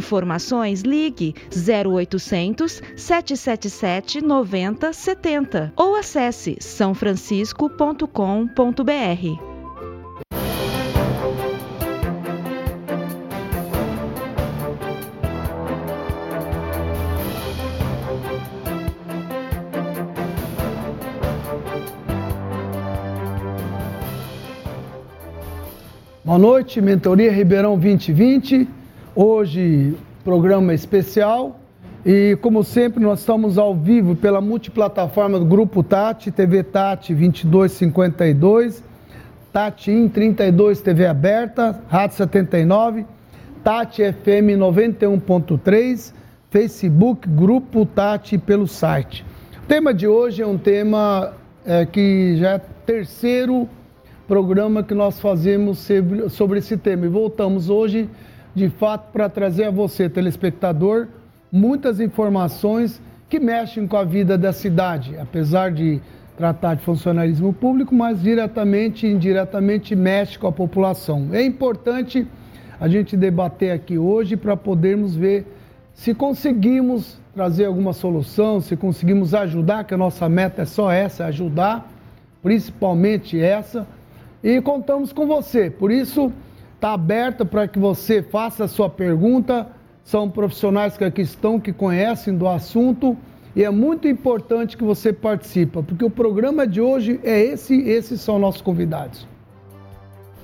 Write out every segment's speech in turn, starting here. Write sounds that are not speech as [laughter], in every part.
Informações ligue 0800 777 9070 ou acesse sãofrancisco.com.br. Boa noite, Mentoria Ribeirão 2020. Hoje, programa especial. E, como sempre, nós estamos ao vivo pela multiplataforma do Grupo Tati, TV Tati 2252, Tati In 32 TV aberta, Rádio 79, Tati FM 91.3, Facebook, Grupo Tati pelo site. O tema de hoje é um tema é, que já é terceiro programa que nós fazemos sobre esse tema. E voltamos hoje, de fato, para trazer a você, telespectador, muitas informações que mexem com a vida da cidade, apesar de tratar de funcionalismo público, mas diretamente e indiretamente mexe com a população. É importante a gente debater aqui hoje para podermos ver se conseguimos trazer alguma solução, se conseguimos ajudar, que a nossa meta é só essa, ajudar, principalmente essa e contamos com você. Por isso, está aberta para que você faça a sua pergunta. São profissionais que aqui estão, que conhecem do assunto. E é muito importante que você participe, porque o programa de hoje é esse, esses são nossos convidados.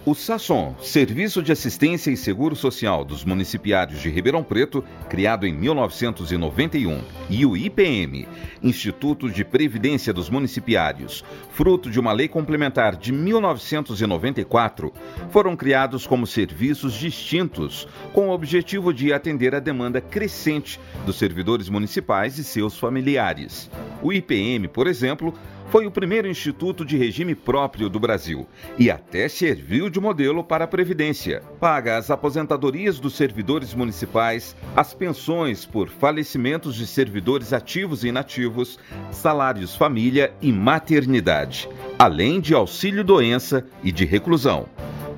O SASSOM, Serviço de Assistência e Seguro Social dos Municipiários de Ribeirão Preto, criado em 1991, e o IPM, Instituto de Previdência dos Municipiários, fruto de uma lei complementar de 1994, foram criados como serviços distintos, com o objetivo de atender a demanda crescente dos servidores municipais e seus familiares. O IPM, por exemplo, foi o primeiro instituto de regime próprio do Brasil e até serviu de modelo para a Previdência. Paga as aposentadorias dos servidores municipais, as pensões por falecimentos de servidores ativos e inativos, salários família e maternidade, além de auxílio-doença e de reclusão.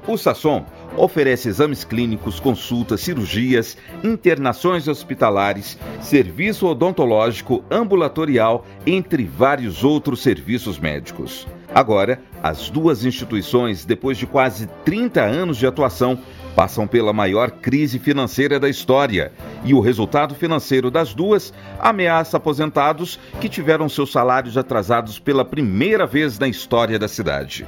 O Sasson oferece exames clínicos, consultas, cirurgias, internações hospitalares, serviço odontológico, ambulatorial, entre vários outros serviços médicos. Agora, as duas instituições, depois de quase 30 anos de atuação, passam pela maior crise financeira da história e o resultado financeiro das duas ameaça aposentados que tiveram seus salários atrasados pela primeira vez na história da cidade.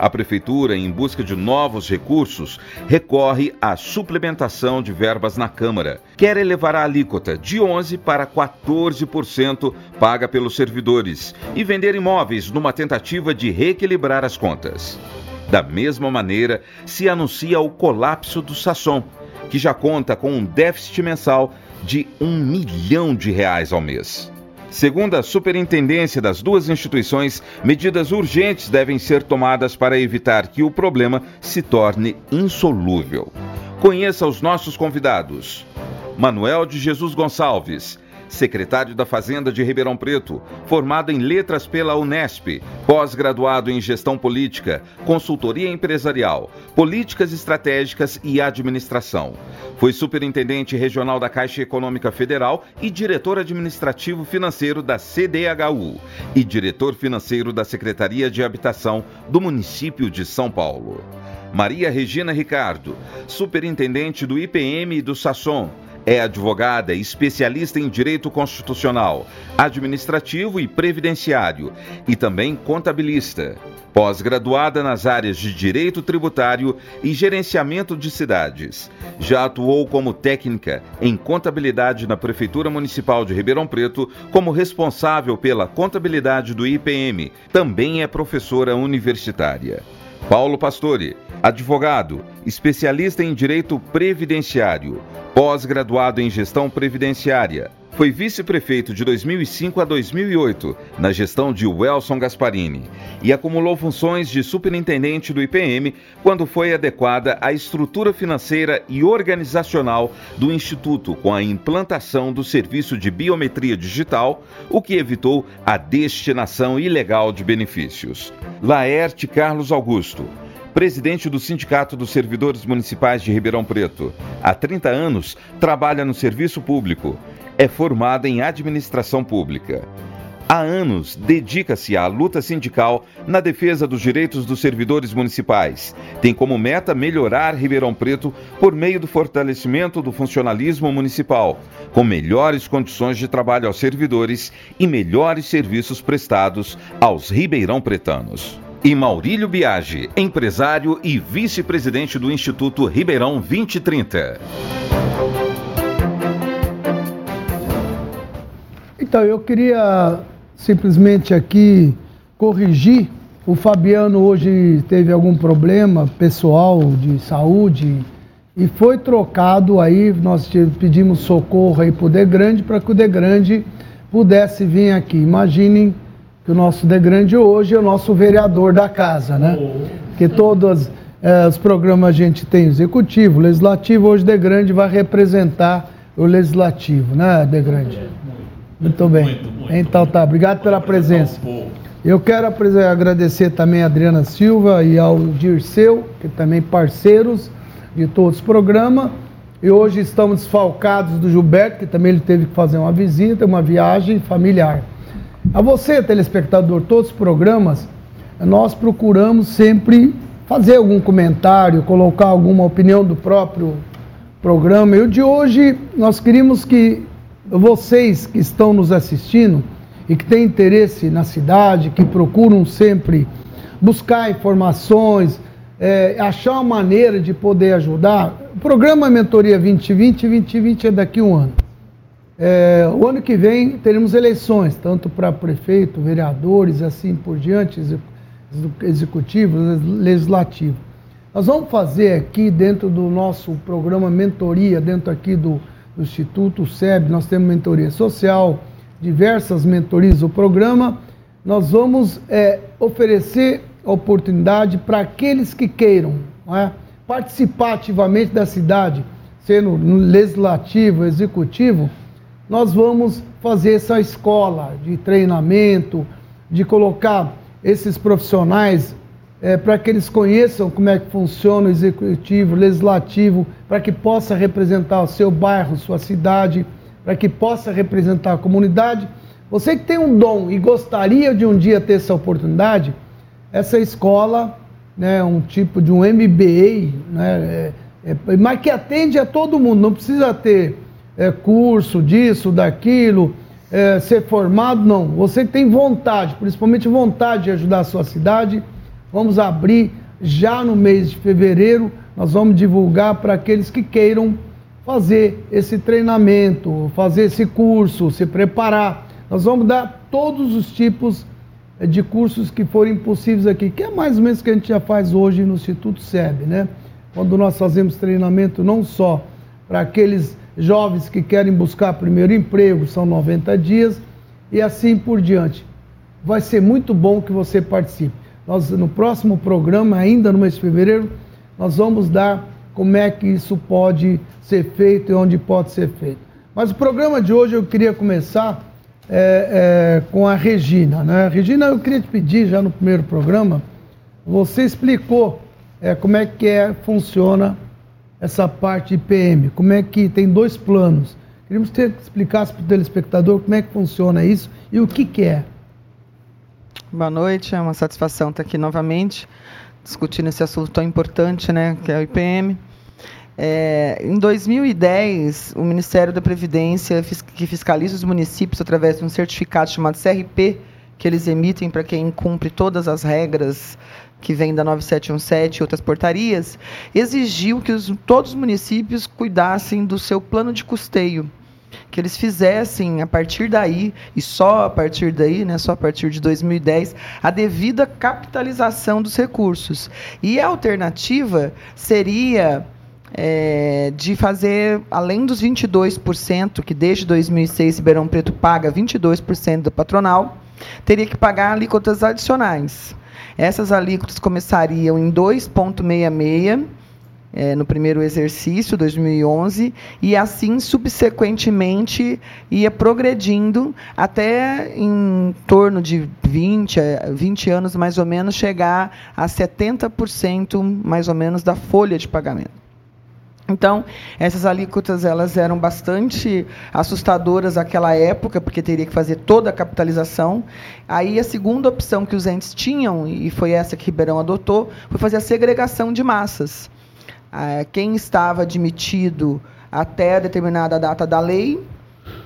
A Prefeitura, em busca de novos recursos, recorre à suplementação de verbas na Câmara. Quer elevar a alíquota de 11% para 14% paga pelos servidores e vender imóveis numa tentativa de reequilibrar as contas. Da mesma maneira, se anuncia o colapso do Sasson, que já conta com um déficit mensal de um milhão de reais ao mês. Segundo a superintendência das duas instituições, medidas urgentes devem ser tomadas para evitar que o problema se torne insolúvel. Conheça os nossos convidados. Manuel de Jesus Gonçalves, secretário da Fazenda de Ribeirão Preto, formado em letras pela Unesp, pós-graduado em gestão política, consultoria empresarial, políticas estratégicas e administração. Foi superintendente regional da Caixa Econômica Federal e diretor administrativo financeiro da CDHU e diretor financeiro da Secretaria de Habitação do município de São Paulo. Maria Regina Ricardo, superintendente do IPM e do Sasson é advogada especialista em direito constitucional, administrativo e previdenciário e também contabilista. Pós-graduada nas áreas de direito tributário e gerenciamento de cidades. Já atuou como técnica em contabilidade na Prefeitura Municipal de Ribeirão Preto, como responsável pela contabilidade do IPM. Também é professora universitária. Paulo Pastore, advogado, especialista em direito previdenciário, pós-graduado em gestão previdenciária. Foi vice-prefeito de 2005 a 2008, na gestão de Welson Gasparini, e acumulou funções de superintendente do IPM quando foi adequada à estrutura financeira e organizacional do Instituto com a implantação do serviço de biometria digital, o que evitou a destinação ilegal de benefícios. Laerte Carlos Augusto presidente do Sindicato dos Servidores Municipais de Ribeirão Preto. Há 30 anos trabalha no serviço público. É formada em administração pública. Há anos dedica-se à luta sindical na defesa dos direitos dos servidores municipais. Tem como meta melhorar Ribeirão Preto por meio do fortalecimento do funcionalismo municipal, com melhores condições de trabalho aos servidores e melhores serviços prestados aos ribeirão pretanos. E Maurílio Biagi, empresário e vice-presidente do Instituto Ribeirão 2030. Então, eu queria simplesmente aqui corrigir. O Fabiano hoje teve algum problema pessoal de saúde e foi trocado aí, nós pedimos socorro aí para o Grande para que o Grande pudesse vir aqui. Imaginem que o nosso Grande hoje é o nosso vereador da casa, né? Que todos eh, os programas a gente tem executivo, legislativo, hoje o Grande vai representar o legislativo, né, Grande? Muito bem. Muito, muito, então tá, obrigado pela presença. Eu quero agradecer também a Adriana Silva e ao Dirceu, que também parceiros de todos os programas. E hoje estamos desfalcados do Gilberto, que também ele teve que fazer uma visita, uma viagem familiar. A você, telespectador, todos os programas, nós procuramos sempre fazer algum comentário, colocar alguma opinião do próprio programa. E o de hoje, nós queríamos que vocês que estão nos assistindo e que têm interesse na cidade, que procuram sempre buscar informações, é, achar uma maneira de poder ajudar, o programa Mentoria 2020, 2020 é daqui a um ano. É, o ano que vem teremos eleições, tanto para prefeito, vereadores, assim por diante, executivo, legislativo. Nós vamos fazer aqui dentro do nosso programa Mentoria, dentro aqui do do Instituto SEB, nós temos mentoria social, diversas mentorias do programa. Nós vamos é, oferecer oportunidade para aqueles que queiram é? participar ativamente da cidade, sendo legislativo, executivo, nós vamos fazer essa escola de treinamento, de colocar esses profissionais é, para que eles conheçam como é que funciona o executivo, o legislativo, para que possa representar o seu bairro, sua cidade, para que possa representar a comunidade. Você que tem um dom e gostaria de um dia ter essa oportunidade, essa escola, né, um tipo de um MBA, né, é, é, mas que atende a todo mundo, não precisa ter é, curso disso, daquilo, é, ser formado, não. Você tem vontade, principalmente vontade de ajudar a sua cidade, Vamos abrir já no mês de fevereiro, nós vamos divulgar para aqueles que queiram fazer esse treinamento, fazer esse curso, se preparar. Nós vamos dar todos os tipos eh, de cursos que forem possíveis aqui, que é mais ou menos o que a gente já faz hoje no Instituto SEB, né? Quando nós fazemos treinamento não só para aqueles jovens que querem buscar primeiro emprego, são 90 dias, e assim por diante. Vai ser muito bom que você participe. Nós, no próximo programa, ainda no mês de fevereiro, nós vamos dar como é que isso pode ser feito e onde pode ser feito. Mas o programa de hoje eu queria começar é, é, com a Regina. Né? Regina, eu queria te pedir já no primeiro programa, você explicou é, como é que é, funciona essa parte IPM, como é que tem dois planos. Queríamos que você explicasse para o telespectador como é que funciona isso e o que, que é. Boa noite, é uma satisfação estar aqui novamente discutindo esse assunto tão importante, né, que é o IPM. É, em 2010, o Ministério da Previdência, que fiscaliza os municípios através de um certificado chamado CRP, que eles emitem para quem cumpre todas as regras que vêm da 9717 e outras portarias, exigiu que os, todos os municípios cuidassem do seu plano de custeio que eles fizessem a partir daí e só a partir daí, né, só a partir de 2010, a devida capitalização dos recursos. E a alternativa seria é, de fazer, além dos 22%, que desde 2006 Ribeirão Preto paga 22% do patronal, teria que pagar alíquotas adicionais. Essas alíquotas começariam em 2,66 é, no primeiro exercício, 2011, e assim subsequentemente ia progredindo até em torno de 20, 20 anos mais ou menos chegar a 70% mais ou menos da folha de pagamento. Então, essas alíquotas elas eram bastante assustadoras naquela época, porque teria que fazer toda a capitalização. Aí a segunda opção que os entes tinham, e foi essa que Ribeirão adotou, foi fazer a segregação de massas. Ah, quem estava admitido até determinada data da lei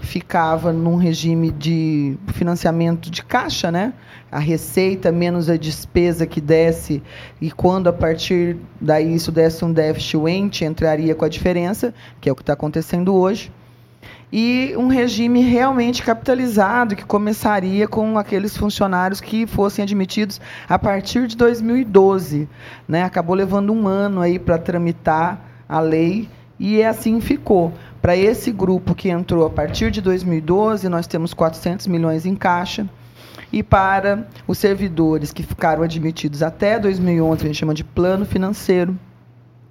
ficava num regime de financiamento de caixa, né? A receita menos a despesa que desce e quando a partir daí isso desse um déficit, o ente entraria com a diferença, que é o que está acontecendo hoje. E um regime realmente capitalizado, que começaria com aqueles funcionários que fossem admitidos a partir de 2012. Né? Acabou levando um ano aí para tramitar a lei e assim ficou. Para esse grupo que entrou a partir de 2012, nós temos 400 milhões em caixa. E para os servidores que ficaram admitidos até 2011, a gente chama de plano financeiro,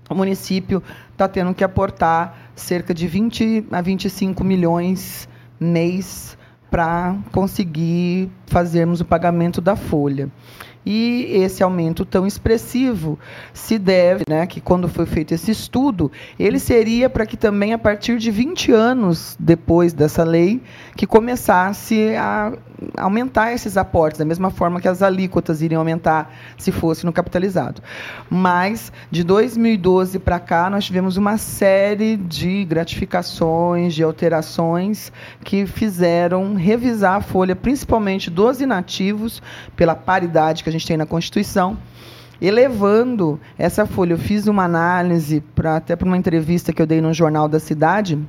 o município está tendo que aportar cerca de 20 a 25 milhões mês para conseguir fazermos o pagamento da folha. E esse aumento tão expressivo se deve, né, que quando foi feito esse estudo, ele seria para que também a partir de 20 anos depois dessa lei, que começasse a aumentar esses aportes, da mesma forma que as alíquotas iriam aumentar se fosse no capitalizado. Mas de 2012 para cá nós tivemos uma série de gratificações, de alterações que fizeram revisar a folha, principalmente dos inativos, pela paridade que a gente tem na Constituição, elevando essa folha. Eu fiz uma análise, pra, até para uma entrevista que eu dei no Jornal da Cidade,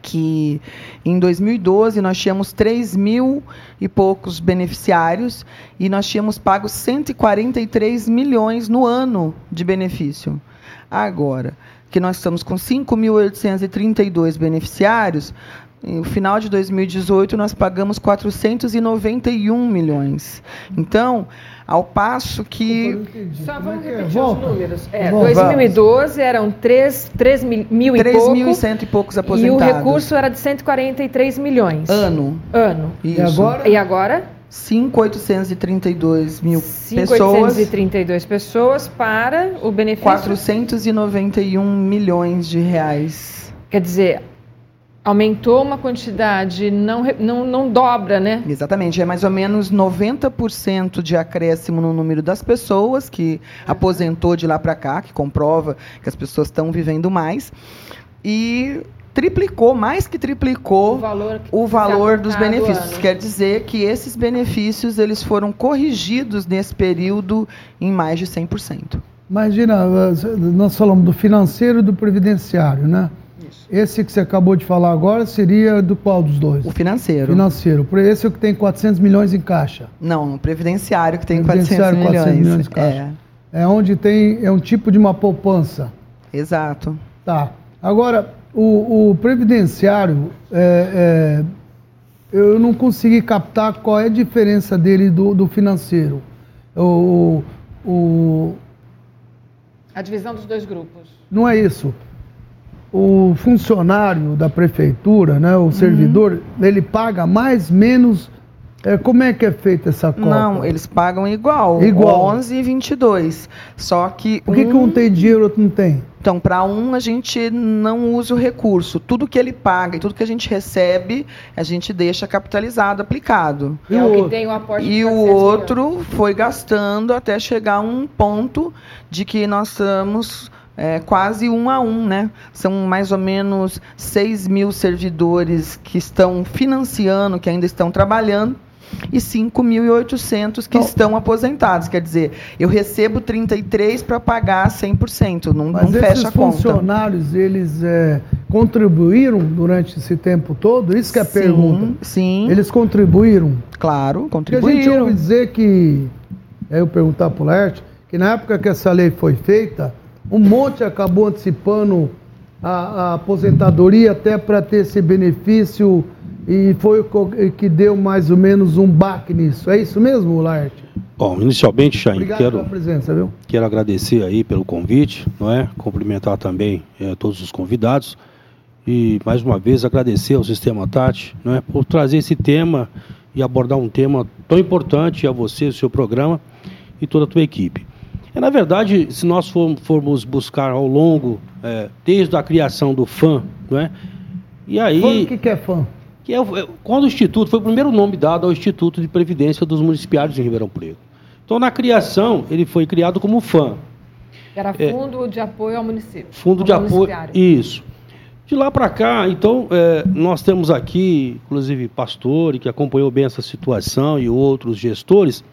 que em 2012 nós tínhamos 3 mil e poucos beneficiários e nós tínhamos pago 143 milhões no ano de benefício. Agora, que nós estamos com 5.832 beneficiários, no final de 2018, nós pagamos 491 milhões. Então, ao passo que. Só vamos é repetir os números. É, 2012 eram 3, 3 mil e 3 pouco. 3 mil e cento e poucos aposentados. E o recurso era de 143 milhões. Ano. Ano. Isso. E agora? E agora? 5.832 mil 5, pessoas. 832 pessoas para o benefício. 491 milhões de reais. Quer dizer, aumentou uma quantidade, não, não, não dobra, né? Exatamente, é mais ou menos 90% de acréscimo no número das pessoas que aposentou de lá para cá, que comprova que as pessoas estão vivendo mais. E triplicou, mais que triplicou o valor, o valor dos benefícios. Quer dizer que esses benefícios eles foram corrigidos nesse período em mais de 100%. Imagina, nós falamos do financeiro e do previdenciário, né? Esse que você acabou de falar agora seria do qual dos dois? O financeiro. Financeiro. Esse é o que tem 400 milhões em caixa. Não, o previdenciário que tem previdenciário 400 milhões. 400 milhões em caixa. É. é onde tem, é um tipo de uma poupança. Exato. Tá. Agora, o, o previdenciário, é, é, eu não consegui captar qual é a diferença dele do, do financeiro. O, o, a divisão dos dois grupos. Não é isso o funcionário da prefeitura, né, o servidor, uhum. ele paga mais, menos. É, como é que é feita essa conta? Não, eles pagam igual. Igual. 11 e 22. Só que. Por que um, que um tem dinheiro e outro não tem? Então, para um, a gente não usa o recurso. Tudo que ele paga e tudo que a gente recebe, a gente deixa capitalizado, aplicado. E, é o que tem o aporte e o outro foi gastando até chegar a um ponto de que nós estamos é, quase um a um, né? São mais ou menos 6 mil servidores que estão financiando, que ainda estão trabalhando, e 5.800 que então, estão aposentados. Quer dizer, eu recebo 33 para pagar 100%, não, Mas não fecha a conta. Os funcionários, eles é, contribuíram durante esse tempo todo? Isso que é a sim, pergunta. Sim. Eles contribuíram? Claro, contribuíram. Porque a gente ouve dizer que, é eu perguntar para o Laerte, que na época que essa lei foi feita, um monte acabou antecipando a, a aposentadoria até para ter esse benefício e foi o que deu mais ou menos um baque nisso. É isso mesmo, Laerte? Bom, inicialmente, Chain, Obrigado quero, pela presença, viu? quero agradecer aí pelo convite, não é? Cumprimentar também é, todos os convidados e mais uma vez agradecer ao Sistema Tati, não é, por trazer esse tema e abordar um tema tão importante a você, o seu programa e toda a tua equipe. É, na verdade, se nós formos buscar ao longo, é, desde a criação do FAM, não é? E aí. o que, que é FAM? que é, é, quando o Instituto, foi o primeiro nome dado ao Instituto de Previdência dos Municipários de Ribeirão Preto. Então, na criação, ele foi criado como FAM. Era é, Fundo é, de Apoio ao Município. Fundo de Apoio, isso. De lá para cá, então, é, nós temos aqui, inclusive, Pastore, que acompanhou bem essa situação, e outros gestores.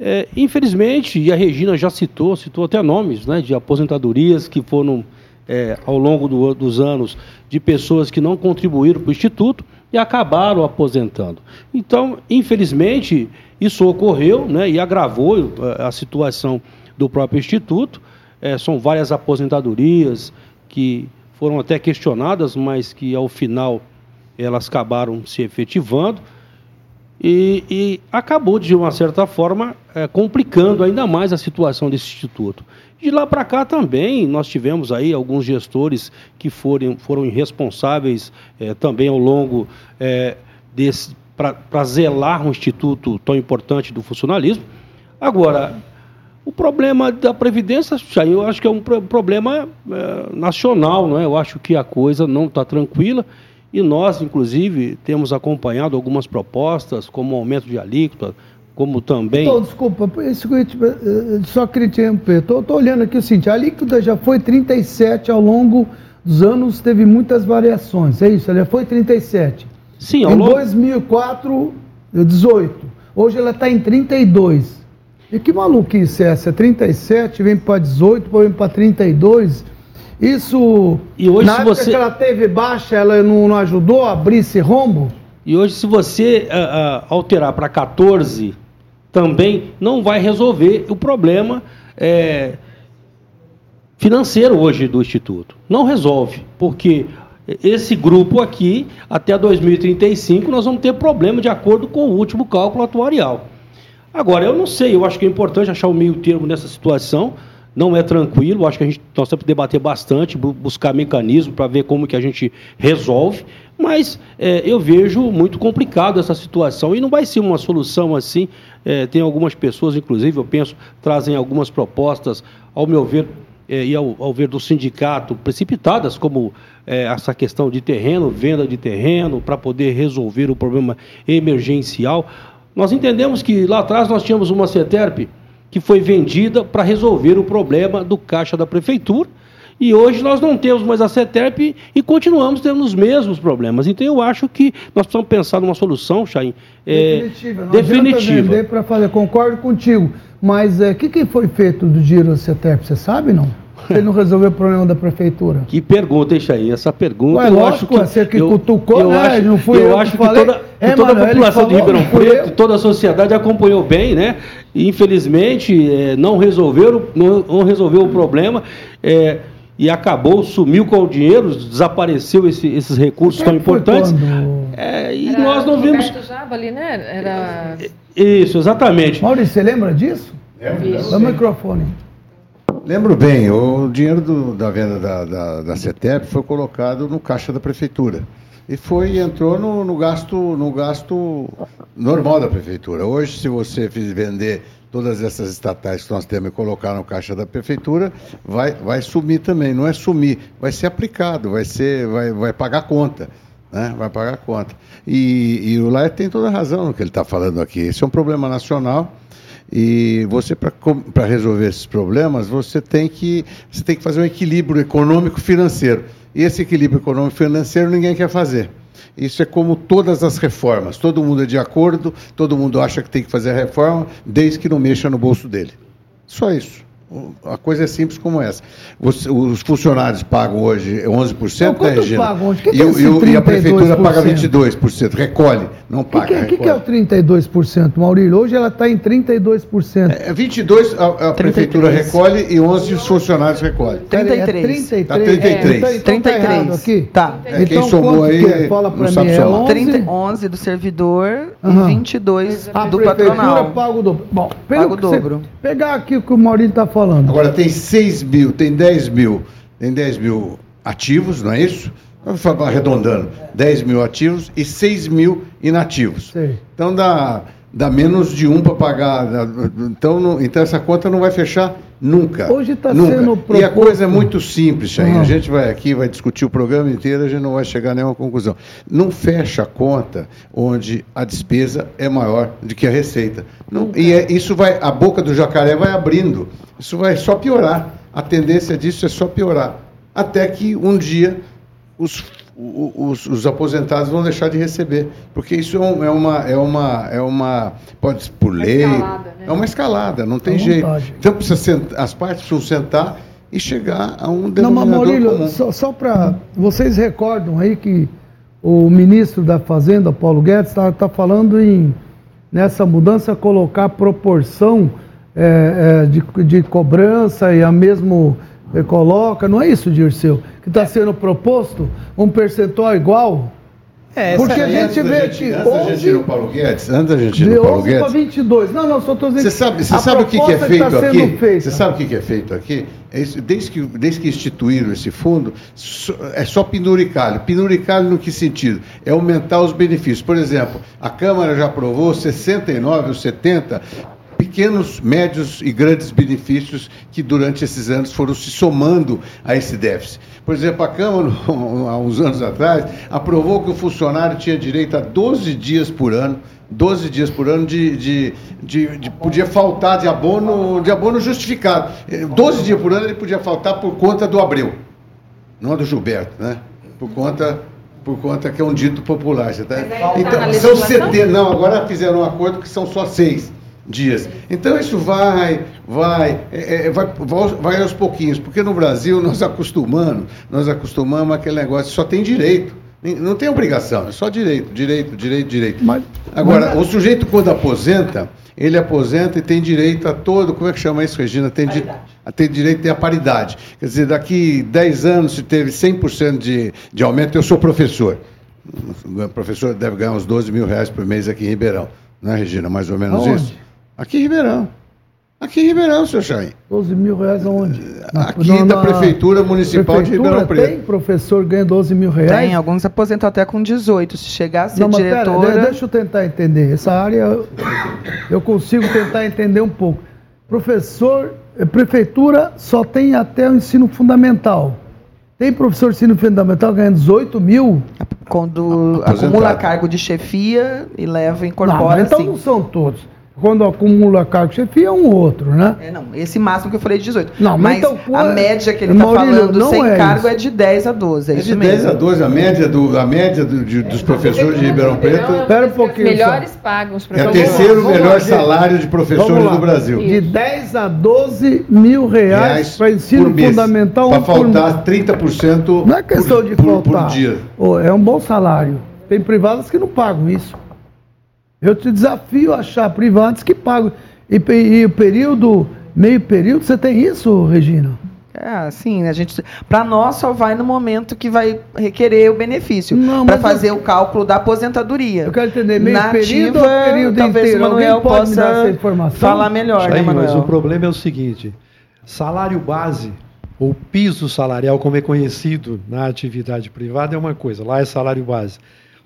É, infelizmente, e a Regina já citou, citou até nomes né, de aposentadorias que foram, é, ao longo do, dos anos, de pessoas que não contribuíram para o Instituto, e acabaram aposentando. Então, infelizmente, isso ocorreu né, e agravou eh, a situação do próprio Instituto. É, são várias aposentadorias que foram até questionadas, mas que ao final elas acabaram se efetivando. E, e acabou, de uma certa forma, é, complicando ainda mais a situação desse instituto. De lá para cá também, nós tivemos aí alguns gestores que foram, foram irresponsáveis é, também ao longo é, desse para zelar um instituto tão importante do funcionalismo. Agora, o problema da Previdência, eu acho que é um problema é, nacional, não é? Eu acho que a coisa não está tranquila e nós, inclusive, temos acompanhado algumas propostas, como aumento de alíquota, como também. Então, desculpa, eh, só queria te interromper. Estou olhando aqui o seguinte: a alíquota já foi 37 ao longo dos anos, teve muitas variações. É isso, ela foi 37. Sim, ao Em longo... 2004, 18. Hoje ela está em 32. E que maluquice é essa? 37, vem para 18, vem para 32. Isso. E hoje, na se época você... que ela teve baixa, ela não, não ajudou a abrir esse rombo? E hoje, se você uh, uh, alterar para 14, também não vai resolver o problema é, financeiro hoje do Instituto. Não resolve, porque esse grupo aqui, até 2035, nós vamos ter problema de acordo com o último cálculo atuarial. Agora, eu não sei, eu acho que é importante achar o meio termo nessa situação. Não é tranquilo, acho que a gente nós temos que debater bastante, buscar mecanismos para ver como que a gente resolve. Mas é, eu vejo muito complicado essa situação e não vai ser uma solução assim. É, tem algumas pessoas, inclusive, eu penso, trazem algumas propostas, ao meu ver, é, e ao, ao, ver do sindicato, precipitadas, como é, essa questão de terreno, venda de terreno, para poder resolver o problema emergencial. Nós entendemos que lá atrás nós tínhamos uma CETERP que foi vendida para resolver o problema do caixa da prefeitura e hoje nós não temos mais a CETERP e continuamos tendo os mesmos problemas. Então eu acho que nós precisamos pensar numa solução, Chain, é, definitiva. Não definitiva. para fazer, concordo contigo. Mas o é, que, que foi feito do dinheiro da CETERP? Você sabe não? Ele não resolveu o problema da prefeitura. Que pergunta, hein, Chain? Essa pergunta. Ué, eu lógico, acho que você que eu, cutucou, eu né? Acho, não fui eu, eu acho que, que toda, é, toda mano, a população falou, de Ribeirão Preto, toda a sociedade acompanhou bem, né? E, infelizmente, é, não, resolveu, não, não resolveu o problema. É, e acabou, sumiu com o dinheiro, desapareceu esse, esses recursos tão importantes. É, e Era nós não vimos. Java ali, né? Era... Isso, exatamente. Maurício, você lembra disso? Lembro. o microfone. Lembro bem, o dinheiro do, da venda da, da, da CETEP foi colocado no caixa da prefeitura. E foi entrou no, no, gasto, no gasto normal da prefeitura. Hoje, se você vender todas essas estatais que nós temos e colocar no caixa da prefeitura, vai, vai sumir também. Não é sumir, vai ser aplicado, vai, ser, vai, vai pagar conta. Né? Vai pagar conta. E, e o Laia tem toda a razão no que ele está falando aqui. Esse é um problema nacional. E você, para resolver esses problemas, você tem, que, você tem que fazer um equilíbrio econômico-financeiro. E esse equilíbrio econômico-financeiro ninguém quer fazer. Isso é como todas as reformas. Todo mundo é de acordo, todo mundo acha que tem que fazer a reforma, desde que não mexa no bolso dele. Só isso. A coisa é simples como essa. os funcionários pagam hoje 11%, não, né, Regina? Pagam hoje? Que e, que é e, a prefeitura paga 22%, recolhe, não paga. O que, que, que, é o 32%, Maurílio? Hoje ela está em 32%. É, 22% a, a prefeitura recolhe e 11% os funcionários recolhem. 33%. É 33. Tá 33. É, então, então 33. Tá aqui? Tá. É, quem então, somou aí é? Fala para mim, é 11? 30, 11 do servidor uhum. e 22 a do patronal. paga o dobro. Bom, paga o dobro. Pegar aqui o que o Maurílio está falando. Agora tem 6 mil, tem 10 mil, tem 10 mil ativos, não é isso? Vamos arredondando, 10 mil ativos e 6 mil inativos. Sei. Então dá, dá menos de um para pagar. Então, não, então essa conta não vai fechar nunca. Hoje está sendo proposto... E a coisa é muito simples, Chain. Uhum. A gente vai aqui, vai discutir o programa inteiro, a gente não vai chegar a nenhuma conclusão. Não fecha a conta onde a despesa é maior do que a receita. Não, e é, isso vai, a boca do jacaré vai abrindo. Isso vai só piorar. A tendência disso é só piorar. Até que um dia os, os, os, aposentados vão deixar de receber. Porque isso é, um, é, uma, é, uma, é uma. Pode por lei. Escalada, né? É uma escalada, não tem jeito. Então precisa sentar, as partes precisam sentar e chegar a um denominador não, mas Maurílio, comum. Só, só para. Vocês recordam aí que o ministro da Fazenda, Paulo Guedes, está tá falando em, nessa mudança, colocar proporção é, é, de, de cobrança e a mesmo é, coloca, não é isso, Dirceu? Que está sendo proposto um percentual igual? É, Porque a gente vê que. Gente ir no Paulo Guedes, antes da gente ir no Paulo Guedes. para 22. Não, não, só estou dizendo. Você sabe, você sabe o que, que é feito tá aqui? Você sabe o que, é feito aqui? É isso, desde, que, desde que instituíram esse fundo, é só penduricalho. Penduricalho no que sentido? É aumentar os benefícios. Por exemplo, a Câmara já aprovou 69 ou 70 pequenos, médios e grandes benefícios que durante esses anos foram se somando a esse déficit. Por exemplo, a Câmara, [laughs] há uns anos atrás, aprovou que o funcionário tinha direito a 12 dias por ano 12 dias por ano de, de, de, de, podia faltar de abono, de abono justificado. 12 dias por ano ele podia faltar por conta do Abreu, não do Gilberto, né? Por conta por conta que é um dito popular. Você tá... Então, tá são 70, não, agora fizeram um acordo que são só seis dias. Então isso vai, vai, é, é, vai, vai aos pouquinhos, porque no Brasil nós acostumamos, nós acostumamos aquele negócio, só tem direito. Não tem obrigação, é só direito, direito, direito, direito. Mas, Agora, mas... o sujeito quando aposenta, ele aposenta e tem direito a todo, como é que chama isso, Regina? Tem, di, tem direito a ter a paridade. Quer dizer, daqui 10 anos, se teve 100% de, de aumento, eu sou professor. O professor deve ganhar uns 12 mil reais por mês aqui em Ribeirão. Não é, Regina? Mais ou menos Aonde? isso? Aqui em Ribeirão. Aqui em Ribeirão, seu Chay. 12 mil reais aonde? Aqui na, da Prefeitura Municipal prefeitura de Ribeirão Preto. Tem professor ganha 12 mil reais? Tem, alguns aposentam até com 18. Se chegar a ser não, diretora... Pera, deixa eu tentar entender. Essa área eu consigo tentar entender um pouco. Professor, eh, prefeitura só tem até o ensino fundamental. Tem professor de ensino fundamental ganhando 18 mil? Quando acumula cargo de chefia e leva, incorpora, não, então assim. não são todos quando acumula cargo chefia é um outro, né? É, não, esse máximo que eu falei de 18. Não, mas, mas então, a média que ele está falando sem é cargo isso. é de 10 a 12, é, é de 10 mesmo. a 12, a média, do, a média do, de, dos professores de Ribeirão Preto... Espera um pouquinho Melhores só. pagos professores. É o terceiro melhor salário de professores do Brasil. De 10 a 12 mil reais para ensino fundamental. Para faltar 30% Não é questão por, de faltar. Por dia. é um bom salário. Tem privadas que não pagam isso. Eu te desafio a achar privados que pagam. E, e o período, meio período, você tem isso, Regina? É, sim, a gente, para nós só vai no momento que vai requerer o benefício, para fazer eu, o cálculo da aposentadoria. Eu quero entender meio Nativa, período período talvez inteiro. o Manuel possa falar melhor, né, Manuel? Mas o problema é o seguinte: salário base ou piso salarial, como é conhecido na atividade privada, é uma coisa. Lá é salário base.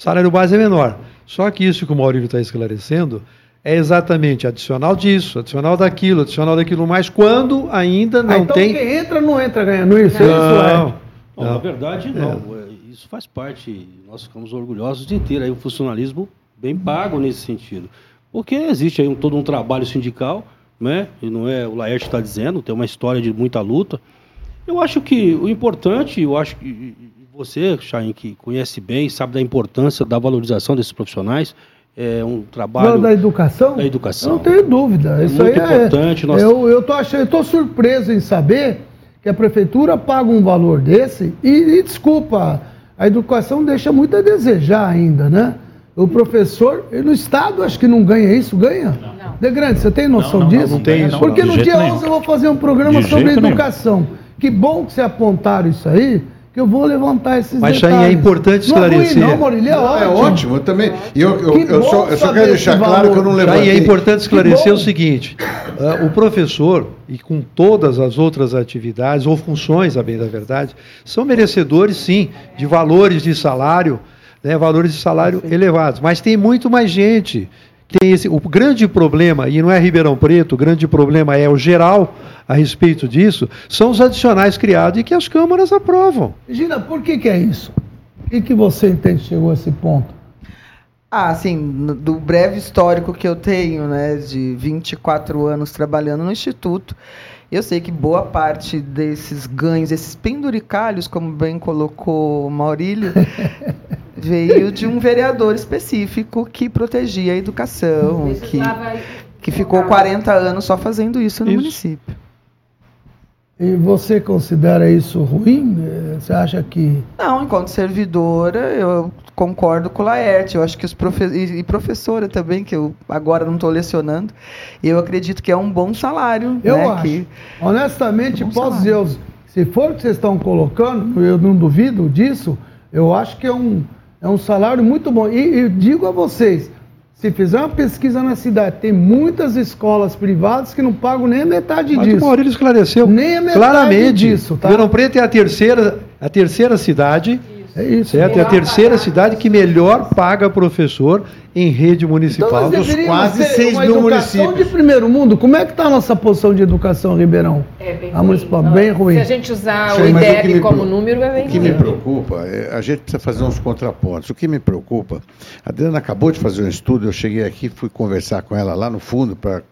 O salário base é menor. Só que isso que o Maurílio está esclarecendo é exatamente adicional disso, adicional daquilo, adicional daquilo mais, quando ainda não ah, então tem. Quem entra, não entra ganhando isso? Não, isso é. não. na verdade, não. É. Isso faz parte. Nós ficamos orgulhosos de ter aí um funcionalismo bem pago nesse sentido. Porque existe aí um, todo um trabalho sindical, né? E não é o Laerte está dizendo, tem uma história de muita luta. Eu acho que o importante, eu acho que você, Chain, que conhece bem, sabe da importância da valorização desses profissionais, é um trabalho da educação? Da educação. Eu não tenho dúvida. É Isso muito aí importante. É, nós... Eu tô achando, eu tô surpreso em saber que a prefeitura paga um valor desse e, e desculpa, a educação deixa muito a desejar ainda, né? O professor, no Estado, acho que não ganha isso, ganha? Não. De grande, você tem noção não, não, disso? Não, não tenho. Porque no dia nenhum. 11 eu vou fazer um programa de sobre educação. Nenhum. Que bom que você apontaram isso aí, que eu vou levantar esses Mas, detalhes. Mas, é importante esclarecer. Não, é ruim, não, Maurílio, é, ótimo. é ótimo. Eu também. Eu, eu, eu, só, eu só quero deixar claro que eu não levantei. Chain, é importante esclarecer o seguinte: uh, o professor, e com todas as outras atividades ou funções, a bem da verdade, são merecedores, sim, de valores de salário, né, valores de salário elevados. Mas tem muito mais gente tem esse, o grande problema, e não é Ribeirão Preto, o grande problema é o geral a respeito disso, são os adicionais criados e que as câmaras aprovam. Gina, por que, que é isso? O que, que você entende chegou a esse ponto? Ah, assim, do breve histórico que eu tenho, né, de 24 anos trabalhando no Instituto, eu sei que boa parte desses ganhos, esses penduricalhos, como bem colocou Maurílio, [laughs] veio de um vereador específico que protegia a educação, que, que ficou 40 anos só fazendo isso no isso. município. E você considera isso ruim? Você acha que. Não, enquanto servidora, eu concordo com o Laerte. Eu acho que os professores. E professora também, que eu agora não estou lecionando. Eu acredito que é um bom salário. Eu né, acho. Que... Honestamente, é um posso salário. dizer, se for o que vocês estão colocando, eu não duvido disso, eu acho que é um é um salário muito bom. E eu digo a vocês, se fizer uma pesquisa na cidade, tem muitas escolas privadas que não pagam nem a metade Mas disso. Mas o Maurílio esclareceu nem a metade claramente. disso. Tá? Ribeirão Preto é a terceira, a terceira cidade é isso. É a terceira cidade que melhor paga professor em rede municipal então dos quase 6 mil municípios. de primeiro mundo, como é que está a nossa posição de educação, Ribeirão? É bem a ruim. Municipal, bem ruim. Se a gente usar Sim, o IDEB como número, é bem ruim. O que me preocupa, é, a gente precisa fazer uns contrapontos. O que me preocupa, a Adriana acabou de fazer um estudo, eu cheguei aqui, fui conversar com ela lá no fundo para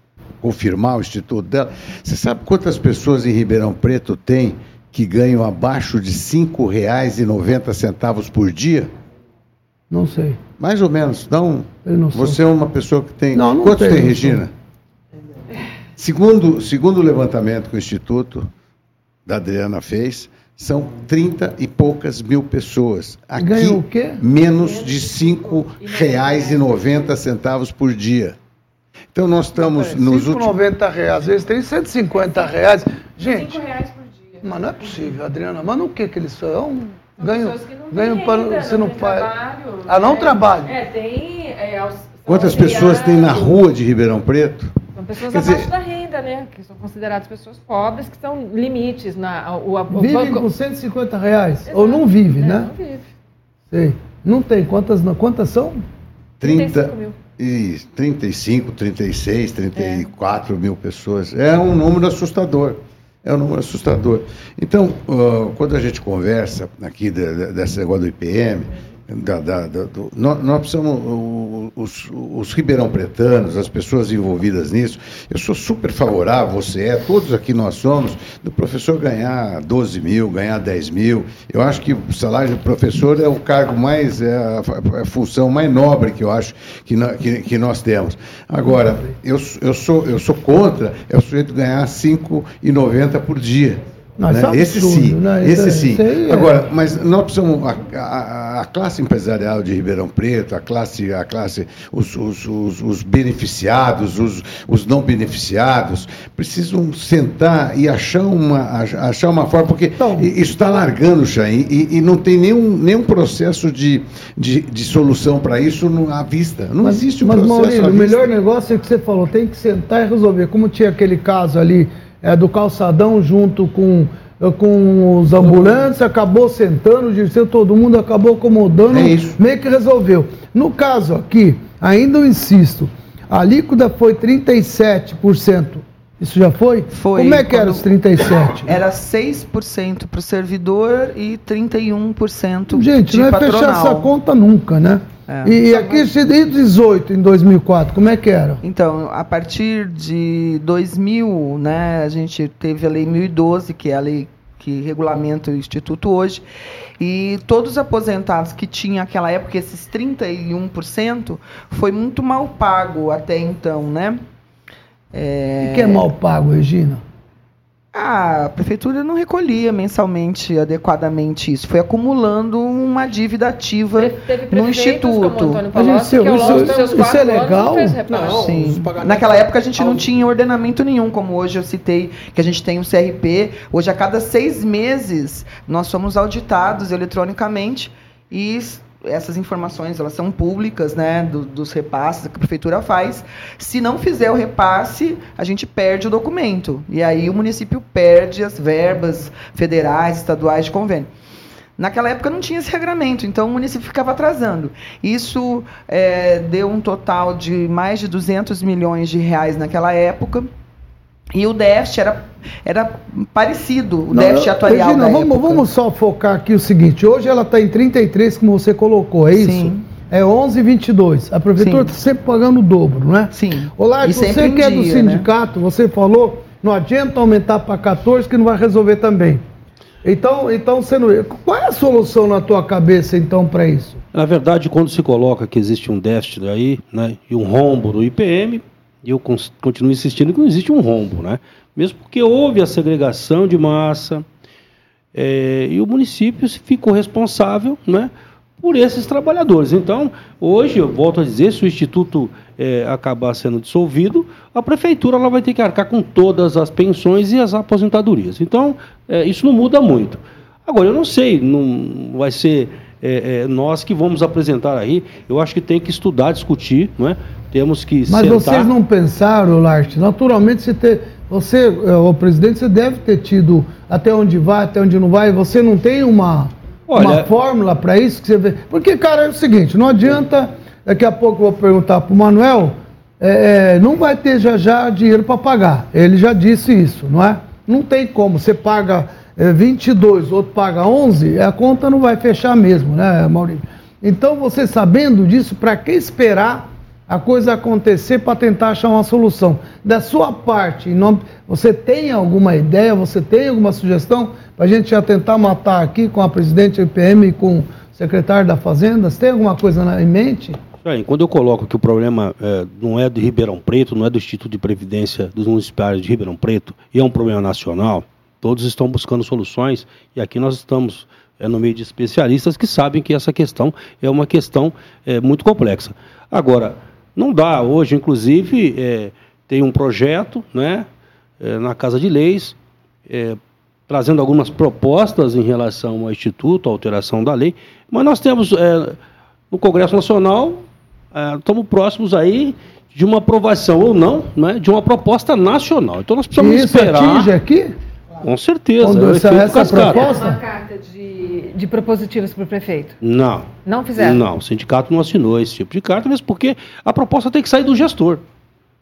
confirmar o instituto dela. Você sabe quantas pessoas em Ribeirão Preto tem que ganham abaixo de R$ 5,90 por dia? Não sei. Mais ou menos. Não. não você é uma pessoa que tem. Não, não Quantos tem, Regina? Segundo, segundo o levantamento que o Instituto da Adriana fez, são 30 e poucas mil pessoas. Aqui, Ganham o quê? menos de R$ 5,90 por dia. Então nós estamos nos últimos... 5,90 reais, às vezes tem 150 reais. Gente, 5 reais por dia. Mas não é possível, Adriana. Mas no que que eles são? Ganho, ganho para você não faz. Trabalho, ah, não é, trabalho. É, tem. É, Quantas pessoas tem na rua de Ribeirão Preto? São pessoas Quer abaixo dizer, da renda, né? Que são consideradas pessoas pobres, que são limites na. O, o, Vivem banco... com 150 reais. Exato, Ou não vive, é, né? Não vive. Sei. Não tem. Quantas, quantas são? 30 mil. E 35, 36, 34 é. mil pessoas. É um número assustador. É um número assustador. Então, uh, quando a gente conversa aqui de, de, desse negócio do IPM, da, da, da, do, nós, nós, precisamos, os, os ribeirão pretanos, as pessoas envolvidas nisso, eu sou super favorável, você é, todos aqui nós somos, do professor ganhar 12 mil, ganhar 10 mil. Eu acho que o salário do professor é o cargo mais, é a, a função mais nobre que eu acho que, que, que, nós temos. Agora, eu, eu, sou, eu sou contra é o sujeito ganhar 5,90 por dia. Não, né? Esse sim, né? esse é, sim. É... Agora, mas nós precisamos a, a, a, classe empresarial de Ribeirão Preto, a classe, a classe, os, os, os, os beneficiados, os, os, não beneficiados, precisam sentar e achar uma, achar uma forma, porque então, isso está largando, Chain, e, e, não tem nenhum, nenhum processo de, de, de solução para isso à vista. Não mas, existe um mas, processo. Mas, Maurílio, o melhor negócio é que você falou, tem que sentar e resolver. Como tinha aquele caso ali é, do calçadão junto com, com os ambulantes, acabou sentando, disse, todo mundo acabou acomodando, é meio que resolveu. No caso aqui, ainda eu insisto, a alíquota foi 37%. Isso já foi? Foi. Como é que era os 37? Era 6% para o servidor e 31% Gente, de não é patronal. fechar essa conta nunca, né? É. E aqui em 18, em 2004, como é que era? Então, a partir de 2000, né, a gente teve a lei 1012, que é a lei que regulamenta o Instituto hoje. E todos os aposentados que tinham naquela época, esses 31%, foi muito mal pago até então, né? É... O que é mal pago, Regina? A prefeitura não recolhia mensalmente adequadamente isso. Foi acumulando uma dívida ativa no instituto. Palocci, isso, isso, isso é legal? Não, Sim. Naquela época a gente não tinha ordenamento nenhum, como hoje eu citei, que a gente tem o CRP. Hoje, a cada seis meses, nós somos auditados eletronicamente e essas informações elas são públicas, né, do, dos repasses que a prefeitura faz. Se não fizer o repasse, a gente perde o documento e aí o município perde as verbas federais, estaduais de convênio. Naquela época não tinha esse regramento, então o município ficava atrasando. Isso é, deu um total de mais de 200 milhões de reais naquela época. E o déficit era, era parecido, o não, déficit atuarial Regina, vamos, vamos, só focar aqui o seguinte, hoje ela está em 33, como você colocou, é isso? Sim. É 11,22. A prefeitura está sempre pagando o dobro, não é? Sim. Olá, você que é do né? sindicato, né? você falou, não adianta aumentar para 14 que não vai resolver também. Então, então você não... qual é a solução na tua cabeça então para isso? Na verdade, quando se coloca que existe um déficit aí, né, e um rombo do IPM, e eu continuo insistindo que não existe um rombo, né? Mesmo porque houve a segregação de massa é, e o município ficou responsável, né? Por esses trabalhadores. Então, hoje, eu volto a dizer, se o Instituto é, acabar sendo dissolvido, a prefeitura ela vai ter que arcar com todas as pensões e as aposentadorias. Então, é, isso não muda muito. Agora, eu não sei, não vai ser é, é, nós que vamos apresentar aí. Eu acho que tem que estudar, discutir, não é? Temos que Mas sentar... vocês não pensaram, Larte, naturalmente você ter, você, é, o presidente, você deve ter tido até onde vai, até onde não vai, você não tem uma, Olha... uma fórmula para isso que você vê. Porque, cara, é o seguinte, não adianta, daqui a pouco eu vou perguntar para o Manuel, é, é, não vai ter já já dinheiro para pagar. Ele já disse isso, não é? Não tem como, você paga é, 22, outro paga 11, a conta não vai fechar mesmo, né, Maurício? Então, você sabendo disso, para que esperar a coisa acontecer para tentar achar uma solução. Da sua parte, você tem alguma ideia, você tem alguma sugestão para a gente já tentar matar aqui com a presidente do IPM e com o secretário da Fazenda? Você tem alguma coisa em mente? Quando eu coloco que o problema é, não é de Ribeirão Preto, não é do Instituto de Previdência dos Municipais de Ribeirão Preto, e é um problema nacional, todos estão buscando soluções, e aqui nós estamos é, no meio de especialistas que sabem que essa questão é uma questão é, muito complexa. Agora, não dá. Hoje, inclusive, é, tem um projeto né, é, na Casa de Leis, é, trazendo algumas propostas em relação ao Instituto, à alteração da lei, mas nós temos é, no Congresso Nacional, é, estamos próximos aí de uma aprovação ou não, né, de uma proposta nacional. Então nós precisamos isso esperar. atinge aqui? Com certeza. Quando é essa, essa proposta? Uma carta de, de propositivos para o prefeito? Não. Não fizeram? Não, o sindicato não assinou esse tipo de carta, mesmo porque a proposta tem que sair do gestor.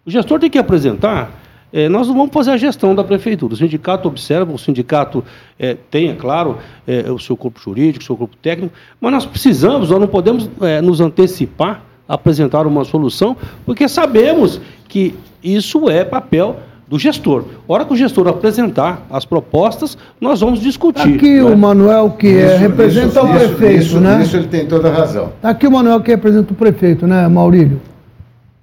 O gestor tem que apresentar. É, nós não vamos fazer a gestão da prefeitura. O sindicato observa, o sindicato é, tem, é claro, é, o seu corpo jurídico, o seu corpo técnico, mas nós precisamos, nós não podemos é, nos antecipar apresentar uma solução, porque sabemos que isso é papel do gestor. A hora que o gestor apresentar as propostas, nós vamos discutir. Aqui né? o Manuel, que é, representa isso, o prefeito, isso, né? Isso ele tem toda a razão. Aqui o Manuel que representa o prefeito, né, Maurílio?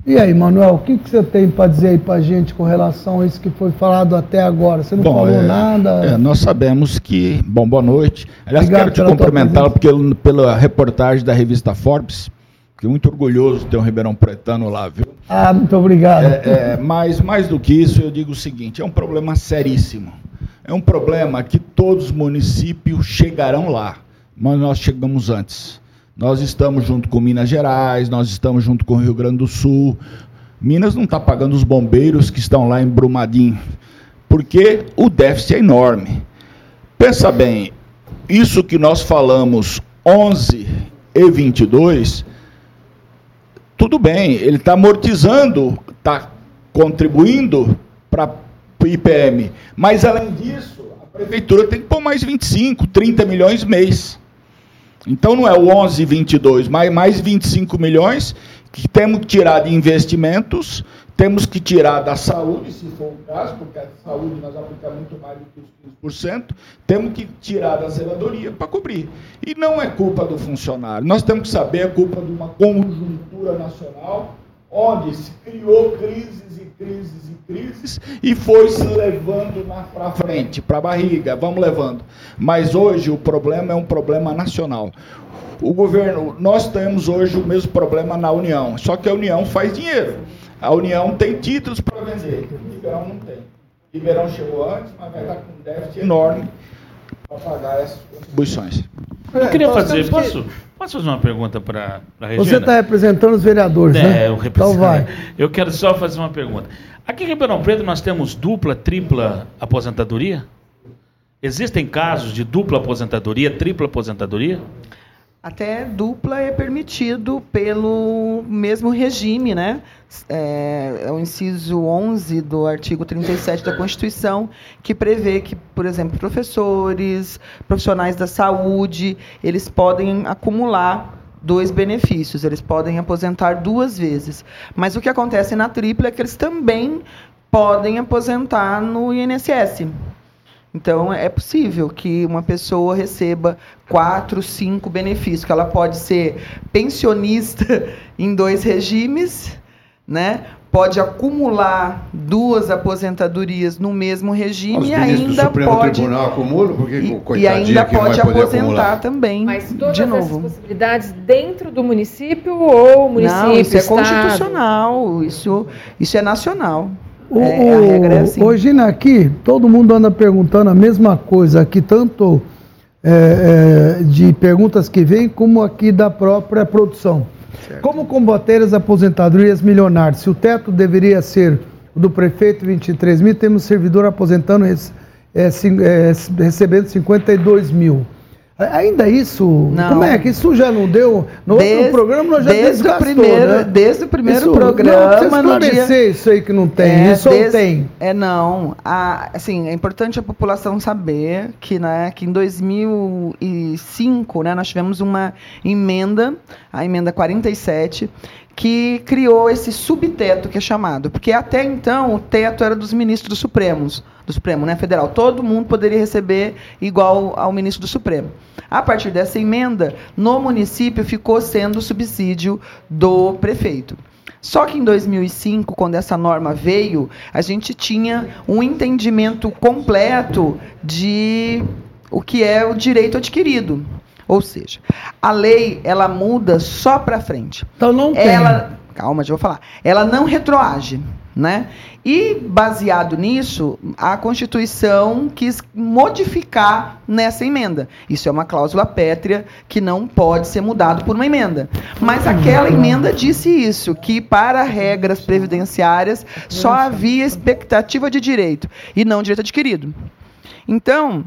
E aí, Manuel, o que, que você tem para dizer aí para a gente com relação a isso que foi falado até agora? Você não bom, falou é, nada? É, nós sabemos que. Bom, boa noite. Aliás, Obrigado quero te cumprimentar porque, pela reportagem da revista Forbes Fiquei muito orgulhoso de ter um Ribeirão Pretano lá, viu? Ah, muito obrigado. É, é, mas mais do que isso, eu digo o seguinte: é um problema seríssimo. É um problema que todos os municípios chegarão lá, mas nós chegamos antes. Nós estamos junto com Minas Gerais, nós estamos junto com o Rio Grande do Sul. Minas não está pagando os bombeiros que estão lá em Brumadinho, porque o déficit é enorme. Pensa bem, isso que nós falamos 11 e 22 tudo bem, ele está amortizando, está contribuindo para o IPM. Mas, além disso, a prefeitura tem que pôr mais 25, 30 milhões mês. Então, não é o 11, 22, mas mais 25 milhões que temos que tirar de investimentos, temos que tirar da saúde, se for o caso, porque a saúde nós aplicamos muito mais do que os 15%, temos que tirar da zeladoria para cobrir. E não é culpa do funcionário. Nós temos que saber, é culpa de uma conjuntura nacional, onde se criou crises e crises e crises e foi se levando para frente, para a barriga, vamos levando. Mas hoje o problema é um problema nacional. O governo, nós temos hoje o mesmo problema na União, só que a União faz dinheiro. A União tem títulos para vender, Ribeirão não tem. Ribeirão chegou antes, mas vai estar com um déficit enorme para pagar essas contribuições. Eu queria fazer, posso, posso fazer uma pergunta para a Regina? Você está representando os vereadores, é, né? eu represento. Então vai. Eu quero só fazer uma pergunta. Aqui em Ribeirão Preto nós temos dupla, tripla aposentadoria? Existem casos de dupla aposentadoria, tripla aposentadoria? Até dupla é permitido pelo mesmo regime, né? É, é, o inciso 11 do artigo 37 da Constituição, que prevê que, por exemplo, professores, profissionais da saúde, eles podem acumular dois benefícios, eles podem aposentar duas vezes. Mas o que acontece na tripla é que eles também podem aposentar no INSS. Então, é possível que uma pessoa receba quatro, cinco benefícios, que ela pode ser pensionista [laughs] em dois regimes, né? pode acumular duas aposentadorias no mesmo regime Os e ainda pode Tribunal acumulam, porque e, e ainda pode aposentar também. Mas todas de novo. essas possibilidades dentro do município ou município? Não, isso é estado? constitucional, isso, isso é nacional. O, é, a regra é assim. Hoje aqui, todo mundo anda perguntando a mesma coisa aqui, tanto é, é, de perguntas que vêm, como aqui da própria produção. Certo. Como combater as aposentadorias milionárias? Se o teto deveria ser o do prefeito 23 mil, temos servidor aposentando é, é, recebendo 52 mil. Ainda isso, não. como é que isso já não deu? No desde, outro programa nós já desde o primeiro, né? Desde o primeiro isso, programa. Não, esclarecer dia, isso aí que não tem, é, isso desde, tem. É, não. A, assim, é importante a população saber que, né, que em 2005 né, nós tivemos uma emenda, a emenda 47, que criou esse subteto que é chamado, porque até então o teto era dos ministros supremos, do Supremo, né, federal. Todo mundo poderia receber igual ao ministro do Supremo. A partir dessa emenda, no município ficou sendo subsídio do prefeito. Só que em 2005, quando essa norma veio, a gente tinha um entendimento completo de o que é o direito adquirido. Ou seja, a lei ela muda só para frente. Então não tem. Ela, calma, já vou falar. Ela não retroage, né? E baseado nisso, a Constituição quis modificar nessa emenda. Isso é uma cláusula pétrea que não pode ser mudado por uma emenda. Mas aquela emenda disse isso, que para regras previdenciárias só havia expectativa de direito e não direito adquirido. Então,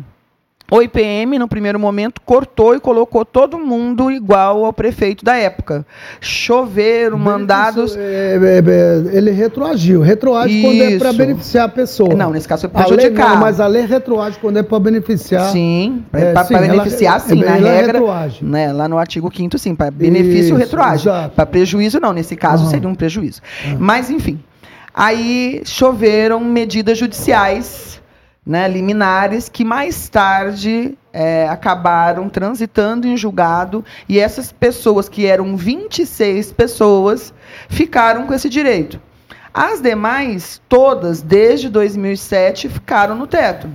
o IPM, no primeiro momento, cortou e colocou todo mundo igual ao prefeito da época. Choveram, mandados. É, é, é, ele retroagiu. Retroage Isso. quando é para beneficiar a pessoa. Não, nesse caso foi prejudicar. A lei, não, mas a lei retroage quando é para beneficiar. Sim, é, para beneficiar, ela, sim, na regra. Retroage. Né, lá no artigo 5 sim, para benefício Isso, retroage. Para prejuízo, não. Nesse caso, uhum. seria um prejuízo. Uhum. Mas, enfim. Aí choveram medidas judiciais né, liminares que mais tarde é, acabaram transitando em julgado e essas pessoas, que eram 26 pessoas, ficaram com esse direito. As demais, todas, desde 2007, ficaram no teto.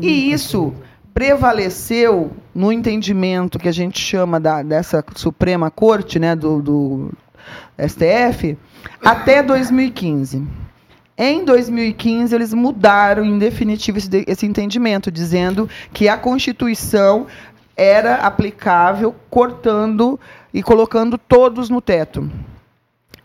E isso prevaleceu no entendimento que a gente chama da, dessa Suprema Corte, né, do, do STF, até 2015. Em 2015, eles mudaram em definitivo esse, esse entendimento, dizendo que a Constituição era aplicável, cortando e colocando todos no teto.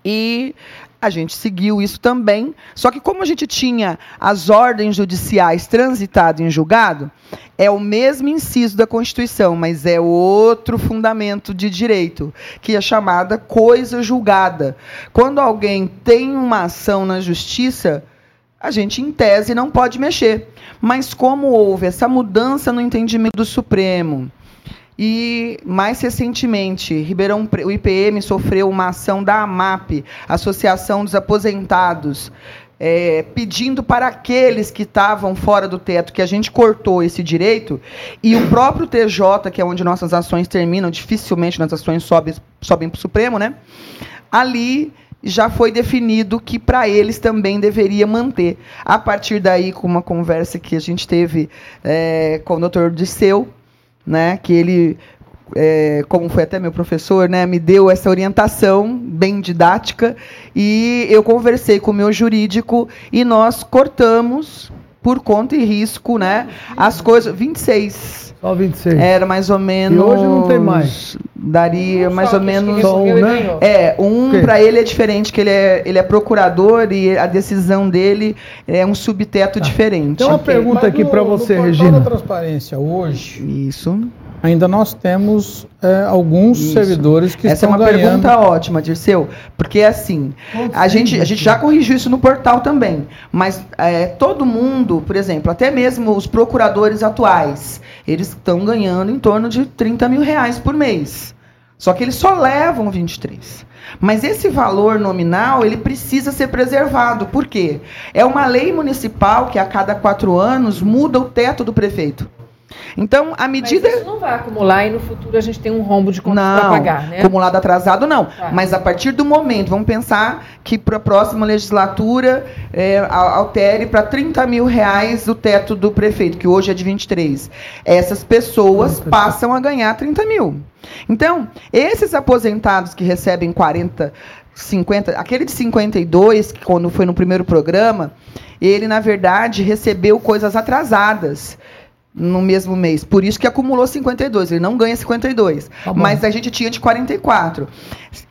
E a gente seguiu isso também. Só que como a gente tinha as ordens judiciais transitadas em julgado, é o mesmo inciso da Constituição, mas é outro fundamento de direito, que é chamada coisa julgada. Quando alguém tem uma ação na justiça, a gente, em tese, não pode mexer. Mas como houve essa mudança no entendimento do Supremo, E mais recentemente, Ribeirão, o IPM sofreu uma ação da AMAP, Associação dos Aposentados, é, pedindo para aqueles que estavam fora do teto que a gente cortou esse direito, e o próprio TJ, que é onde nossas ações terminam, dificilmente nossas ações sobem, sobem para o Supremo, né? ali já foi definido que para eles também deveria manter. A partir daí, com uma conversa que a gente teve é, com o doutor Disseu, né, que ele é, como foi até meu professor, né, me deu essa orientação bem didática e eu conversei com o meu jurídico e nós cortamos por conta e risco, né, as coisas 26. Só 26. Era mais ou menos. E hoje não tem mais. Daria mais ou menos. Só um, né? É, um para ele é diferente, que ele é, ele é procurador e a decisão dele é um subteto Tá. diferente. Tem uma pergunta aqui para você, no Regina. da transparência hoje, Isso. Ainda nós temos é, alguns Isso. servidores que Essa é estão uma ganhando. pergunta ótima, Dirceu, porque assim, a gente, a gente já corrigiu isso no portal também, mas é, todo mundo, por exemplo, até mesmo os procuradores atuais, eles estão ganhando em torno de 30 mil reais por mês. Só que eles só levam 23. Mas esse valor nominal, ele precisa ser preservado. Por quê? É uma lei municipal que a cada quatro anos muda o teto do prefeito. Então, à medida... Mas isso não vai acumular e no futuro a gente tem um rombo de contas para pagar, né? acumulado atrasado não. Tá. Mas a partir do momento, vamos pensar que para a próxima legislatura é, a- altere para 30 mil reais o teto do prefeito, que hoje é de 23. Essas pessoas passam a ganhar 30 mil. Então, esses aposentados que recebem 40, 50, aquele de 52, que quando foi no primeiro programa, ele, na verdade, recebeu coisas atrasadas no mesmo mês. Por isso que acumulou 52. Ele não ganha 52. Tá mas a gente tinha de 44.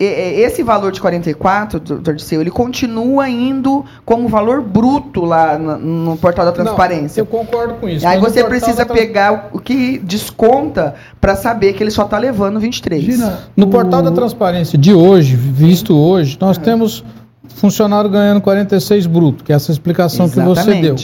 E- e- Esse valor de 44, doutor Disseu, ele continua indo como valor bruto lá no, no portal da transparência. Não, eu concordo com isso. Aí você precisa da pegar o que desconta para saber que ele só está levando 23. Gina, No portal da transparência de hoje, visto hoje, nós temos funcionário ganhando 46 bruto, que é essa explicação que você deu.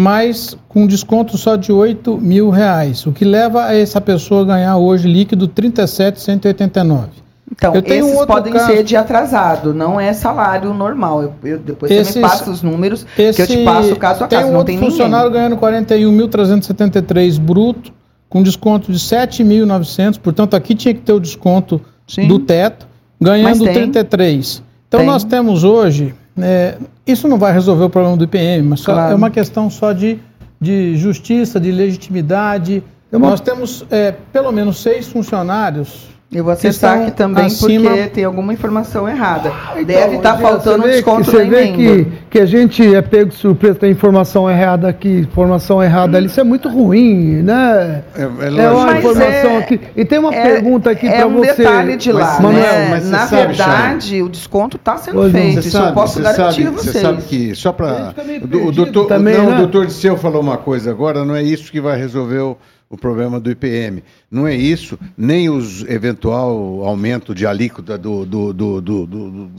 Mas com desconto só de 8 mil reais, o que leva a essa pessoa a ganhar hoje líquido 37,189. Então, Eu tenho um esses outro podem caso- ser de atrasado, não é salário normal. Eu, eu- depois você Esses- me passa os números que eu te passo caso a tem caso. um não tem ninguém. funcionário ganhando 41.373 bruto, com desconto de 7.900, portanto aqui tinha que ter o desconto Sim. do teto, ganhando Mas tem. 33. Então Tem. nós temos hoje, é, isso não vai resolver o problema do IPM, mas Claro. é uma questão só de, de justiça, de legitimidade. uma- Nós temos é, pelo menos seis funcionários Eu vou acessar estão aqui também acima- porque tem alguma informação errada. Então, Deve estar Regina, faltando um você desconto que, Você vê que, que a gente é pego de surpresa, tem informação errada aqui, informação errada ali. Isso é muito ruim, né? É, é É uma Mas informação é- aqui. E tem uma É- pergunta aqui é para um você. detalhe de lá, Mas, Manuel, né? mas você Na sabe, verdade, o desconto está sendo Pois feito. Você Isso eu sabe, posso você garantir sabe, a você vocês. sabe que só para o, doutor, também, não, né? o doutor Disseu falou uma coisa agora, não é isso que vai resolver o, o problema do IPM. Não é isso, nem os eventual aumento de alíquota do, do, do, do- do-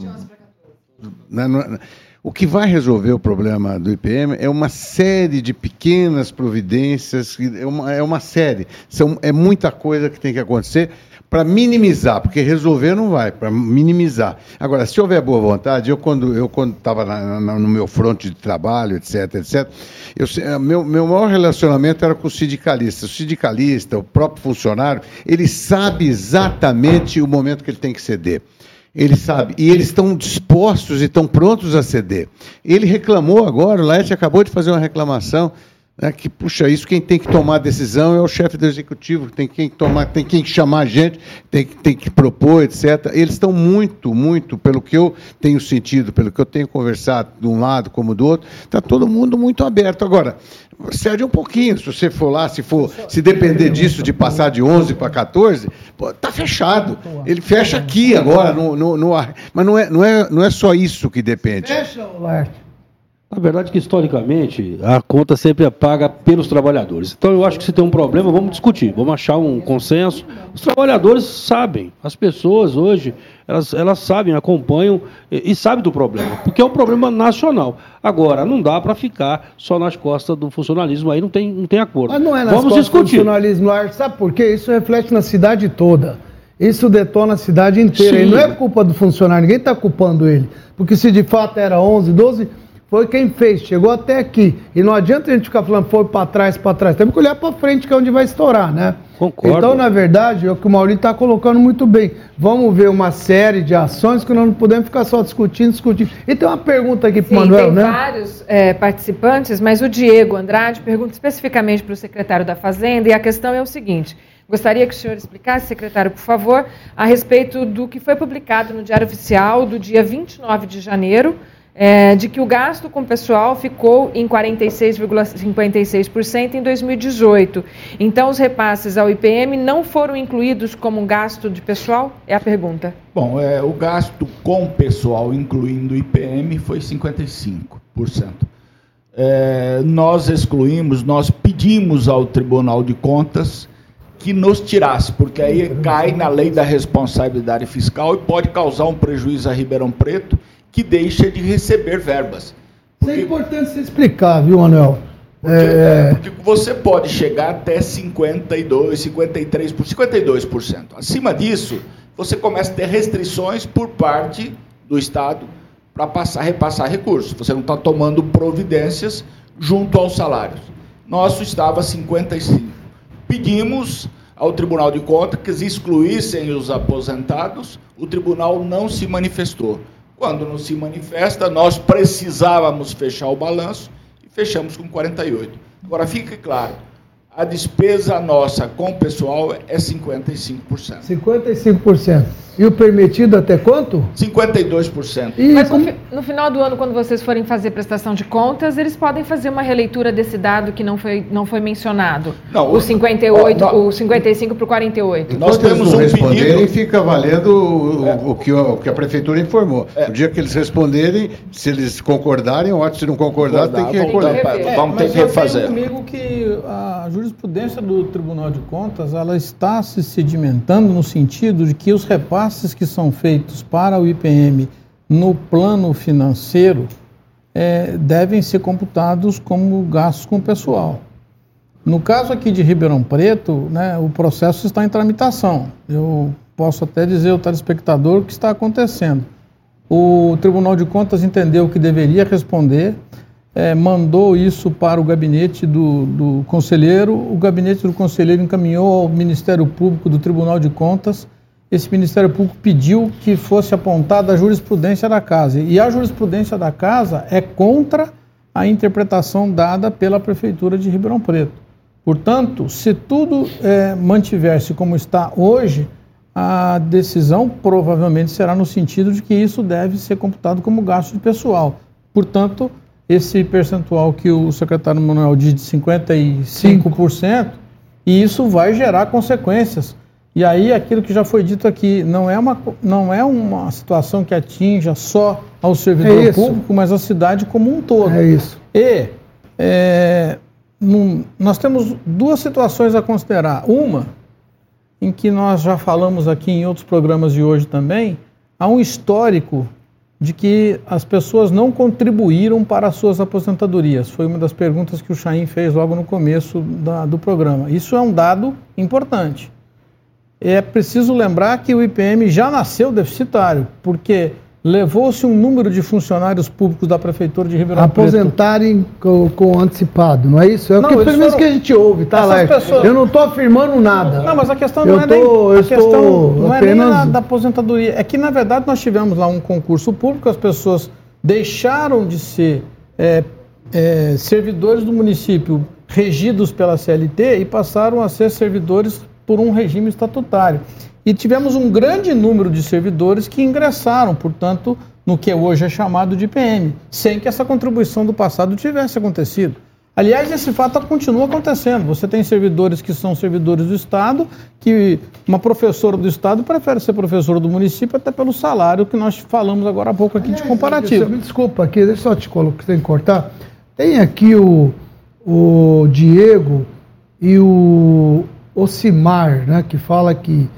não é- o que vai resolver o problema do IPM é uma série de pequenas providências, é uma, é uma série, são, é muita coisa que tem que acontecer para minimizar, porque resolver não vai, para minimizar. Agora, se houver boa vontade, eu quando eu quando estava no meu fronte de trabalho, etc, etc, eu, eh, meu, meu maior relacionamento era com o sindicalista. O sindicalista, o próprio funcionário, ele sabe exatamente o momento que ele tem que ceder. Ele sabe, e eles estão dispostos e estão prontos a ceder. Ele reclamou agora, o Laerte acabou de fazer uma reclamação, né, que, puxa, isso quem tem que tomar a decisão é o chefe do executivo, tem quem tomar, tem quem chamar a gente, tem, tem que propor, etc. Eles estão muito, muito, pelo que eu tenho sentido, pelo que eu tenho conversado de um lado como do outro, está todo mundo muito aberto. Agora, cede um pouquinho, se você for lá, se for, se depender disso, de passar de 11 para 14, pô, tá fechado. Ele fecha aqui agora, no, no, no ar. Mas não é, não, é, não é só isso que depende. Fecha. Na verdade, que historicamente a conta sempre é paga pelos trabalhadores. Então, eu acho que se tem um problema, vamos discutir, vamos achar um consenso. Os trabalhadores sabem, as pessoas hoje, elas, elas sabem, acompanham e, e sabem do problema, porque é um problema nacional. Agora, não dá para ficar só nas costas do funcionalismo, aí não tem, não tem acordo. Mas não é nas vamos costas discutir. do funcionalismo, sabe por quê? Isso reflete na cidade toda. Isso detona a cidade inteira. E não é culpa do funcionário, ninguém está culpando ele. Porque se de fato era 11, 12, foi quem fez, chegou até aqui. E não adianta a gente ficar falando foi para trás, para trás. Temos que olhar para frente, que é onde vai estourar, né? Concordo. Então, na verdade, é o que o Maurício está colocando muito bem. Vamos ver uma série de ações que nós não podemos ficar só discutindo, discutindo. E tem uma pergunta aqui para o Manuel, tem né? vários é, participantes, mas o Diego Andrade pergunta especificamente para o secretário da Fazenda, e a questão é o seguinte: gostaria que o senhor explicasse, secretário, por favor, a respeito do que foi publicado no Diário Oficial do dia 29 de janeiro. É, de que o gasto com pessoal ficou em 46,56% em 2018. Então, os repasses ao IPM não foram incluídos como gasto de pessoal? É a pergunta. Bom, é, o gasto com pessoal, incluindo o IPM, foi 55%. É, nós excluímos, nós pedimos ao Tribunal de Contas que nos tirasse, porque aí cai na lei da responsabilidade fiscal e pode causar um prejuízo a Ribeirão Preto que deixa de receber verbas. Isso é importante você explicar, viu, Manuel? Porque, é, porque você pode chegar até 52, 53, por 52%. Acima disso, você começa a ter restrições por parte do Estado para passar, repassar recursos. Você não está tomando providências junto aos salários. Nosso estava 55. Pedimos ao Tribunal de Contas que excluíssem os aposentados. O tribunal não se manifestou. Quando não se manifesta, nós precisávamos fechar o balanço e fechamos com 48. Agora, fique claro, a despesa nossa com o pessoal é 55%. 55%. E o permitido até quanto? 52%. E Mas no, como- fi- no final do ano, quando vocês forem fazer prestação de contas, eles podem fazer uma releitura desse dado que não foi, não foi mencionado. Não, o o- 58, ó, o 55 para o 48. Nós Enquanto eles temos não um pedido- fica valendo o, o que, o que a prefeitura informou. O dia que eles responderem, se eles concordarem, ótimo. Se não concordar, tem que Concordar, recolher. vamos- rever. Vamos ter que refazer. comigo que a jurisprudência do Tribunal de Contas ela está se sedimentando no sentido de que os repasses que são feitos para o IPM no plano financeiro eh, devem ser computados como gastos com pessoal. No caso aqui de Ribeirão Preto, né, o processo está em tramitação. Eu posso até dizer ao telespectador o que está acontecendo. O Tribunal de Contas entendeu que deveria responder, eh, mandou isso para o gabinete do, do conselheiro, o gabinete do conselheiro encaminhou ao Ministério Público do Tribunal de Contas. Esse Ministério Público pediu que fosse apontada a jurisprudência da casa. E a jurisprudência da casa é contra a interpretação dada pela Prefeitura de Ribeirão Preto. Portanto, se tudo eh, mantiver-se como está hoje, a decisão provavelmente será no sentido de que isso deve ser computado como gasto de pessoal. Portanto, esse percentual que o secretário Manuel diz de 55%, e isso vai gerar consequências. E aí, aquilo que já foi dito aqui, não é uma, não é uma situação que atinja só ao servidor É público, mas a cidade como um todo. É isso. E é, num- nós temos duas situações a considerar. Uma, em que nós já falamos aqui em outros programas de hoje também, há um histórico de que as pessoas não contribuíram para as suas aposentadorias. Foi uma das perguntas que o Chaim fez logo no começo da- do programa. Isso é um dado importante. É preciso lembrar que o IPM já nasceu deficitário, porque levou-se um número de funcionários públicos da Prefeitura de Ribeirão Preto Aposentarem com, com antecipado, não é isso? É o que, pelo menos que a gente ouve, tá, Laerte? pessoas- Eu não estou afirmando nada. Não, mas a questão Eu não é tô- nem, eu a questão não é nem apenas- a da aposentadoria. É que, na verdade, nós tivemos lá um concurso público, as pessoas deixaram de ser é, é, servidores do município regidos pela CLT e passaram a ser servidores por um regime estatutário. E tivemos um grande número de servidores que ingressaram, portanto, no que hoje é chamado de IPM, sem que essa contribuição do passado tivesse acontecido. Aliás, esse fato continua acontecendo. Você tem servidores que são servidores do Estado, que uma professora do Estado prefere ser professora do município até pelo salário que nós falamos agora há pouco aqui de comparativo. Me desculpa aqui, deixa eu só te colocar, tem que cortar. Tem aqui o, o Diego e o Ocimar, né, que fala que,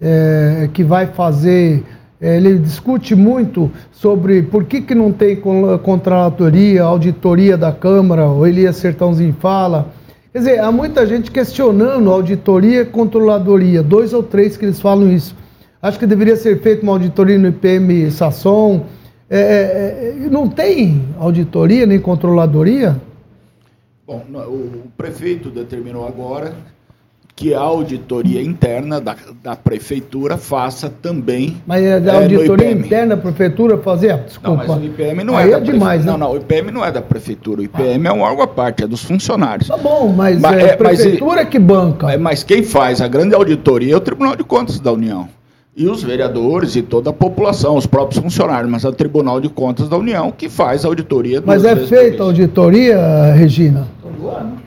é, que vai fazer é, ele discute muito sobre por que, que não tem contralatoria, auditoria da Câmara, o Elias Sertãozinho fala. Quer dizer, há muita gente questionando auditoria e controladoria, dois ou três que eles falam isso. Acho que deveria ser feita uma auditoria no IPM Sasson. É, é, é, não tem auditoria nem controladoria? Bom, o prefeito determinou agora que a auditoria interna da, da prefeitura faça também. Mas é da auditoria interna da prefeitura fazer? Desculpa. Não, mas o IPM não Aí é, é da demais, né? Não, não, o IPM não é da prefeitura. O IPM ah. é um órgão à parte, é dos funcionários. Tá bom, mas, mas é a prefeitura mas, que banca. Mas quem faz a grande auditoria é o Tribunal de Contas da União. E os vereadores e toda a população, os próprios funcionários, mas é o Tribunal de Contas da União que faz a auditoria. Mas é feita a auditoria, Regina? Todo ano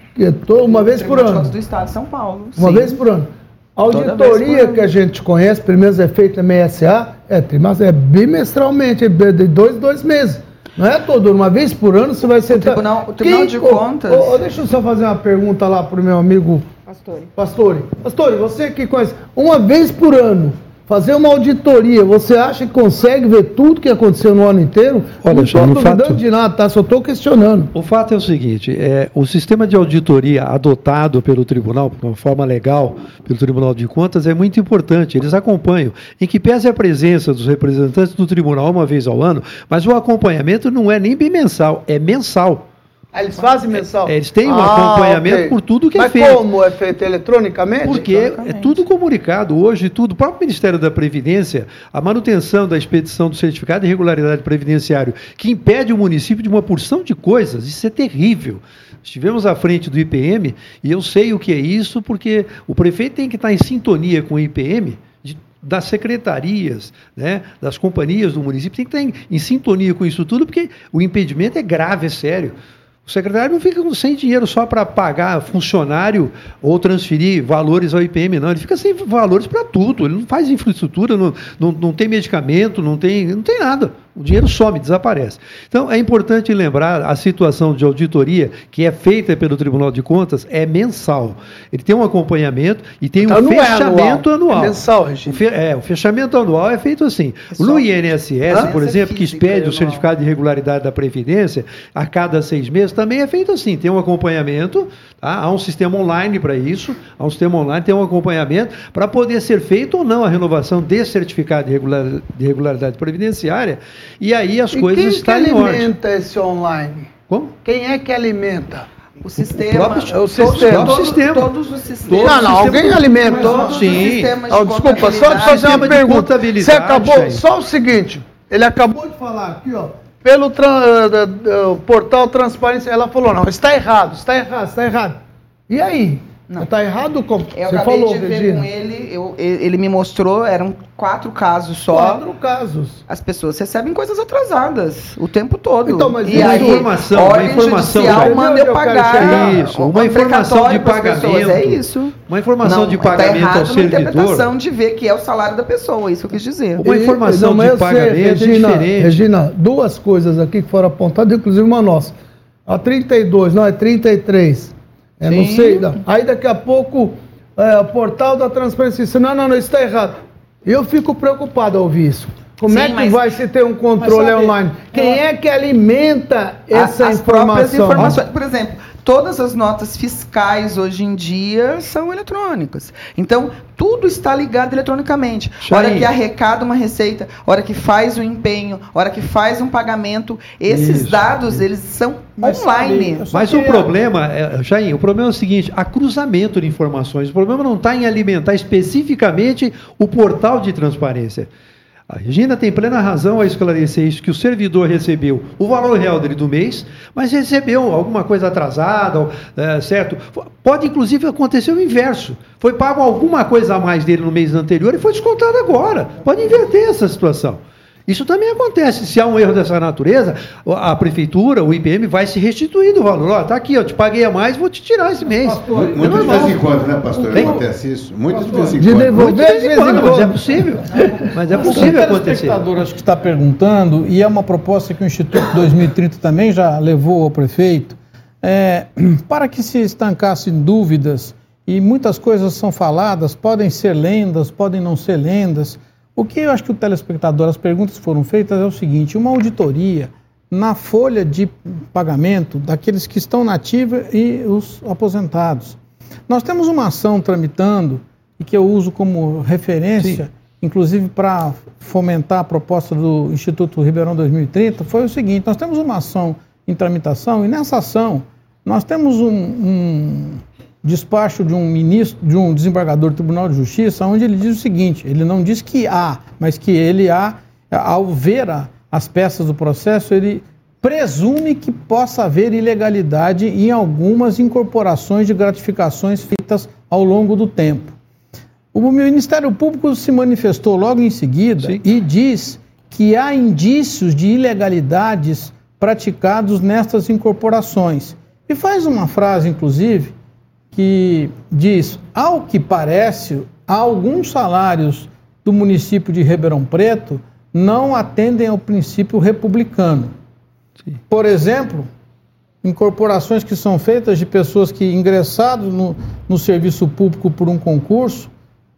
uma vez por ano. do Estado de São Paulo. Uma sim. vez por ano. A auditoria que a gente conhece, pelo menos é feita na MSA, é, é bimestralmente, é de dois dois meses. Não é todo, uma vez por ano você vai sentar. O Tribunal, o tribunal Quem, de Contas. Oh, deixa eu só fazer uma pergunta lá para o meu amigo Pastore. Pastore. Pastore, você que conhece, uma vez por ano, fazer uma auditoria, você acha que consegue ver tudo que aconteceu no ano inteiro? Olha, não estou duvidando fato, de nada, tá? Só estou questionando. O fato é o seguinte: é, o sistema de auditoria adotado pelo tribunal, de uma forma legal, pelo Tribunal de Contas, é muito importante. Eles acompanham. Em que pese a presença dos representantes do tribunal uma vez ao ano, mas o acompanhamento não é nem bimensal, é mensal. Ah, eles fazem mensal? É, eles têm um ah, acompanhamento okay. por tudo que Mas é feito. Mas como é feito eletronicamente? Porque é tudo comunicado. Hoje, tudo. O próprio Ministério da Previdência, a manutenção da expedição do certificado de regularidade previdenciário, que impede o município de uma porção de coisas, isso é terrível. Estivemos à frente do IPM e eu sei o que é isso, porque o prefeito tem que estar em sintonia com o IPM das secretarias, né, das companhias do município, tem que estar em, em, sintonia com isso tudo, porque o impedimento é grave, é sério. O secretário não fica sem dinheiro só para pagar funcionário ou transferir valores ao IPM, não. Ele fica sem valores para tudo. Ele não faz infraestrutura, não, não, não tem medicamento, não tem, não tem nada. O dinheiro some, desaparece. Então, é importante lembrar a situação de auditoria que é feita pelo Tribunal de Contas é mensal. Ele tem um acompanhamento e tem então, um fechamento é anual. anual. É mensal, Regina. O, fe, é, o fechamento anual é feito assim. É no INSS, ah, por exemplo, é física, que expede o certificado de regularidade da Previdência, a cada seis meses, também é feito assim. Tem um acompanhamento, tá? há um sistema online para isso, há um sistema online, tem um acompanhamento para poder ser feito ou não a renovação desse certificado de, regular, de regularidade previdenciária e aí as e coisas estão em ordem. Quem alimenta esse online? Como? Quem é que alimenta? O sistema. O próprio, o sistema. Todos, sistema. Todos os sistemas. Não, não, alguém alimenta. Todos Sim. oh, desculpa, só de fazer uma pergunta. Você acabou, só o seguinte, ele acabou de falar aqui, ó, pelo tra, uh, uh, portal Transparência, ela falou, não, está errado, está errado, está errado. E aí? Não. Está errado como eu você falou, de ver Regina. com ele, eu, ele me mostrou, eram quatro casos só. Quatro casos. As pessoas recebem coisas atrasadas o tempo todo. Então, mas e uma aí, informação, uma informação judicial manda eu pagar. Isso, uma informação de pagamento. É isso. Uma informação não, de pagamento tá ao servidor. Uma interpretação de ver que é o salário da pessoa, isso que eu quis dizer. Uma informação não, de pagamento sei, Regina, é diferente. Regina, duas coisas aqui que foram apontadas, inclusive uma nossa. A 32, não, é 33. É, não sei. Aí daqui a pouco é, o portal da transparência disse, não, não, não, isso está errado. Eu fico preocupado ao ouvir isso. Como Sim, é que mas, vai se ter um controle sabe, online? Quem é que alimenta essa as informação? informações? Por exemplo, todas as notas fiscais hoje em dia são eletrônicas. Então, tudo está ligado eletronicamente. Hora que arrecada uma receita, hora que faz o empenho, hora que faz um pagamento, esses Isso. dados, eles são Mas online. Sabe, Mas o problema, é, Jair, o problema é o seguinte, há cruzamento de informações. O problema não está em alimentar especificamente o portal de transparência. A Regina tem plena razão a esclarecer isso, que o servidor recebeu o valor real dele do mês, mas recebeu alguma coisa atrasada, é, certo? Pode, inclusive, acontecer o inverso. Foi pago alguma coisa a mais dele no mês anterior e foi descontado agora. Pode inverter essa situação. Isso também acontece. Se há um erro dessa natureza, a prefeitura, o IPM, vai se restituir do valor. Ó, tá aqui, eu te paguei a mais, vou te tirar esse mês. Pastor, muito é de vez em quando, né, pastor? Bem, acontece isso. Muito de vez em quando. De muito de vez em quando, mas é possível. Mas é possível acontecer. O acho que está perguntando, e é uma proposta que o Instituto 2030 também já levou ao prefeito, é, [clears throat] para que se estancassem dúvidas, e muitas coisas são faladas, podem ser lendas, podem não ser lendas, o que eu acho que o telespectador, as perguntas foram feitas é o seguinte: uma auditoria na folha de pagamento daqueles que estão na ativa e os aposentados. Nós temos uma ação tramitando e que eu uso como referência, Sim. inclusive para fomentar a proposta do Instituto Ribeirão 2030, foi o seguinte: nós temos uma ação em tramitação e nessa ação nós temos um, um despacho de um ministro, de um desembargador do Tribunal de Justiça, onde ele diz o seguinte: ele não diz que há, mas que ele há, ao ver as peças do processo, ele presume que possa haver ilegalidade em algumas incorporações de gratificações feitas ao longo do tempo. O Ministério Público se manifestou logo em seguida Sim. e diz que há indícios de ilegalidades praticados nestas incorporações. E faz uma frase, inclusive, que diz: ao que parece, alguns salários do município de Ribeirão Preto não atendem ao princípio republicano. Sim. Por exemplo, incorporações que são feitas de pessoas que ingressados no, no serviço público por um concurso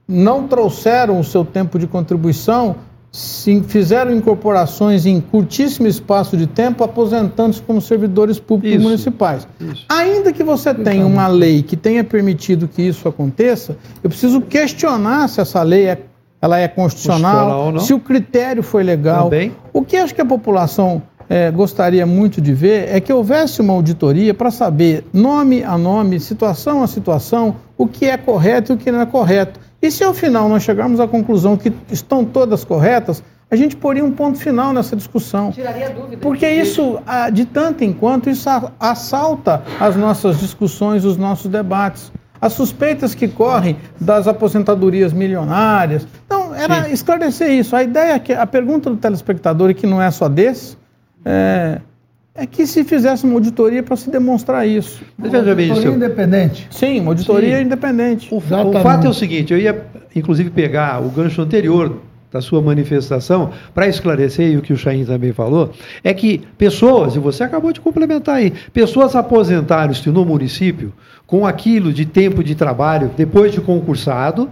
não trouxeram o seu tempo de contribuição se fizeram incorporações em curtíssimo espaço de tempo, aposentando-se como servidores públicos isso, municipais. Isso. Ainda que você tenha uma lei que tenha permitido que isso aconteça, eu preciso questionar se essa lei é, ela é constitucional, se o critério foi legal. Também. O que acho que a população é, gostaria muito de ver é que houvesse uma auditoria para saber, nome a nome, situação a situação, o que é correto e o que não é correto e se ao final nós chegarmos à conclusão que estão todas corretas, a gente poria um ponto final nessa discussão. Tiraria dúvida. Porque isso, de tanto em quanto, isso assalta as nossas discussões, os nossos debates. As suspeitas que correm das aposentadorias milionárias. Então, era Sim. esclarecer isso. A ideia é que a pergunta do telespectador, e que não é só desse, é, é que se fizesse uma auditoria para se demonstrar isso. Uma auditoria independente. Sim, uma auditoria Sim. independente. O, o, fato é o seguinte, eu ia inclusive pegar o gancho anterior da sua manifestação, para esclarecer o que o Chain também falou, é que pessoas, e você acabou de complementar aí, pessoas aposentaram-se no município com aquilo de tempo de trabalho depois de concursado,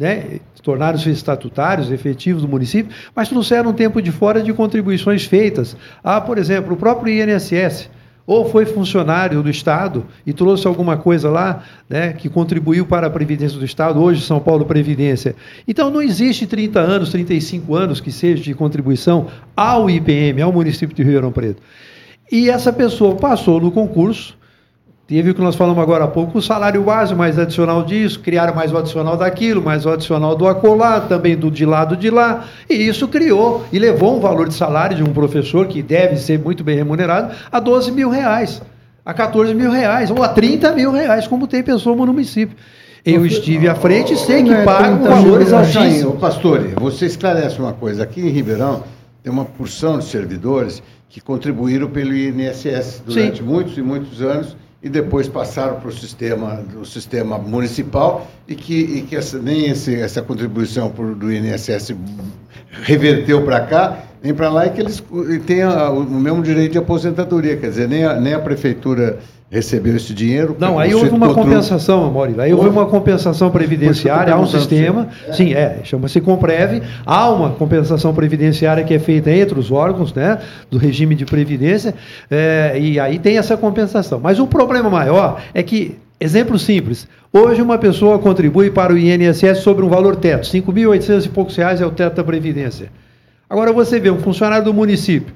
né, tornaram-se estatutários, efetivos do município, mas trouxeram um tempo de fora de contribuições feitas. Ah, por exemplo, o próprio INSS, ou foi funcionário do Estado e trouxe alguma coisa lá né, que contribuiu para a Previdência do Estado, hoje São Paulo Previdência. Então não existe 30 anos, 35 anos que seja de contribuição ao IPM, ao município de Ribeirão Preto. E essa pessoa passou no concurso, Teve o que nós falamos agora há pouco, o salário base, mais adicional disso, criaram mais o adicional daquilo, mais o adicional do acolá, também do de lado de lá, e isso criou e levou um valor de salário de um professor que deve ser muito bem remunerado a 12 mil reais, a 14 mil reais, ou a 30 mil reais, como tem pessoa no município. Eu estive à frente e sei que é pagam valores altíssimos. Pastor, você esclarece uma coisa. Aqui em Ribeirão tem uma porção de servidores que contribuíram pelo INSS durante Sim. muitos e muitos anos e depois passaram para o sistema, do sistema municipal e que, e que essa, nem esse, essa contribuição por, do INSS reverteu para cá, nem para lá, e que eles têm o mesmo direito de aposentadoria, quer dizer, nem a, nem a prefeitura recebeu esse dinheiro. Não, aí houve uma compensação, Maurílio. Aí houve uma compensação previdenciária, há um sistema, sim, é, chama-se Compreve, há uma compensação previdenciária que é feita entre os órgãos né, do regime de previdência, é, e aí tem essa compensação. Mas o problema maior é que, exemplo simples, hoje uma pessoa contribui para o INSS sobre um valor teto, 5.800 e poucos reais é o teto da Previdência. Agora você vê um funcionário do município,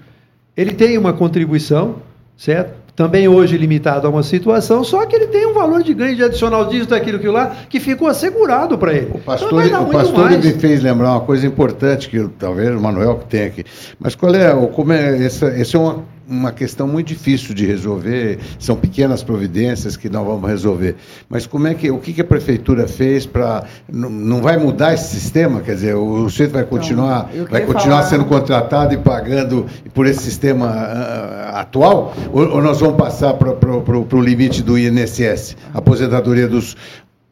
ele tem uma contribuição, certo? também hoje limitado a uma situação, só que ele tem um valor de ganho de adicional disso, daquilo, aquilo lá, que ficou assegurado para ele. O pastor, então, o pastor me fez lembrar uma coisa importante, que talvez o Manuel que tem aqui. Mas qual é, como é essa, esse é uma, uma questão muito difícil de resolver, são pequenas providências que nós vamos resolver. Mas como é que, o que, a prefeitura fez para. Não vai mudar esse sistema? Quer dizer, o sujeito vai continuar, Então, vai continuar falar- sendo contratado e pagando por esse sistema ah, atual? Ou, ou nós vamos passar para o limite do INSS, aposentadoria dos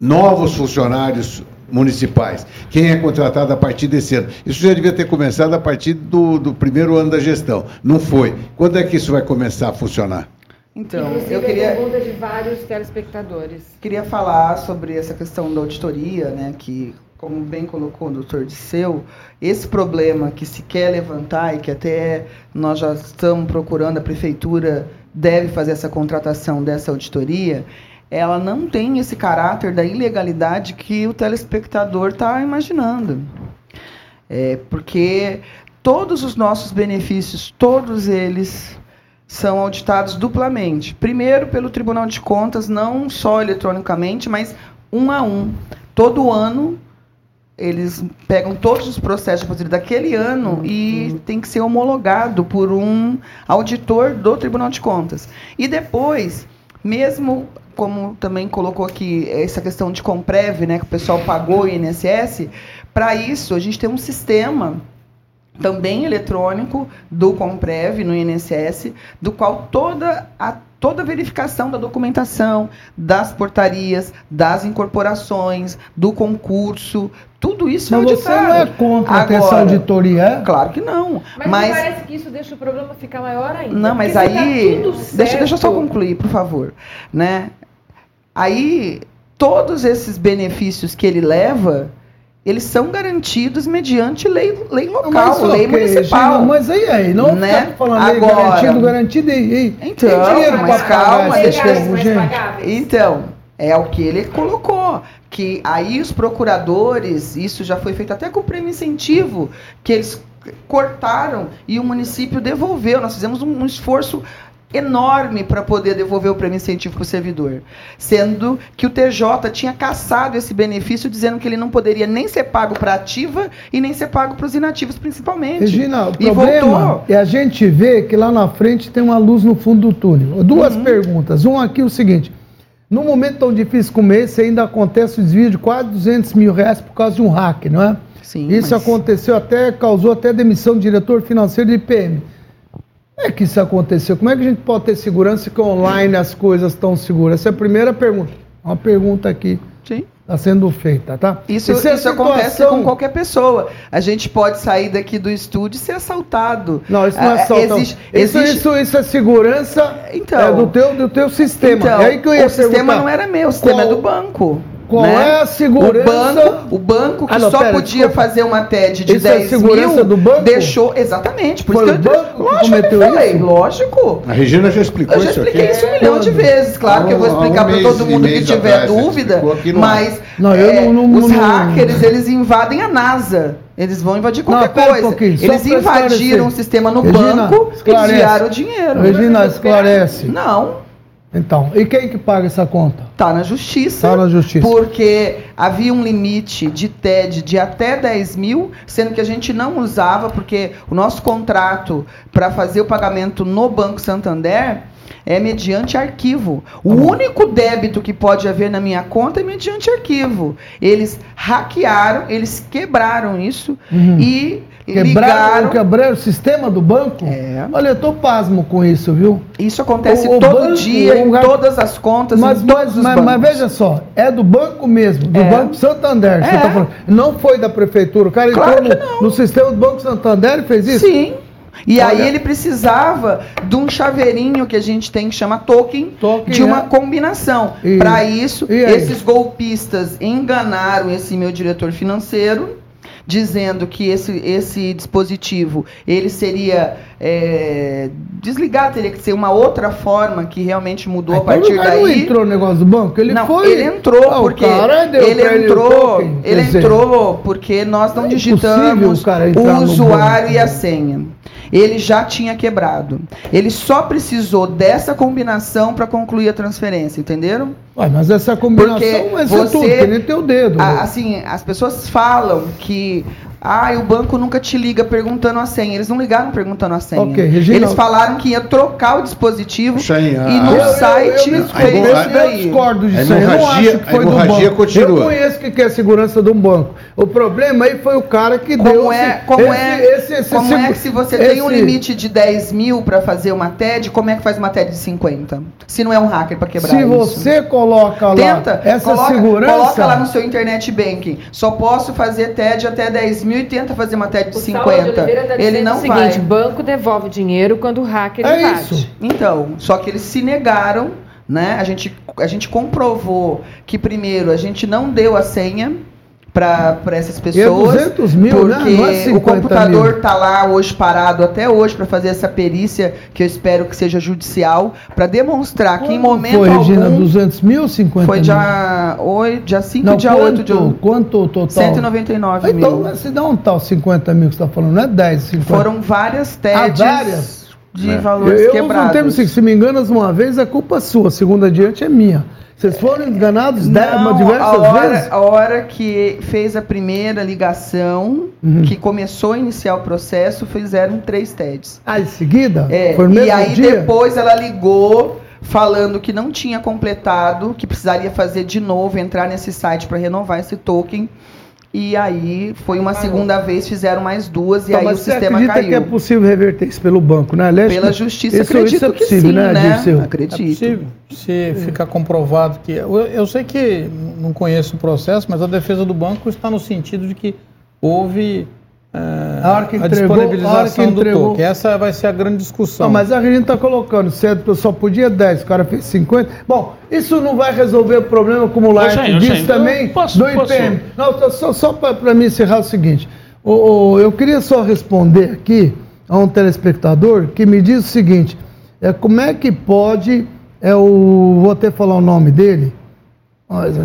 novos funcionários municipais? Quem é contratado a partir desse ano? Isso já devia ter começado a partir do, do primeiro ano da gestão. Não foi. Quando é que isso vai começar a funcionar? Então, Inclusive, eu queria, pergunta de vários telespectadores. queria falar sobre essa questão da auditoria, né, que, como bem colocou o doutor Disseu, esse problema que se quer levantar e que até nós já estamos procurando, a prefeitura deve fazer essa contratação dessa auditoria, ela não tem esse caráter da ilegalidade que o telespectador está imaginando. É, porque todos os nossos benefícios, todos eles são auditados duplamente. Primeiro pelo Tribunal de Contas, não só eletronicamente, mas um a um. Todo ano eles pegam todos os processos daquele ano e tem que ser homologado por um auditor do Tribunal de Contas. E depois, mesmo como também colocou aqui essa questão de Comprev, né, que o pessoal pagou o INSS, para isso a gente tem um sistema também eletrônico do Comprev no INSS, do qual toda a toda a verificação da documentação, das portarias, das incorporações, do concurso, tudo isso Mas é você auditado. não é contra ter essa Agora, auditoria, é? Claro que não. Mas, Mas, me parece que isso deixa o problema ficar maior ainda. não, mas tá aí tudo deixa, deixa eu só concluir, por favor, né? Aí todos esses benefícios que ele leva, eles são garantidos mediante lei, lei local, Mas, lei ok, municipal. Mas aí, aí, não Né? fica falando aí Agora- garantido, garantido e, e Então, tem dinheiro mas calma, deixa eu-. Então, é o que ele colocou. Que aí os procuradores, isso já foi feito até com o prêmio incentivo, que eles cortaram e o município devolveu. Nós fizemos um, um esforço enorme para poder devolver o prêmio incentivo para o servidor. Sendo que o TJ tinha caçado esse benefício, dizendo que ele não poderia nem ser pago para ativa e nem ser pago para os inativos, principalmente. Regina, o e problema voltou. é a gente ver que lá na frente tem uma luz no fundo do túnel. Duas Uhum. perguntas. Um aqui é o seguinte: num momento tão difícil como esse, ainda acontece o desvio de quase 200 mil reais por causa de um hack, não é? Sim, Isso mas- aconteceu até, causou até demissão do diretor financeiro de IPM. Como é que isso aconteceu? Como é que a gente pode ter segurança que online as coisas estão seguras? Essa é a primeira pergunta. Uma pergunta aqui Sim. está sendo feita, tá? Isso, isso acontece situação- com qualquer pessoa. A gente pode sair daqui do estúdio e ser assaltado. Não, isso não é Ah, assalto. existe- isso, existe- isso, isso é segurança Então. é do, teu, do teu sistema. Então, é aí que eu ia o sistema não era meu, o sistema Qual- é do banco. Qual né? é a segurança- O banco, o banco que Ah, não, só pera, podia desculpa. fazer uma TED de Isso é 10 segurança mil, do banco? deixou... Exatamente. Por Foi isso o que eu, banco lógico que cometeu eu falei, isso? lógico. A Regina já explicou Eu já isso expliquei aqui. isso um milhão de vezes. Claro que eu vou Há um- um explicar para todo mundo que tiver dúvida. Mas Não, eu é, não- não- os não- hackers, eles invadem a NASA. Eles vão invadir Não, qualquer um coisa. só eles invadiram o sistema no Regina, banco e desviaram o dinheiro. Regina, esclarece. Não, Então, e quem que paga essa conta? Tá na justiça. Tá na justiça. Porque havia um limite de TED de até 10 mil, sendo que a gente não usava, porque o nosso contrato para fazer o pagamento no Banco Santander é mediante arquivo. Tá O único débito que pode haver na minha conta é mediante arquivo. Eles hackearam, eles quebraram isso Uhum. e Quebraram, quebraram o sistema do banco? É. Olha, eu tô pasmo com isso, viu? Isso acontece O- o todo banco, dia, o em lugar- todas as contas, Mas, em todos mas, os mas, bancos. mas veja só, é do banco mesmo, do É. Banco Santander. É. tá. Não foi da prefeitura. O cara Claro entrou que no, no sistema do Banco Santander e fez isso? Sim. E Olha- aí ele precisava de um chaveirinho que a gente tem que chama token, Token, de uma é. combinação. Para isso, esses golpistas enganaram esse meu diretor financeiro, dizendo que esse, esse dispositivo ele seria é, desligado, teria que ser uma outra forma que realmente mudou a Então, partir o cara não daí. entrou no negócio do banco? Ele não, foi. ele entrou Ah, porque ele ele entrou, ele dizer, entrou porque nós não É digitamos o usuário e a senha. Ele já tinha quebrado. Ele só precisou dessa combinação para concluir a transferência, entenderam? Ué, mas essa combinação Porque ser você- tudo, que nem teu dedo. A- assim, as pessoas falam que Ah, e o banco nunca te liga perguntando a senha. Eles não ligaram perguntando a senha. Ok, Regina- Eles falaram que ia trocar o dispositivo Senha, e no ah, eu- site eu, eu, fez eu, isso eu discordo disso. Eu não acho que foi do banco. continua. Eu conheço o que é a segurança de um banco. O problema aí foi o cara que deu. Como é, esse- como esse- é, esse- esse- como esse- é que se você tem um limite de 10 mil para fazer uma TED, como é que faz uma TED de 50? Se não é um hacker para quebrar Se isso. você coloca lá Tenta, essa coloca, segurança. coloca lá no seu internet banking. Só posso fazer TED até 10 mil e tenta fazer uma TED de O Saulo de 50. Oliveira tá Ele não o seguinte, vai. banco devolve dinheiro quando o hacker É invade. isso. Então, só que eles se negaram, né? A gente, a gente comprovou que primeiro a gente não deu a senha para essas E é pessoas. 200 mil, né? porque Não é 50 o computador mil. tá lá hoje parado até hoje para fazer essa perícia que eu espero que seja judicial para demonstrar que em momento foi, Regina, algum 200 mil ou 50 foi mil? dia 8, dia 5 Não, dia quanto, 8 de outubro. Quanto o total? 199 Então, mil. se dá um tal 50 mil que você está falando, não é 10, 50. Foram várias TEDs Ah, várias? De É. valores eu, eu quebrados. não temos, se, se me enganas uma vez, a culpa é sua. Segunda adiante é minha. Vocês foram enganados Não, diversas a hora, vezes? A hora que fez a primeira ligação, Uhum. que começou a iniciar o processo, fizeram três TEDs. Ah, em seguida? É, e aí dia? depois ela ligou falando que não tinha completado, que precisaria fazer de novo, entrar nesse site para renovar esse token. E aí foi uma segunda vez, fizeram mais duas e Tá, aí o sistema acredita caiu. que é possível reverter isso pelo banco, né? Aliás, Pela justiça, isso, acredito isso é que possível, sim, né, né? Dirceu? É Acredito. possível. Se ficar comprovado que. Eu, eu sei que não conheço o processo, mas a defesa do banco está no sentido de que houve A hora que a entregou- a hora que disponibilização do entregou- token. Essa vai ser a grande discussão. Não, mas a Regina está colocando, certo? Só podia 10, o cara fez 50. Bom, isso não vai resolver o problema, como o Laerte Eugênio, disse também, eu posso- do posso- IPM. Não, só- só, só para mim encerrar o seguinte: o- o- eu queria só responder aqui a um telespectador que me diz o seguinte: é, como é que pode, é o, vou até falar o nome dele,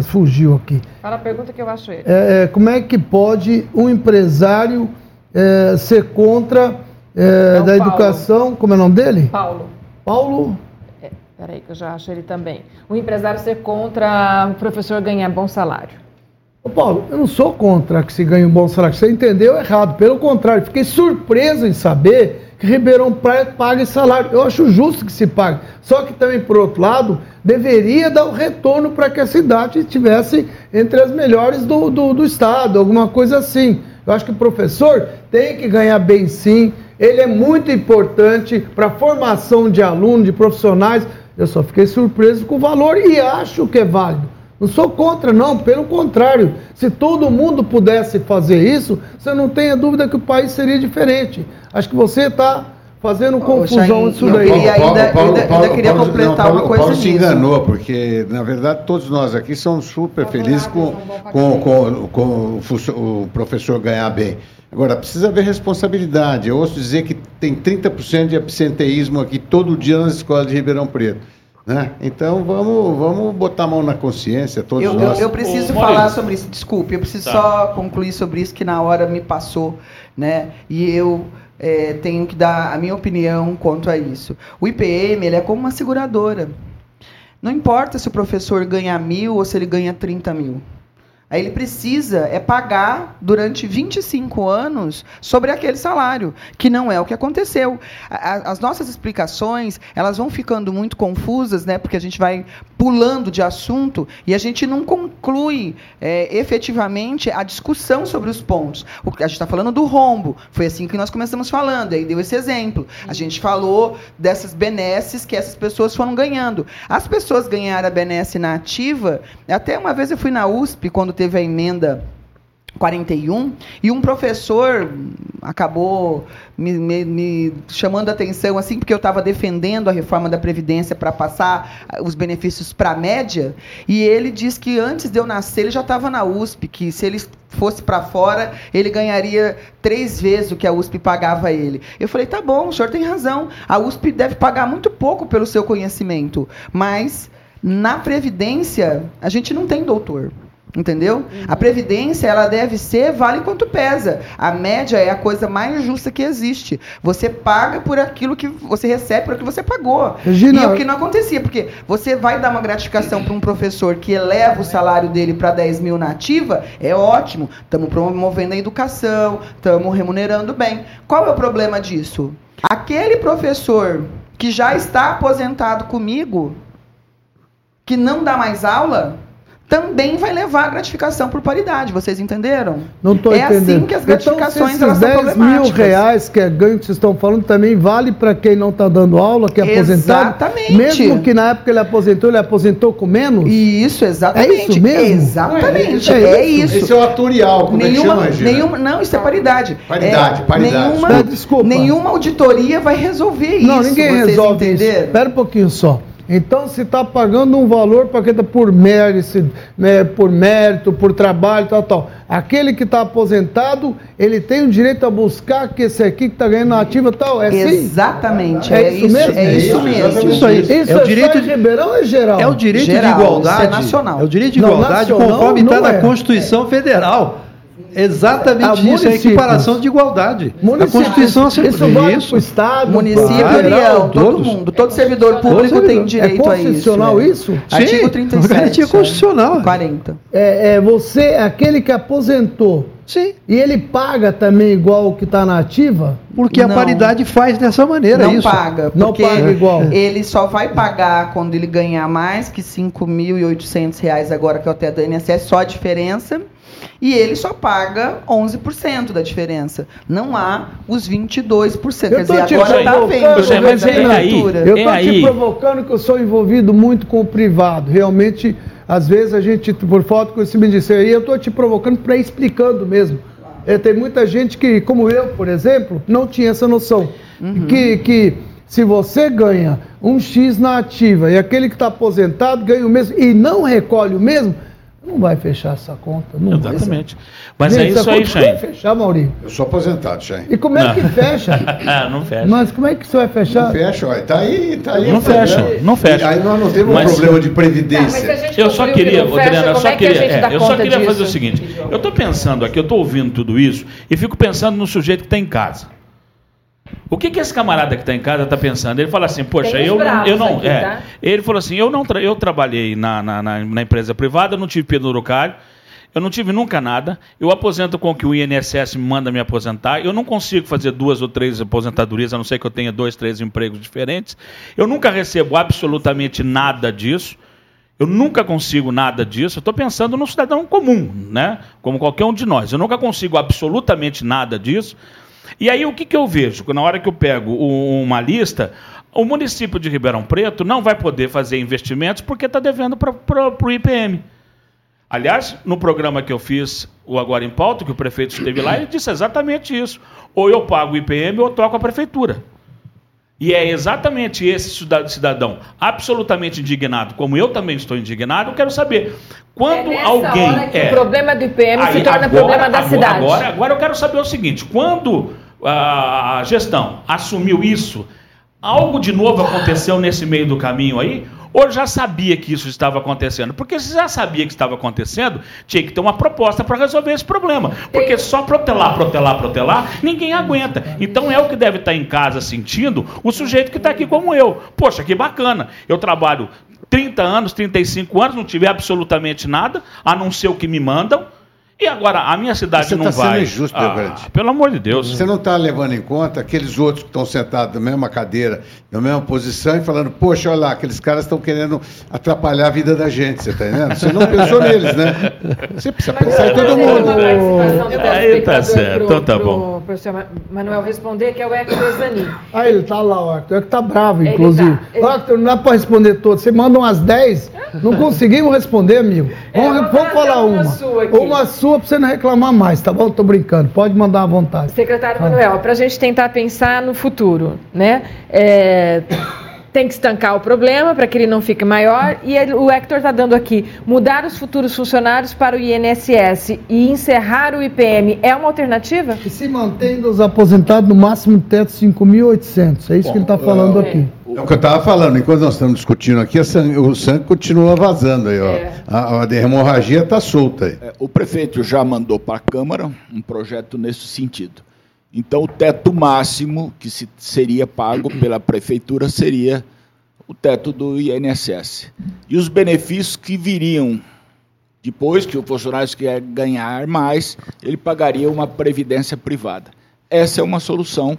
Fugiu aqui. Fala a pergunta que eu acho ele. É, é, como é que pode um empresário é, ser contra é, da Paulo. educação? Como é o nome dele? Paulo. Paulo. É, peraí, que eu já acho ele também. O empresário ser contra o professor ganhar bom salário. Paulo, eu não sou contra que se ganhe um bom salário. Você entendeu errado. Pelo contrário, fiquei surpreso em saber que Ribeirão Preto paga esse salário. Eu acho justo que se pague. Só que também, por outro lado, deveria dar o retorno para que a cidade estivesse entre as melhores do, do, do estado, alguma coisa assim. Eu acho que o professor tem que ganhar bem sim. Ele é muito importante para a formação de alunos, de profissionais. Eu só fiquei surpreso com o valor e acho que é válido. Não sou contra, não, pelo contrário. Se todo mundo pudesse fazer isso, você não tenha dúvida que o país seria diferente. Acho que você está fazendo confusão nisso eu daí. queria ainda- ainda- ainda queria Paulo- completar Paulo- uma coisa Paulo se nisso. enganou, porque, na verdade, todos nós aqui somos super felizes com, com, com, com o, o professor ganhar bem. Agora, precisa haver responsabilidade. Eu ouço dizer que tem 30% de absenteísmo aqui todo dia nas escolas de Ribeirão Preto. Né? Então, vamos, vamos botar a mão na consciência, todos Eu, eu, nós. eu preciso Ô, Maurício. falar sobre isso. Desculpe, eu preciso Tá. só concluir sobre isso que na hora me passou, né? E eu é, tenho que dar a minha opinião quanto a isso. O IPM ele é como uma seguradora. Não importa se o professor ganha mil ou se ele ganha 30 mil. Aí ele precisa é pagar durante 25 anos sobre aquele salário, que não é o que aconteceu. As nossas explicações, elas vão ficando muito confusas, né? Porque a gente vai pulando de assunto e a gente não conclui é, efetivamente a discussão sobre os pontos. O a gente está falando do rombo, foi assim que nós começamos falando, aí deu esse exemplo. A gente falou dessas benesses que essas pessoas foram ganhando. As pessoas ganharam a benesse na ativa, até uma vez eu fui na USP, quando teve a emenda 41, e um professor acabou me, me- me chamando a atenção, assim, porque eu estava defendendo a reforma da Previdência para passar os benefícios para a média, e ele disse que antes de eu nascer ele já estava na USP, que se ele fosse para fora, ele ganharia três vezes o que a USP pagava a ele. Eu falei, tá bom, o senhor tem razão, a USP deve pagar muito pouco pelo seu conhecimento, mas na Previdência a gente não tem doutor. Entendeu? A previdência ela deve ser vale quanto pesa. A média é a coisa mais justa que existe. Você paga por aquilo que você recebe por aquilo que você pagou. Regina- E é o que não acontecia, porque você vai dar uma gratificação para um professor que eleva o salário dele para 10 mil na ativa, é ótimo. Estamos promovendo a educação, estamos remunerando bem. Qual é o problema disso? Aquele professor que já está aposentado comigo, que não dá mais aula, também vai levar a gratificação por paridade. Vocês entenderam? Não estou é entendendo. assim que as gratificações então, elas se são esses 10 mil reais que é ganho que vocês estão falando também vale para quem não está dando aula, que é aposentado? Exatamente. Mesmo que na época ele aposentou, ele aposentou com menos? Isso, exatamente. É isso mesmo? Exatamente. É É, isso? isso. Esse é o atuarial, como é que nenhuma, chama, nenhuma, não, isso é paridade. Paridade, É, paridade. Nenhuma, desculpa. nenhuma auditoria vai resolver isso. Não, ninguém vocês resolve isso. entenderam? Espera um pouquinho só. Então, se está pagando um valor para quem está por mérito, né, por mérito, por trabalho, tal, tal. Aquele que está aposentado, ele tem o direito a buscar que esse aqui que está ganhando na ativa tal. É assim? Exatamente. É É, isso isso, mesmo? é É isso mesmo. Isso aí. Isso é o é direito de- Ribeirão ou é geral? É o direito Geral, de isso igualdade. é nacional. É o direito de Não, igualdade nacional conforme está não na é. Constituição Federal. Exatamente isso, é a equiparação de igualdade. A. Constituição Isso sempre vale isso. o Estado, Município, União, todo todos. mundo. Todo servidor público Todo tem servidor. direito É a isso. constitucional né? isso? Artigo Sim, 37. garantia é. constitucional. 40. É, é você, é aquele que aposentou, Sim, e ele paga também igual o que está na ativa? porque a Não. paridade faz dessa maneira não isso. paga. Não porque paga igual. Ele só vai pagar quando ele ganhar mais que 5.800 reais agora, que é o teto do INSS, só a diferença. E ele só paga 11% da diferença. Não há os 22%. Eu Quer tô dizer, agora está vendo. Mas é aí. abertura. Eu É estou te provocando que eu sou envolvido muito com o privado. Realmente, às vezes a gente, por falta de conhecimento disso aí, eu estou te provocando para ir explicando mesmo. É, tem muita gente que, como eu, por exemplo, não tinha essa noção. Que, que se você ganha um X na ativa e aquele que está aposentado ganha o mesmo e não recolhe o mesmo, não vai fechar essa conta. Não vai. Exatamente. Mas Gente, é isso aí, conta Vai Chay. fechar, Maurício. Eu sou aposentado, Chay. E como é que fecha? [laughs] Ah, não fecha. Mas como é que você vai fechar? Não fecha, olha. Tá aí, tá aí. Não tá fecha, vendo? não fecha. E aí nós não temos Mas- um problema de previdência. Eu só que queria, não fecha, Adriana, eu só é que queria, é, eu só queria fazer disso? o seguinte. Eu estou pensando aqui, eu estou ouvindo tudo isso e fico pensando no sujeito que está em casa. O que, que esse camarada que está em casa está pensando? Ele fala assim, poxa, eu eu não, aqui, é. tá? Ele falou assim, eu não, tra- eu trabalhei na, na, na- na empresa privada, eu não tive penduricalho, eu não tive nunca nada, eu aposento com o que o INSS me manda me aposentar, eu não consigo fazer duas ou três aposentadorias, a não ser que eu tenha dois, três empregos diferentes, eu nunca recebo absolutamente nada disso, eu nunca consigo nada disso. Eu estou pensando no cidadão comum, né? Como qualquer um de nós. Eu nunca consigo absolutamente nada disso. E aí o que, que eu vejo? Na hora que eu pego uma lista, o município de Ribeirão Preto não vai poder fazer investimentos porque está devendo para o IPM. Aliás, no programa que eu fiz, o Agora em Pauta, que o prefeito esteve lá, ele disse exatamente isso. Ou eu pago o IPM ou eu troco a prefeitura. E é exatamente esse cida- cidadão absolutamente indignado, como eu também estou indignado, eu quero saber quando é alguém é o problema do IPM se Aí, torna agora- problema da agora- cidade. Agora, agora eu quero saber o seguinte: quando a gestão assumiu isso, algo de novo aconteceu nesse meio do caminho aí? Ou já sabia que isso estava acontecendo? Porque se já sabia que estava acontecendo, tinha que ter uma proposta para resolver esse problema. Porque só protelar, protelar, protelar, ninguém aguenta. Então é o que deve estar em casa sentindo o sujeito que está aqui como eu. Poxa, que bacana. Eu trabalho 30 anos, 35 anos, não tive absolutamente nada, a não ser o que me mandam. E agora, a minha cidade Você não tá sendo vai. injusto, ah. Pelo amor de Deus. Você não está levando em conta aqueles outros que estão sentados na mesma cadeira, na mesma posição e falando, poxa, olha lá, aqueles caras estão querendo atrapalhar a vida da gente, você está entendendo? Você não pensou neles, né? Você precisa pensar em todo mundo. Aí tá telespectador certo, então tá pro- bom. Pro senhor Manuel responder, que é o Hector Zanin. Ah, ele tá lá, o Arthur. É que tá bravo, Ele inclusive. tá, ele- Arthur, não dá pra responder todos. Você manda umas 10, não conseguimos responder, amigo. É, Vamos, vou vamos falar uma uma. sua aqui. Uma sua pra você não reclamar mais, tá bom? Tô brincando. Pode mandar à vontade. Secretário Manuel, para a gente tentar pensar no futuro, né? É, tem que estancar o problema para que ele não fique maior. E ele- o Hector está dando aqui: mudar os futuros funcionários para o INSS e encerrar o IPM é uma alternativa? E se mantém dos aposentados no máximo teto 5.800. É isso que ele tá falando é. aqui. O, É o que eu estava falando, enquanto nós estamos discutindo aqui, sangue, o sangue continua vazando aí, ó. É. A, a hemorragia está solta aí. É, O prefeito já mandou para a Câmara um projeto nesse sentido. Então, o teto máximo que se- seria pago pela prefeitura seria o teto do INSS. E os benefícios que viriam depois que o funcionário quer ganhar mais, ele pagaria uma previdência privada. Essa é uma solução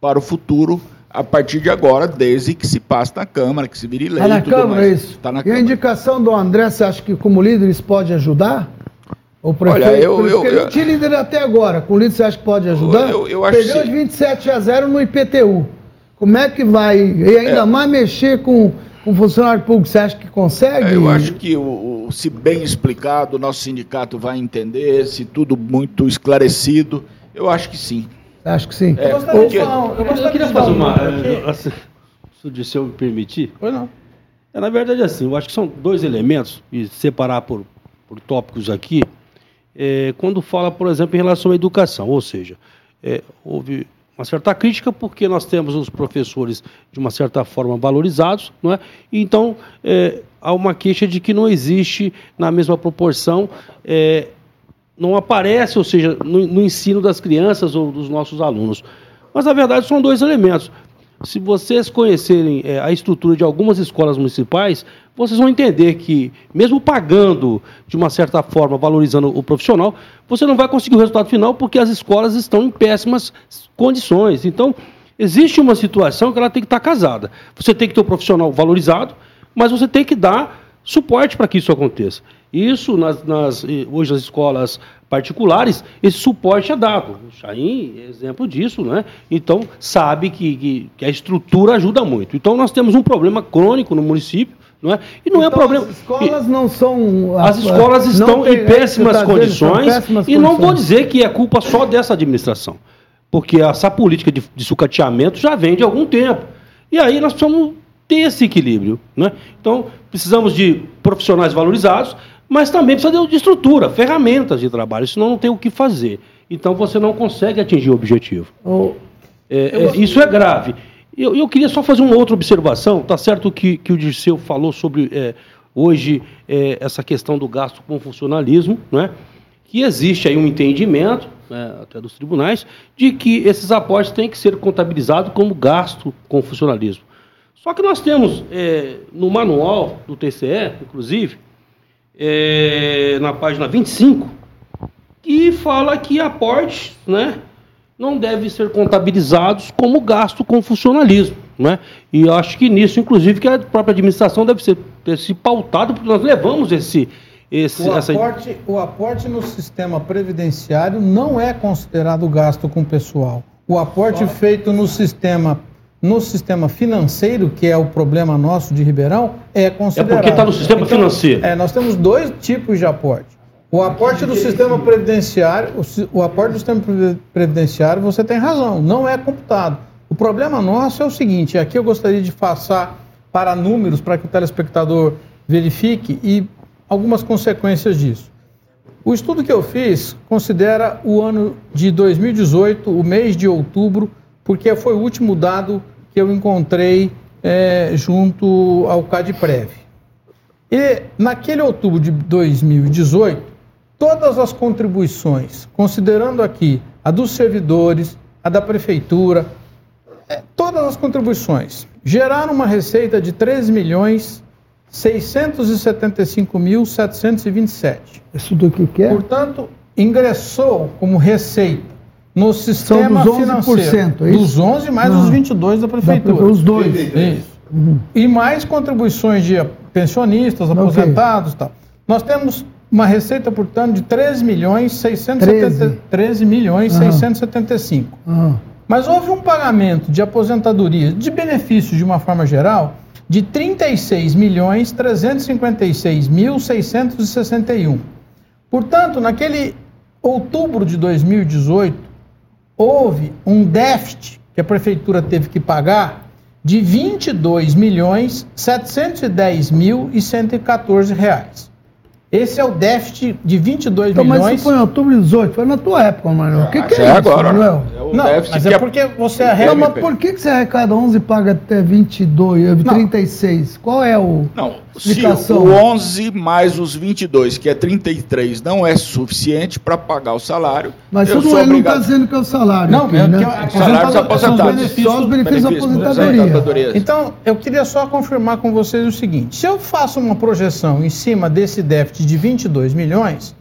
para o futuro a partir de agora, desde que se passe na Câmara, que se vire lei Está na Câmara mais. isso? Tá na e a Câmara. indicação do André, você acha que como líder isso pode ajudar? O prefeito, Olha, eu- porque eu- ele eu- não tinha líder até agora. Com líder você acha que pode ajudar? Eu- eu acho Perdeu de 27 a 0 no IPTU. Como é que vai? E ainda É. mais mexer com, com funcionário público, você acha que consegue? É, Eu acho que, o, o- se bem explicado, o nosso sindicato vai entender, se tudo muito esclarecido, eu acho que sim. Acha que sim? É, Eu gostaria de porque- falar, um- eu Eu gostaria queria de fazer um uma. número aqui. assim, Se o Dirceu me permitir. Pois não. É, na verdade, assim, eu acho que são dois elementos, e separar por, por tópicos aqui, é, quando fala, por exemplo, em relação à educação, ou seja, é, houve uma certa crítica porque nós temos os professores, de uma certa forma, valorizados, não é? Então, é, há uma queixa de que não existe, na mesma proporção, é, não aparece, ou seja, no, no ensino das crianças ou dos nossos alunos. Mas, na verdade, são dois elementos. Se vocês conhecerem eh, a estrutura de algumas escolas municipais, vocês vão entender que, mesmo pagando de uma certa forma, valorizando o profissional, você não vai conseguir o resultado final porque as escolas estão em péssimas condições. Então, existe uma situação que ela tem que estar casada. Você tem que ter o profissional valorizado, mas você tem que dar suporte para que isso aconteça. Isso, nas, nas, eh, hoje, nas escolas particulares, esse suporte é dado. O Chaim é exemplo disso, né? Então, sabe que, que, que a estrutura ajuda muito. Então, nós temos um problema crônico no município, não é? E não é Então, problema. As escolas não são. As escolas estão tem- em péssimas tá condições péssimas e não vou condições. dizer que é culpa só dessa administração, porque essa política de, de sucateamento já vem de algum tempo. E aí nós precisamos ter esse equilíbrio. Né? Então, precisamos de profissionais valorizados, mas também precisa de- estrutura, ferramentas de trabalho, senão não tem o que fazer. Então você não consegue atingir o objetivo. O- É, é, isso é grave. Eu, eu queria só fazer uma outra observação. Tá certo que, que o Dirceu falou sobre é, hoje é, essa questão do gasto com funcionalismo, né? que existe aí um entendimento, né, até dos tribunais, de que esses aportes têm que ser contabilizados como gasto com funcionalismo. Só que nós temos é, no manual do TCE, inclusive, é, na página 25, que fala que aportes né, não devem ser contabilizados como gasto com funcionalismo. Né? E acho que nisso, inclusive, que a própria administração deve ser, ter se pautado, porque nós levamos esse. esse O essa... aporte, o aporte no sistema previdenciário não é considerado gasto com pessoal. O aporte feito no sistema, no sistema financeiro, que é o problema nosso de Ribeirão, é considerado. porque tá no sistema financeiro. É, nós temos dois tipos de aporte. O aporte do sistema previdenciário, o, aporte do sistema previ- previdenciário, você tem razão, não é computado. O problema nosso é o seguinte, aqui eu gostaria de passar para números para que o telespectador verifique e algumas consequências disso. O estudo que eu fiz considera o ano de 2018, o mês de outubro, porque foi o último dado que eu encontrei eh, junto ao CADPREV. E naquele outubro de 2018, todas as contribuições, considerando aqui a dos servidores, a da prefeitura, eh, todas as contribuições, geraram uma receita de 13 milhões 675.727. Isso do que que é? Portanto, ingressou como receita no sistema dos 11%, financeiro. é isso? dos 11 mais Não. os 22 da prefeitura. Da- os dois. Isso. E mais contribuições de pensionistas, aposentados e tal. Nós temos uma receita, portanto, de 13 milhões 670, 13 milhões Aham. 675. Ah, Mas houve um pagamento de aposentadoria, de benefícios de uma forma geral, de 36 milhões 356 mil 661. Portanto, naquele outubro de 2018, houve um déficit que a prefeitura teve que pagar de 22 milhões 710 mil e 114 reais. Esse é o déficit de 22 Então, mas milhões. isso foi em outubro de 18, foi na tua época, Manuel. O que, que já é é isso, agora, Manuel? É o Não, déficit mas que é porque você arrega. Não, mas por que, que você arrecada 11 e paga até 22, 36? Qual é o... Não, se Explicação. o 11 mais os 22, que é 33, não é suficiente para pagar o salário, Mas eu não, ele não está dizendo que é o salário. Não, aqui, é né? que a Salários aposentado- aposentados. são os benefícios- Só os benefícios da benefícios da aposentadoria. aposentadoria. Então, eu queria só confirmar com vocês o seguinte: se eu faço uma projeção em cima desse déficit de 22 milhões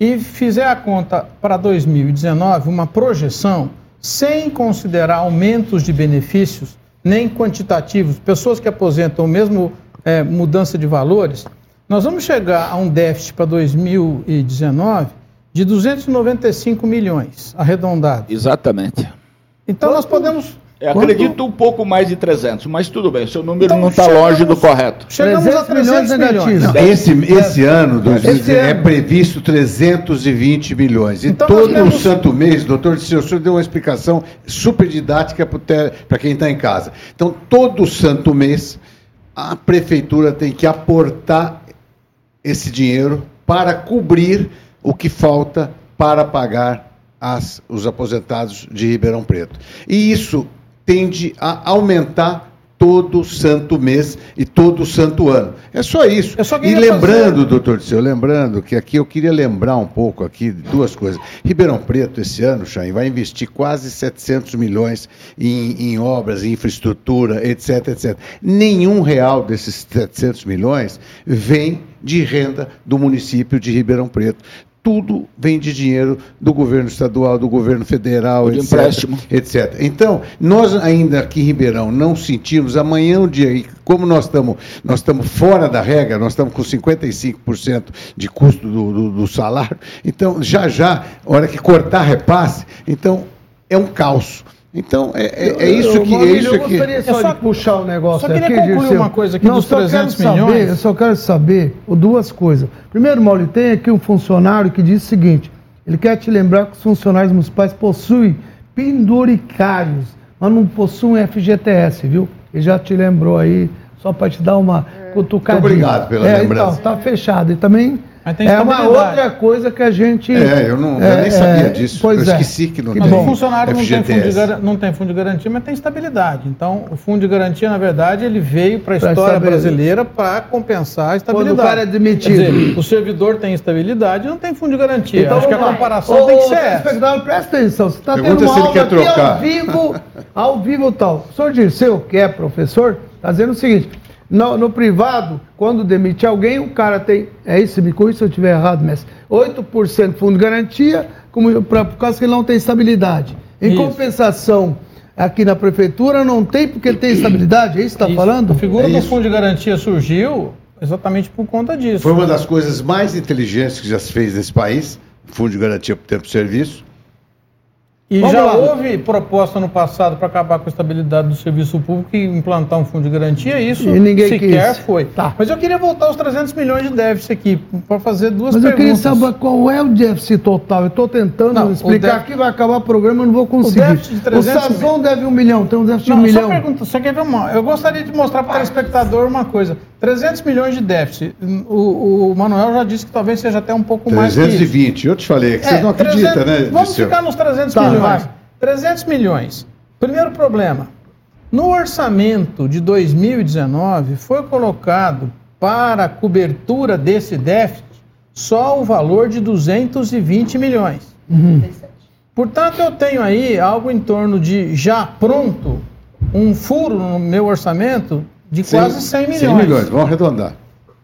e fizer a conta para 2019, uma projeção sem considerar aumentos de benefícios, nem quantitativos, pessoas que aposentam mesmo é, mudança de valores, nós vamos chegar a um déficit para 2019 de 295 milhões, arredondado. Exatamente. Então, nós podemos. Eu acredito um pouco mais de 300, mas tudo bem, seu número Então, não está longe do correto. Chegamos a 300 milhões 300 milhões. negativos. Não, esse, esse ano, 2019, Esse é ano. previsto 320 milhões. E Então todo temos- o santo mês, doutor o senhor deu uma explicação super didática para quem está em casa. Então, todo santo mês, a prefeitura tem que aportar esse dinheiro para cobrir o que falta para pagar as- os aposentados de Ribeirão Preto. E isso tende a aumentar todo santo mês e todo santo ano. É só isso. E lembrando, fazer- doutor Disseu, lembrando que aqui eu queria lembrar um pouco aqui de duas coisas. Ribeirão Preto, esse ano, Chain, vai investir quase 700 milhões em, em obras, em infraestrutura, etc, etc. Nenhum real desses 700 milhões vem de renda do município de Ribeirão Preto. Tudo vem de dinheiro do governo estadual, do governo federal, De etc, empréstimo. etc. Então, nós ainda aqui em Ribeirão não sentimos, amanhã um dia, como nós estamos nós estamos fora da regra, nós estamos com 55% de custo do, do, do salário, então já já, hora que cortar repasse, então é um caos. Então, é, é, é isso que... É isso eu que gostaria só, Eu só- de puxar o negócio só queria aqui, concluir Dirceu. uma coisa aqui Não, dos só quero 300 saber, milhões. Eu só quero saber o- duas coisas. Primeiro, Maurílio, tem aqui um funcionário que diz o seguinte, ele quer te lembrar que os funcionários municipais possuem penduricários, mas não possuem FGTS, viu? Ele já te lembrou aí, só para te dar uma cutucadinha. Muito obrigado pela é, lembrança. Então, tá fechado. E também é uma outra coisa que a gente... É, eu, não, eu é, nem sabia é, disso. Pois eu é. esqueci que não Mas tem o funcionário não tem, fundo de, não tem fundo de garantia, mas tem estabilidade. Então, o fundo de garantia, na verdade, ele veio para a história brasileira para compensar a estabilidade. Quando o cara é demitido. Quer dizer, o servidor tem estabilidade e não tem fundo de garantia. Acho que a comparação Ô, tem que ser essa. presta atenção. Você está tendo uma se ele aula quer aqui trocar. ao vivo, ao vivo tal. O senhor Dirceu, que é professor, está dizendo o seguinte. No, no privado, quando demite alguém, o cara tem. É isso, me corrija se eu estiver errado, mestre. 8% fundo de garantia, como, pra, por causa que ele não tem estabilidade. Em Isso. compensação, aqui na prefeitura não tem porque ele tem estabilidade, é isso que está falando? A figura É do isso. fundo de garantia surgiu exatamente por conta disso. Foi uma das coisas mais inteligentes que já se fez nesse país, fundo de garantia por tempo de serviço. E Vamos já lá. houve proposta no passado para acabar com a estabilidade do serviço público e implantar um fundo de garantia, isso E ninguém sequer quis. foi. Tá. Mas eu queria voltar aos 300 milhões de déficit aqui, para fazer duas Mas eu queria perguntas. saber qual é o déficit total. Eu estou tentando Não, o explicar déficit- aqui, vai acabar o programa, eu não vou conseguir. déficit de 300 o Sazon deve um milhão, tem um déficit de um Não, só milhão. pergunta, você quer ver uma? Eu gostaria de mostrar para o telespectador uma coisa. 300 milhões de déficit. O, o Manuel já disse que talvez seja até um pouco mais que isso. 320. Eu te falei, que você É, não acredita, 300 né, Vamos ficar nos 300 Tá, milhões. vai. 300 milhões. Primeiro problema. No orçamento de 2019 foi colocado para a cobertura desse déficit só o valor de 220 milhões. Uhum. Portanto, eu tenho aí algo em torno de já pronto um furo no meu orçamento de quase 100 milhões. 100 milhões, vamos arredondar.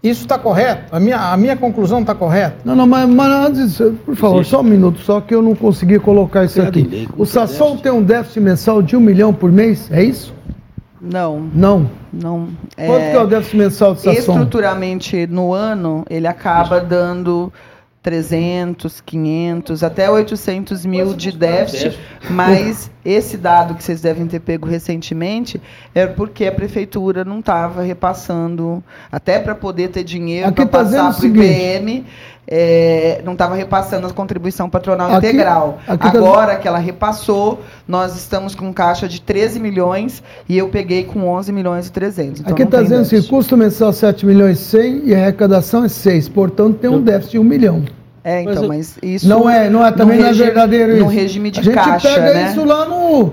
Isso está correto? A minha, a minha conclusão está correta? Não, não, mas, mas antes, por favor, só um minuto, só que eu não consegui colocar isso aqui. O Sasson tem um déficit mensal de um milhão por mês, é isso? Não, Não. não. Quanto que é o déficit mensal do Sasson? Estruturalmente, no ano, ele acaba dando 300, 500, até 800 mil de déficit, mas esse dado que vocês devem ter pego recentemente é porque a prefeitura não estava repassando, até para poder ter dinheiro para tá passar para o. IPM, é, não estava repassando a contribuição patronal Aqui- integral. aqui tá- Agora que ela repassou, nós estamos com caixa de 13 milhões e eu peguei com 11 milhões e 300. Então Aqui está dizendo assim, custo mensal 7 milhões e 100 e a arrecadação é 6. Portanto, tem um déficit de 1 milhão. É, então, mas isso Não é, não é também no não é regime- verdadeiro no isso. regime de a gente caixa, pega né? isso lá no...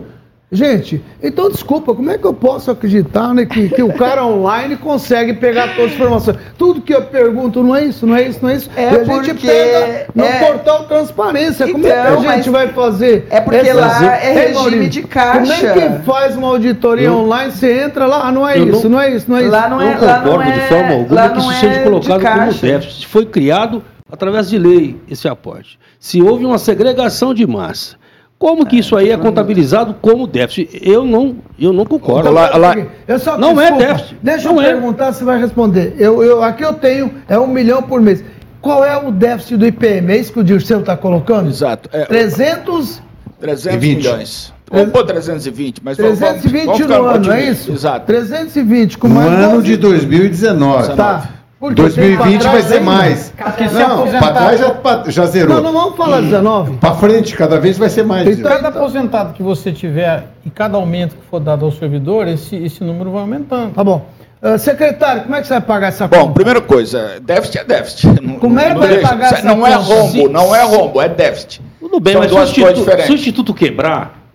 Gente, então desculpa, como é que eu posso acreditar né, que, que o cara [laughs] online consegue pegar todas as informações? Tudo que eu pergunto não é isso, não é isso, não é isso. É e a gente porque pega no é- portal Transparência. Como é que a Então, gente mas vai fazer? é porque lá é regime Maurício, de caixa. Como é que faz uma auditoria Eu- online? Você entra lá, ah, não é Eu isso, não- não, é isso, não é isso. Lá não Eu é- não lá não concordo de é- forma alguma lá que não isso é seja de colocado como déficit. Foi criado através de lei esse aporte. Se houve uma segregação de massa, como que isso aí é contabilizado como déficit? Eu não, eu não concordo. Então, Eu só- não é desculpa, déficit. Deixa não eu é. perguntar, você vai responder. Eu, eu, aqui eu tenho, é um milhão por mês. Qual é o déficit do IPM? É isso que o Dirceu está colocando? Exato. É, 300, 300 20. milhões. Vamos pôr 320, mas vamos- 320 vamos ficar no ano, é isso? Exato. 320 com No mais ano 12. de 2019. Tá. Porque 2020 tem vai ser mais. Não, para trás já, pa- já zerou. Não, não vamos falar 19. Para frente, cada vez vai ser mais. Então, Cada aposentado que você tiver e cada aumento que for dado ao servidor, esse, esse número vai aumentando. Tá bom. Ah, secretário, como é que você vai pagar essa Bom, conta? primeira coisa, déficit é déficit. Não- Como é que não vai pagar essa Não é conta? rombo, Se- não é rombo, é déficit. Tudo bem, São mas duas coisas instituto, se o diferentes. instituto quebrar,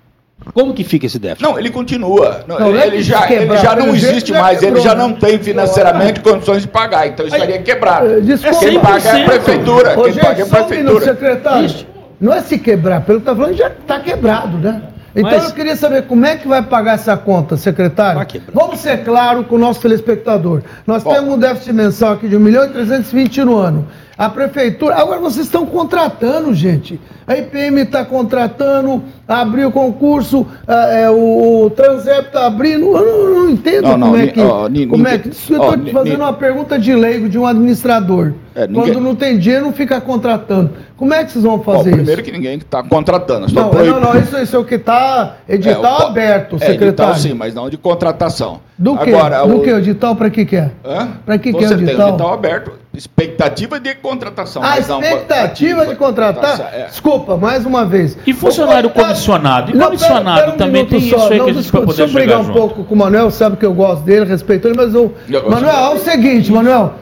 como que fica esse déficit? Não, ele continua. Não, Não, não é ele, que já, quebrar, ele já não existe já mais, ele quebrou, já né? não tem financeiramente condições de pagar, então estaria quebrado. Eh, desculpa. Quem paga é a 100%. prefeitura, Ô, quem gente, paga é a só um prefeitura. secretário. Não é se quebrar, pelo que tá falando, já está quebrado, né? Então Mas- eu queria saber como é que vai pagar essa conta, secretário. Vamos ser claro com o nosso telespectador. Nós Bom. temos um déficit mensal aqui de 1 milhão e 320 no ano. A prefeitura. Agora vocês estão contratando, gente. A IPM está contratando, abriu concurso, ah, é, o, o Transep está abrindo. Eu não, não entendo Não, não, como é que. ó, como é que. Eu estou fazendo uma pergunta de leigo de um administrador. É, ninguém- Quando não tem dinheiro, não fica contratando. Como é que vocês vão fazer primeiro isso? que ninguém está contratando. Não, proib- não, não, isso, isso é o que está edital É, o- aberto, é, secretário. edital sim, mas não de contratação. Do que? Agora, Do o- que? Edital para que que é? Pra que que é o tem edital? o edital aberto, expectativa de contratação. A expectativa de contratar? É. Desculpa, mais uma vez. E funcionário O- comissionado? E Não, comissionado pera- pera um também tem só. isso aí Não, que a gente desculpa, poder Deixa eu brigar um junto. pouco com o Manuel, sabe que eu gosto dele, respeito ele, mas o. Eu Manuel, é o seguinte, Manuel.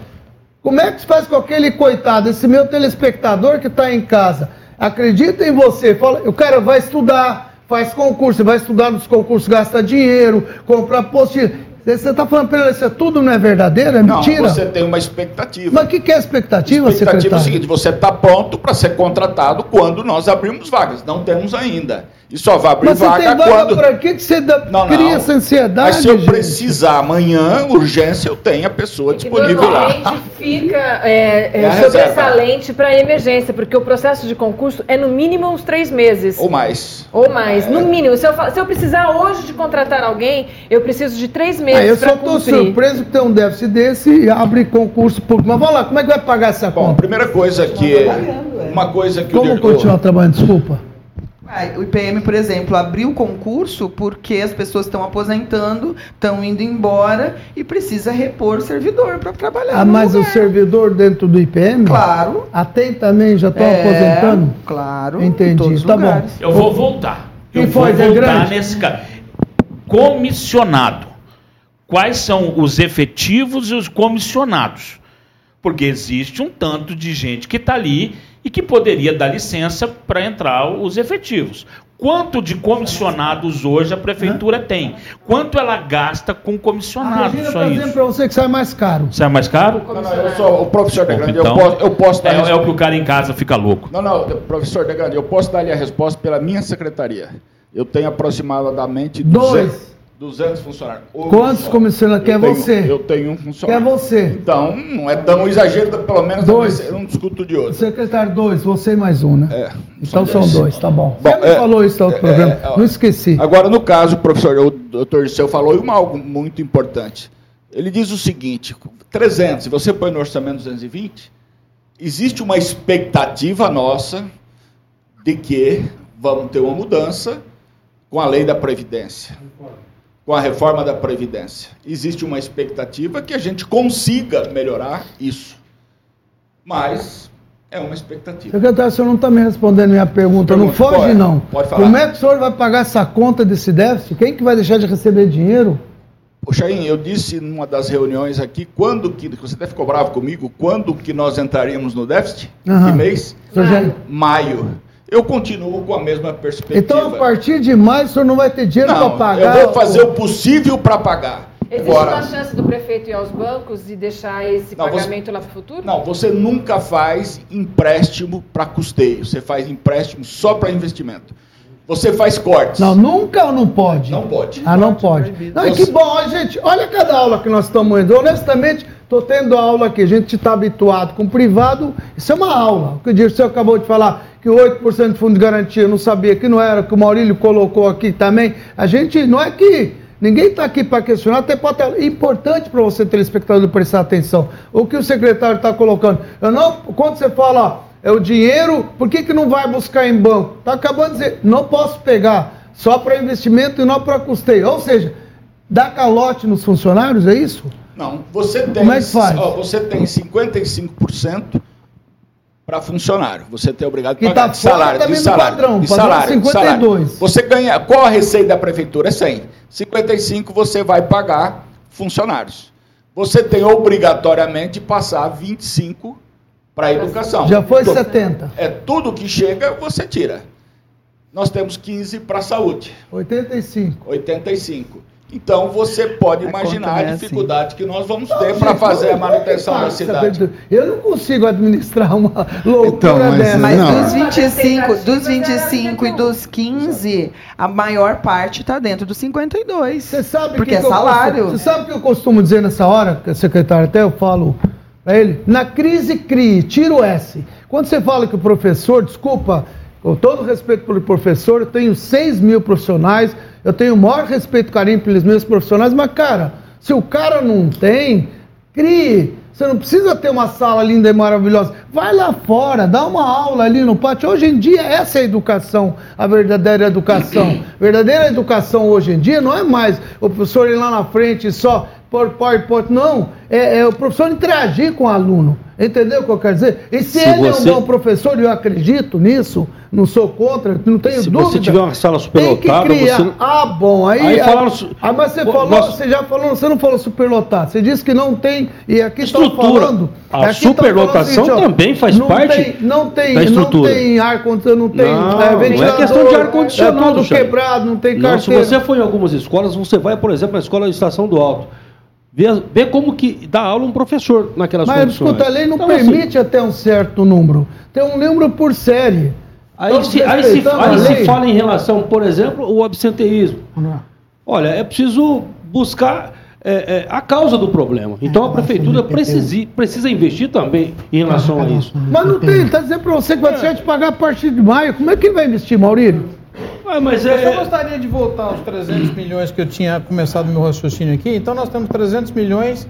Como é que se faz com aquele coitado, esse meu telespectador que está em casa? Acredita em você. Fala, o cara vai estudar, faz concurso, vai estudar nos concursos, gasta dinheiro, compra apostila. Você está falando para ele, isso é tudo não é verdadeiro? É Não, mentira? você tem uma expectativa. Mas o que, que é expectativa, expectativa é o secretário? seguinte: você está pronto para ser contratado quando nós abrimos vagas. Não temos ainda. E só vai abrir Mas você vaga tem vaga quando. para quê que você dá, Não, cria não. essa ansiedade? Mas se eu gente? precisar amanhã, urgência, eu tenho a pessoa disponível lá. Normalmente fica [laughs] é, é, É a sobressalente para emergência, porque o processo de concurso é no mínimo uns três meses. Ou mais. Ou mais, no mínimo. Se eu, se eu precisar hoje de contratar alguém, eu preciso de três Ah, meses eu para só estou surpreso que tem um déficit desse e abre concurso público. Mas vamos lá, como é que vai pagar essa Bom, conta? primeira coisa que. Uma coisa que Como o continuar trabalhando? Desculpa. Vai, O IPM, por exemplo, abriu o concurso porque as pessoas estão aposentando, estão indo embora e precisa repor o servidor para trabalhar. Ah, no mas o lugar. servidor dentro do IPM? Claro. Até também já estão É, aposentando? Claro. Entendi, todos os tá bom. lugares. Eu vou voltar. Eu Quem vou foi, voltar Grande? nesse caso. Comissionado. Quais são os efetivos e os comissionados? Porque existe um tanto de gente que está ali e que poderia dar licença para entrar os efetivos. Quanto de comissionados hoje a prefeitura tem? Quanto ela gasta com A comissionados? Só está dizendo isso. para você que sai mais caro. Sai mais caro? Não, não, eu sou o professor de Grande, Então, eu posso, eu posso dar é, resposta- é o que o cara em casa fica louco. Não, não, professor de Grande, eu posso dar-lhe a resposta pela minha secretaria. Eu tenho aproximadamente Dois. 200, 200 funcionários. Hoje Quantos? Eu Quer tenho- você? Eu tenho um Quer funcionário. você? Então, não é tão exagero, pelo menos Dois. eu não discuto de outro. Secretário, dois, você e mais um, né? É, Então são dois. dois, tá bom. Bom, Você me é, falou isso no outro é, programa, é, não esqueci. Agora, no caso, professor, o doutor Disseu falou uma algo muito importante. Ele diz o seguinte: 300, se você põe no orçamento 220, existe uma expectativa nossa de que vamos ter uma mudança com a lei da Previdência, com a reforma da Previdência. Existe uma expectativa que a gente consiga melhorar isso. Mas é uma expectativa. Secretário, o senhor não está me respondendo minha pergunta. Não foge, pode, não. pode falar. Como é que o senhor vai pagar essa conta desse déficit? Quem que vai deixar de receber dinheiro? Poxaim, eu disse numa das reuniões aqui, quando que, você até ficou bravo comigo, quando que nós entraríamos no déficit? Aham. Que mês? Já- Maio. Eu continuo com a mesma perspectiva. Então, a partir de maio, o senhor não vai ter dinheiro para Não, pagar. eu vou fazer o possível para pagar. Existe Agora, uma chance do prefeito ir aos bancos e deixar esse Não, você- pagamento lá para o futuro? Não, você nunca faz empréstimo para custeio. Você faz empréstimo só para investimento. Você faz cortes. Não, nunca ou não pode? Não pode. Ah, não pode. Não, e que bom, gente. Olha cada aula que nós estamos indo. Honestamente, estou tendo aula aqui. A gente está habituado com o privado. Isso é uma aula. O que o Dirceu acabou de falar, que o 8% de fundo de garantia eu não sabia que não era, que o Maurílio colocou aqui também. A gente não é que. Ninguém está aqui para questionar, até pode é importante para você, telespectador, prestar atenção. O que o secretário está colocando. Eu não, quando você fala, ó, é o dinheiro, por que, que não vai buscar em banco? Está acabando de dizer, não posso pegar só para investimento e não para custeio. Ou seja, dá calote nos funcionários, é isso? Não, você tem, Como é que faz? ó, você tem 55% para funcionário. Você tem obrigado a pagar tá de salário, de salário, padrão, de padrão salário, de 52. salário. Você ganha, qual a receita da prefeitura? É 100. 55 você vai pagar funcionários. Você tem obrigatoriamente de passar 25 para a educação. Já foi Tudo- 70. É tudo que chega, você tira. Nós temos 15 para a saúde. 85. 85. Então você pode imaginar conta não é a assim. dificuldade que nós vamos ter para fazer a manutenção da cidade. Eu não consigo administrar uma loucura Então, mas- dessa. Mas Não. dos 25, dos 25 e dos 15, a maior parte está dentro dos 52. Você sabe Porque que é que salário. costumo- Você sabe o que eu costumo dizer nessa hora, que a secretária até eu falo para ele? Na crise, crie, tira o S. Quando você fala que o professor, desculpa, com todo respeito pelo professor, eu tenho 6 mil profissionais, eu tenho o maior respeito e carinho pelos meus profissionais, mas, cara, se o cara não tem, crie. Você não precisa ter uma sala linda e maravilhosa. Vai lá fora, dá uma aula ali no pátio. Hoje em dia, essa é a educação, a verdadeira educação. [clears throat] Verdadeira educação hoje em dia não é mais o professor ir lá na frente e só pôr PowerPoint. Não, é, é o professor interagir com o aluno. Entendeu o que eu quero dizer? E se, Se ele você- é um bom professor, e eu acredito nisso, não sou contra, não tenho Se dúvida. você tiver uma sala tem que superlotada, criar. você Ah, bom, aí. Aí ah, falaram ah, mas você falou, nós- você já falou, você não falou superlotado. Você disse que não tem. E aqui estão falando. A superlotação ó, também faz não parte Tem, não tem, da estrutura. Não tem ar condicionado, não tem Não, é, não é questão de ar-condicionado, É tudo quebrado, não tem Não, se carteira. você for em algumas escolas, você vai, por exemplo, na escola de Estação do Alto. Vê, vê como que dá aula um professor naquelas Mas condições. escuta, a lei não Então, assim, permite até um certo número. Tem um número por série. Aí, Então, se, aí, se, aí se fala em relação, por exemplo, o absenteísmo. Olha, é preciso buscar é, é, a causa do problema. Então a prefeitura precisa, precisa investir também em relação a isso. Mas não tem, está dizendo para você que vai deixar de pagar a partir de maio. Como é que ele vai investir, Maurílio? Ah, mas Eu só é, gostaria de voltar aos 300 milhões que eu tinha começado meu raciocínio aqui. Então, nós temos 300 milhões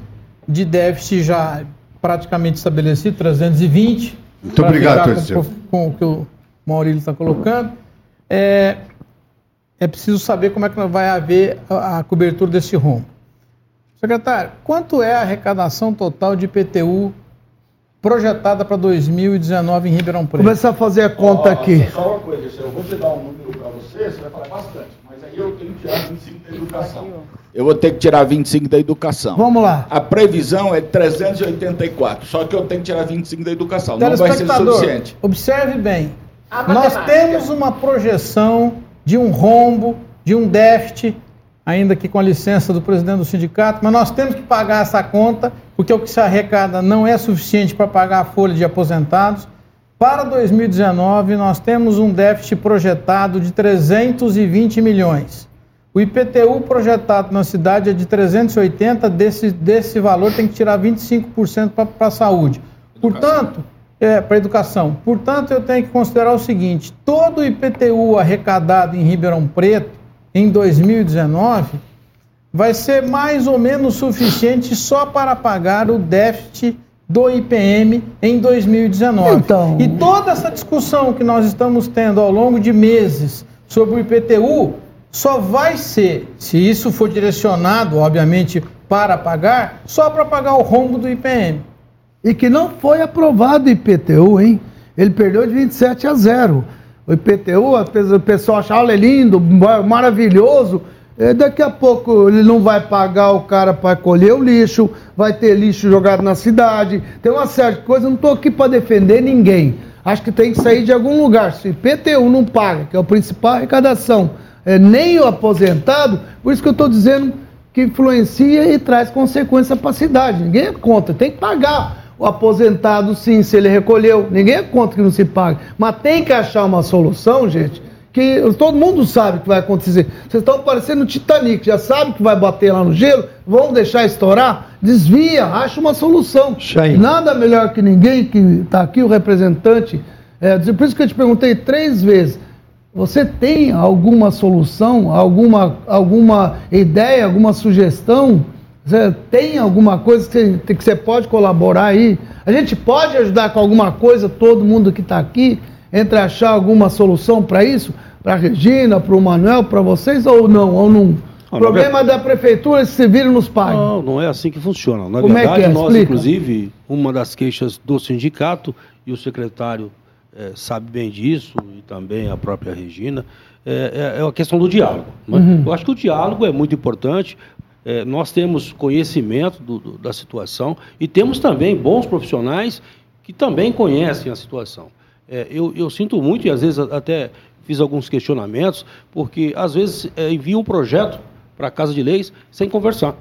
de déficit já praticamente estabelecido, 320. Muito obrigado, com, com o que o Maurílio está colocando. É, é preciso saber como é que vai haver a, a cobertura desse rombo. Secretário, quanto é a arrecadação total de IPTU projetada para 2019 em Ribeirão Preto? Começar a fazer a conta aqui. Só uma coisa, eu vou te dar um número para você, você vai falar bastante, mas aí eu tenho que tirar 25 da educação. Eu vou ter que tirar 25 da educação. Vamos lá. A previsão é 384, só que eu tenho que tirar 25 da educação. Não vai ser suficiente. observe bem. Nós temos uma projeção de um rombo, de um déficit, ainda que com a licença do presidente do sindicato, mas nós temos que pagar essa conta, porque o que se arrecada não é suficiente para pagar a folha de aposentados. Para 2019, nós temos um déficit projetado de 320 milhões. O IPTU projetado na cidade é de 380, desse, desse valor tem que tirar 25% para a saúde. Portanto, é, para a educação. Portanto, eu tenho que considerar o seguinte: todo o IPTU arrecadado em Ribeirão Preto em 2019 vai ser mais ou menos suficiente só para pagar o déficit do IPM em 2019. Então- E toda essa discussão que nós estamos tendo ao longo de meses sobre o IPTU só vai ser, se isso for direcionado, obviamente, para pagar, só para pagar o rombo do IPM. E que não foi aprovado o IPTU, hein? Ele perdeu de 27 a 0. O IPTU, do pessoal achar ele lindo, maravilhoso, é, daqui a pouco ele não vai pagar o cara para colher o lixo, vai ter lixo jogado na cidade, tem uma série de coisas. Não estou aqui para defender ninguém. Acho que tem que sair de algum lugar. Se o IPTU não paga, que é a principal arrecadação, é, nem o aposentado, por isso que eu estou dizendo que influencia e traz consequência para a cidade. Ninguém é contra, tem que pagar. O aposentado, sim, se ele recolheu, ninguém é contra que não se pague. Mas tem que achar uma solução, gente, que todo mundo sabe o que vai acontecer. Vocês estão parecendo o Titanic, já sabe que vai bater lá no gelo, vão deixar estourar? Desvia, acha uma solução. Chain. Nada melhor que ninguém que está aqui, o representante. É, por isso que eu te perguntei três vezes. Você tem alguma solução, alguma, alguma ideia, alguma sugestão? Você tem alguma coisa que você, que você pode colaborar aí? A gente pode ajudar com alguma coisa, todo mundo que está aqui, entre achar alguma solução para isso? Para a Regina, para o Manuel, para vocês ou não? Ou não? O problema da prefeitura é se viram nos pagos. Não, não é assim que funciona. Na Como é verdade, que é? nós, Explica. inclusive, uma das queixas do sindicato, e o secretário eh, sabe bem disso, e também a própria Regina, é, é- é a questão do diálogo. né? Uhum. Eu acho que o diálogo é muito importante. Eh, nós temos conhecimento do- do- da situação e temos também bons profissionais que também conhecem a situação. Eh, eu, eu sinto muito, e às vezes até fiz alguns questionamentos, porque às vezes eh, envia um projeto para a Casa de Leis sem conversar.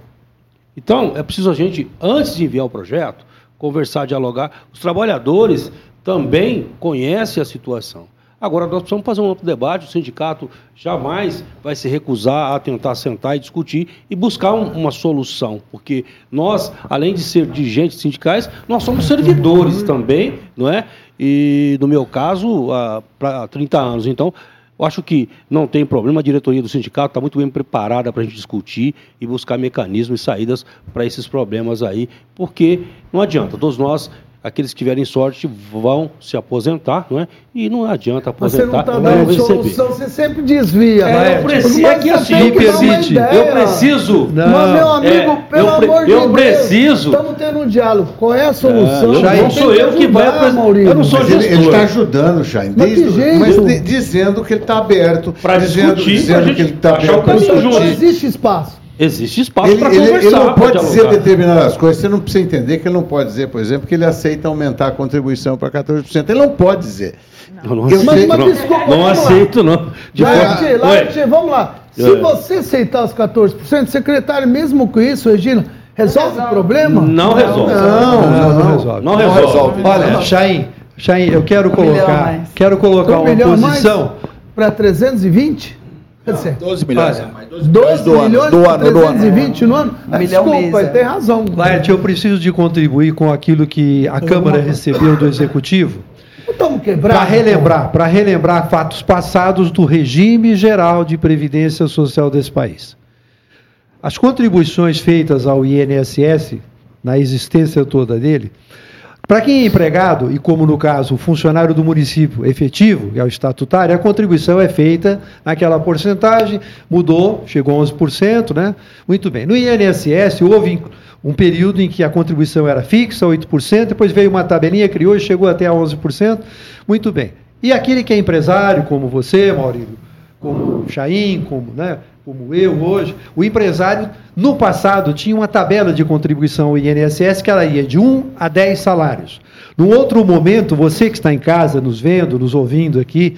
Então, é preciso a gente, antes de enviar o projeto, conversar, dialogar. Os trabalhadores também conhecem a situação. Agora, nós precisamos fazer um outro debate. O sindicato jamais vai se recusar a tentar sentar e discutir e buscar um- uma solução, porque nós, além de ser dirigentes sindicais, nós somos servidores também, não é? E, no meu caso, há, pra- há 30 anos. Então, eu acho que não tem problema, a diretoria do sindicato está muito bem preparada para a gente discutir e buscar mecanismos e saídas para esses problemas aí, porque não adianta, todos nós, aqueles que tiverem sorte, vão se aposentar, não é? E não adianta Você não aposentar está não dando solução, você sempre desvia. É, né? eu preciso, Mas é que assim, me que eu preciso. Mas, meu amigo, É, pelo eu amor de eu Deus. preciso. Estamos tendo um diálogo. Qual é a É, solução? eu- Quem não sou eu que vai ajudar, apres- Maurício? eu não sou Mas ele gestor. está ajudando, Mas que desde- jeito? mas de- dizendo que ele está aberto, dizendo, discutir, dizendo pra gente que ele está aberto para Não existe espaço. Existe espaço para conversar. ele não pode dizer determinadas coisas. Você não precisa entender que ele não pode dizer, por exemplo, que ele aceita aumentar a contribuição para 14%. Ele não pode dizer. Eu não Eu aceito, sei- mas não. desculpa, não vamos lá. aceito, não. De Tchê, vamos lá. Se É. você aceitar os 14%, secretário, mesmo com isso, Regina, resolve o problema? Não resolve. Não, Não, não não. resolve. Não resolve. Olha, Chain, Chain, eu quero Um colocar, quero colocar Um uma posição. para 320? Dizer, 12 milhões. Olha, mais 12 2 do ano, milhões do para ano, do ano. 320 no ano? Ah, milhão Desculpa, mês, ele é. tem razão. Laerte, eu preciso de contribuir com aquilo que a Câmara recebeu do Executivo Estamos para relembrar, para relembrar fatos passados do regime geral de previdência social desse país. As contribuições feitas ao INSS, na existência toda dele, para quem é empregado, e como no caso funcionário do município efetivo, é o estatutário, a contribuição é feita naquela porcentagem, mudou, chegou a 11%, né? Muito bem. No INSS houve um período em que a contribuição era fixa, 8%, depois veio uma tabelinha, criou e chegou até a 11%. Muito bem. E aquele que é empresário, como você, Maurílio, como Chaim, como, né, como eu hoje, o empresário, no passado, tinha uma tabela de contribuição ao INSS que ela ia de 1 a 10 salários. Num outro momento, você que está em casa, nos vendo, nos ouvindo aqui,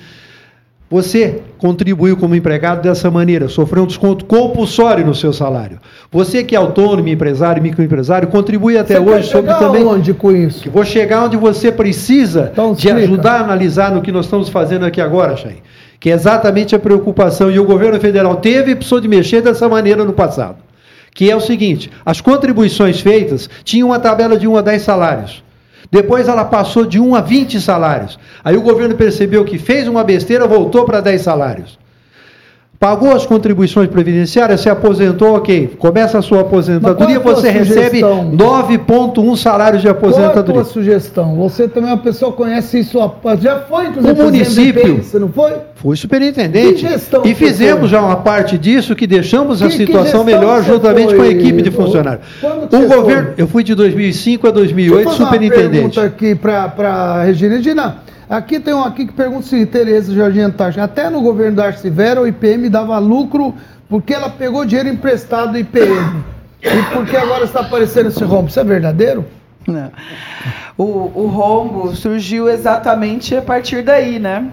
você contribuiu como empregado dessa maneira, sofreu um desconto compulsório no seu salário. Você que é autônomo, empresário, microempresário, contribui até Você hoje sobre também aonde com isso? que vou chegar onde você precisa Então, de explica. ajudar a analisar no que nós estamos fazendo aqui agora, Chay. Que é exatamente a preocupação. E o governo federal teve e precisou de mexer dessa maneira no passado. Que é o seguinte: as contribuições feitas tinham uma tabela de 1 a 10 salários. Depois ela passou de 1 a 20 salários. Aí o governo percebeu que fez uma besteira, voltou para 10 salários. Pagou as contribuições previdenciárias, se aposentou, ok. Começa a sua aposentadoria, qual a você recebe sugestão? 9,1 salários de Qual é a aposentadoria. sugestão? Você também é uma pessoa que conhece isso, já foi, inclusive, O município- você não foi? Fui superintendente. E fizemos foi? já uma parte disso que deixamos a Que- que situação melhor juntamente foi? com a equipe de funcionários. O governo, foi? eu fui de 2005 a 2008 Deixa eu fazer uma superintendente. pergunta aqui para a Regina. Regina, aqui tem um aqui que pergunta seguinte, Tereza Jardim Antártica. Até no governo da Arcivera, o IPM dava lucro porque ela pegou dinheiro emprestado do IPM. E por que agora está aparecendo esse rombo? Isso é verdadeiro? Não. O, o rombo surgiu exatamente a partir daí, né?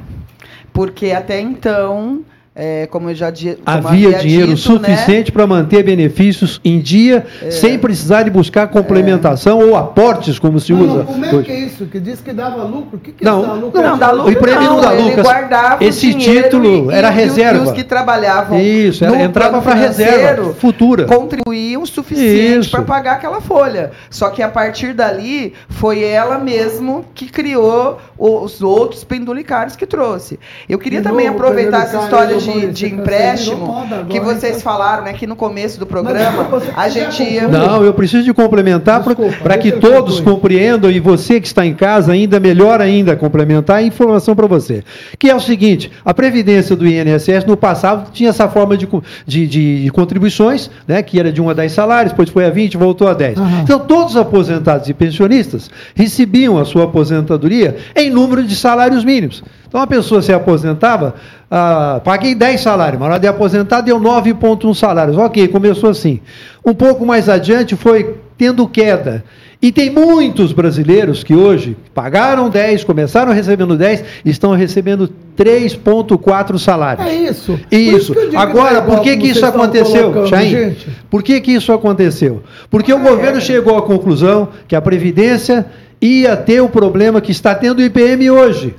Porque até então, é, como eu já di- como Havia havia dinheiro dito, né, suficiente para manter benefícios em dia, sem precisar de buscar complementação ou aportes, como se Não, usa não, como é que é isso? Que diz que dava lucro? O que, que Não, dá lucro? Não, dá lucro O IPM não dá ele lucro. guardava Esse título e- era e, reserva. E os que trabalhavam Isso, era- no entrava para reserva futura. contribuíam o suficiente para pagar aquela folha. Só que a partir dali foi ela mesmo que criou os outros pendulicários que trouxe. Eu queria De também novo, aproveitar essa história Maurício, de, de empréstimo que hein, vocês falaram, né, que no começo do programa a gente ia? Não, eu preciso de complementar para que todos compreendam e você que está em casa ainda melhor ainda complementar a informação para você. Que é o seguinte, a previdência do INSS no passado tinha essa forma de, de, de- de contribuições, né, que era de 1 a 10 salários, depois foi a 20, voltou a 10. Aham. Então todos os aposentados e pensionistas recebiam a sua aposentadoria em número de salários mínimos. Então a pessoa se aposentava, ah, paguei 10 salários, mas na hora de aposentar deu 9,1 salários. Ok, começou assim. Um pouco mais adiante foi tendo queda. E tem muitos brasileiros que hoje pagaram 10, começaram recebendo 10, estão recebendo 3,4 salários. É isso. Por Isso. não é Agora, igual por que, que isso aconteceu, Chain? Por que, que isso aconteceu? Porque o governo chegou à conclusão que a Previdência ia ter o problema que está tendo o IPM hoje,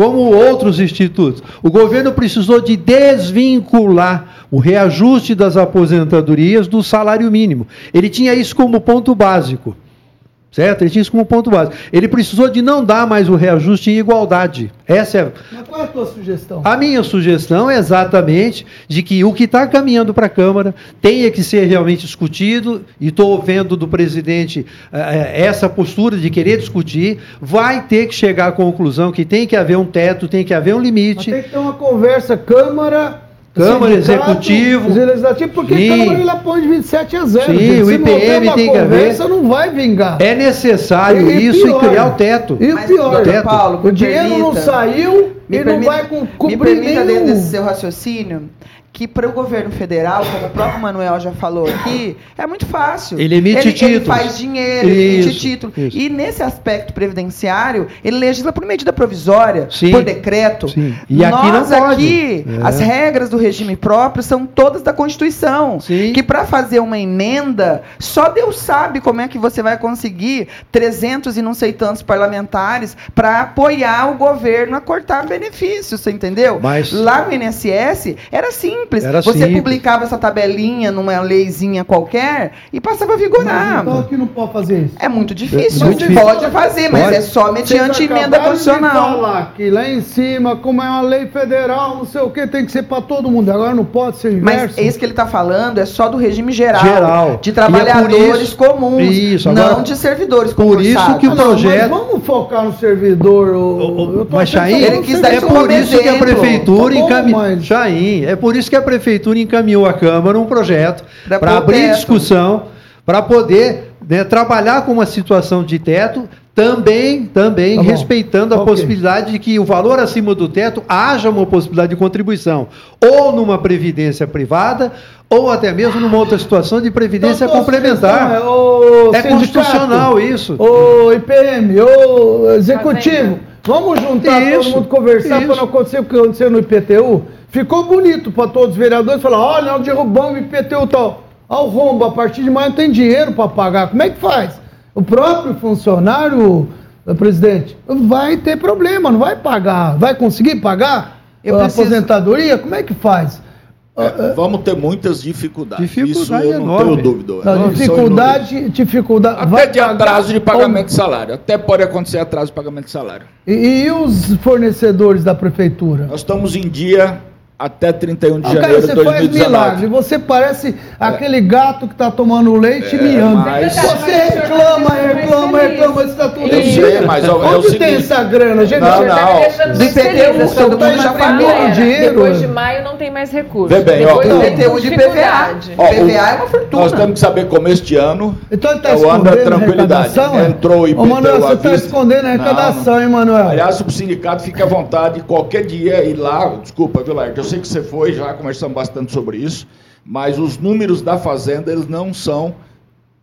como outros institutos. O governo precisou de desvincular o reajuste das aposentadorias do salário mínimo. Ele tinha isso como ponto básico. Certo? Ele tinha isso como ponto básico. Ele precisou de não dar mais o reajuste em igualdade. Essa é Mas qual é a tua sugestão? a minha sugestão é exatamente de que o que está caminhando para a Câmara tenha que ser realmente discutido, e estou vendo do presidente eh, eh, essa postura de querer discutir, vai ter que chegar à conclusão que tem que haver um teto, tem que haver um Mas limite. tem que ter uma conversa, Câmara. Câmara, sindicato, Executivo. Legislativo, porque Sim. Câmara ele apoia de 27 a 0. Sim, gente. o não IPM uma tem que haver. conversa, não vai vingar. É necessário E- e isso pior. e criar o teto. E o Mas, pior, teto. Paulo, o dinheiro não permita- saiu Me e não permita- vai com- Me cumprir permita, dentro nenhum. desse seu raciocínio, que para o governo federal, como o próprio Manuel já falou aqui, é muito fácil. Ele emite ele, Ele títulos. faz dinheiro, ele emite Isso, título. isso. E nesse aspecto previdenciário, ele legisla por medida provisória, Sim. por decreto. Sim. E aqui Nós aqui, É. as regras do regime próprio são todas da Constituição. Sim. Que para fazer uma emenda, só Deus sabe como é que você vai conseguir 300 e não sei tantos parlamentares para apoiar o governo a cortar benefícios, você entendeu? Mas- Lá no INSS era simples. Era você simples. publicava essa tabelinha numa leizinha qualquer e passava a Mas vigorar. então aqui não pode fazer isso. É muito difícil. É muito difícil. Pode fazer, mas Pode. é só mediante emenda acabaram de constitucional. falar que lá em cima, como é uma lei federal, não sei o que, tem que ser para todo mundo. Agora não pode ser o Mas inverso. isso que ele está falando é só do regime geral, Geral. de é trabalhadores por isso- comuns, Isso, não agora- de servidores Por isso que o Ah, não, projeto- Mas vamos focar no servidor. o- tô Mas, Chain, no Ele quis dar é por isso que a prefeitura Tá mas- Chain, é por isso que a prefeitura encaminhou à Câmara um projeto para abrir teto. discussão, para poder né, trabalhar com uma situação de teto, também, também Tá respeitando a Ok. possibilidade de que o valor acima do teto haja uma possibilidade de contribuição, ou numa previdência privada, ou até mesmo numa outra situação de previdência Então, complementar. É, ô, É sindicato, constitucional isso. Ô IPM, ô executivo, vamos juntar Isso, todo mundo conversar para não acontecer o que aconteceu no IPTU? Ficou bonito para todos os vereadores falar: olha, nós derrubamos o IPTU tal. Ao rombo, a partir de maio não tem dinheiro para pagar. Como é que faz? O próprio funcionário, eh, presidente, vai ter problema, não vai pagar. Vai conseguir pagar Eu a preciso- aposentadoria? Como é que faz? É, vamos ter muitas dificuldades. Dificuldade Isso eu não enorme. tenho dúvida. Não, Não, dificuldade, dificuldade. Até vai de pagar atraso de pagamento de salário. Até pode acontecer atraso de pagamento de salário. E, e os fornecedores da prefeitura? Nós estamos em dia até 31 de Ah, janeiro de você faz 2019. milagre. Você parece aquele gato que tá tomando leite É, miando. mas- Você reclama, reclama, reclama, isso tá tudo Eu sei, mas é o- é o Onde tem seguinte- essa grana, gente? Não, não. tá Do mais IPTU, todo tá mundo já pagou dinheiro. Depois de maio não tem mais recurso. Vê bem, ó, Depois o- tem IPTU de dificuldade. Ó, o- PVA é uma fortuna. Nós temos que saber como este ano Então ele tá é o ano da escondendo a tranquilidade. arrecadação, é? Entrou o IPTU Ô, Manuel, você tá vista. escondendo a arrecadação, hein, Manuel? Aliás, o sindicato fica à vontade qualquer dia ir lá. Desculpa, viu, Laerte? Sei que você foi, já conversamos bastante sobre isso, mas os números da Fazenda, eles não são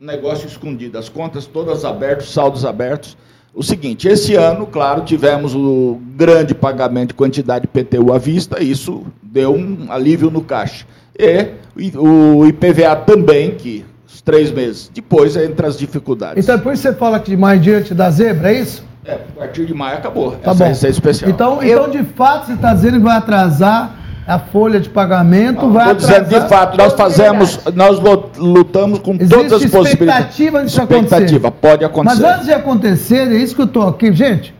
negócio escondido. As contas todas abertas, saldos abertos. O seguinte, esse ano, claro, tivemos o grande pagamento de quantidade de PTU à vista, isso deu um alívio no caixa. E o IPVA também, que os três meses. Depois entra as dificuldades. Então que você fala que de mais diante da zebra, é isso? É, a partir de maio acabou. Tá Essa bom. receita especial. Então, então, de fato, você está dizendo que vai atrasar a folha de pagamento, vai Estou dizendo de fato, nós fazemos, nós lu- lutamos com Existe todas as possibilidades. expectativa disso acontecer. Expectativa, pode acontecer. Mas antes de acontecer, é isso que eu estou aqui, gente.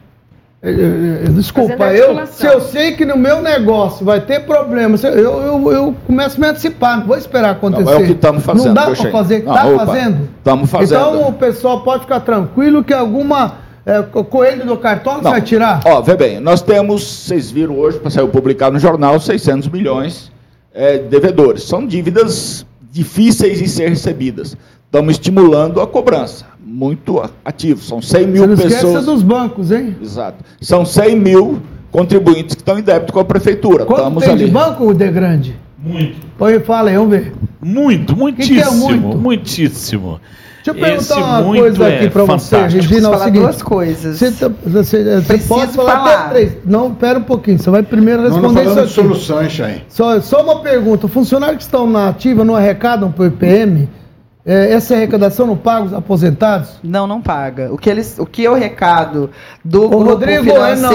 eh, eh, Desculpa, Fazendo eu, se eu sei que no meu negócio vai ter problema, se eu, eu, eu começo a me antecipar, não vou esperar acontecer. Não, é o que estamos fazendo, Não dá para fazer, Não, está fazendo? estamos fazendo. Então o pessoal pode ficar tranquilo que alguma co- coelho do cartão Não. vai tirar? Ó, vê bem, nós temos, vocês viram hoje, para sair publicado no jornal, 600 milhões é, de devedores. São dívidas difíceis de ser recebidas. Estamos estimulando a cobrança. Muito ativo. São 100 mil Você não pessoas. dos bancos, hein? Exato. São 100 mil contribuintes que estão em débito com a prefeitura. Quanto Estamos tem ali. de banco, De Grande? Muito. Põe, fala aí, vamos ver. Muito, que é muitíssimo, muito? muitíssimo. Deixa eu perguntar Esse uma coisa é aqui para você. Regina. É o falar seguinte, duas coisas. Você, tá- você- você pode falar, falar. até três. Não, pera um pouquinho. Você vai primeiro Nós não responder isso aqui. soluções, Chay. Só, só uma pergunta. Funcionários que estão na ativa não arrecadam para o IPM? É, essa arrecadação não paga os aposentados? Não, não paga. O que, eles, o que eu recado do Ô, grupo Rodrigo, é não.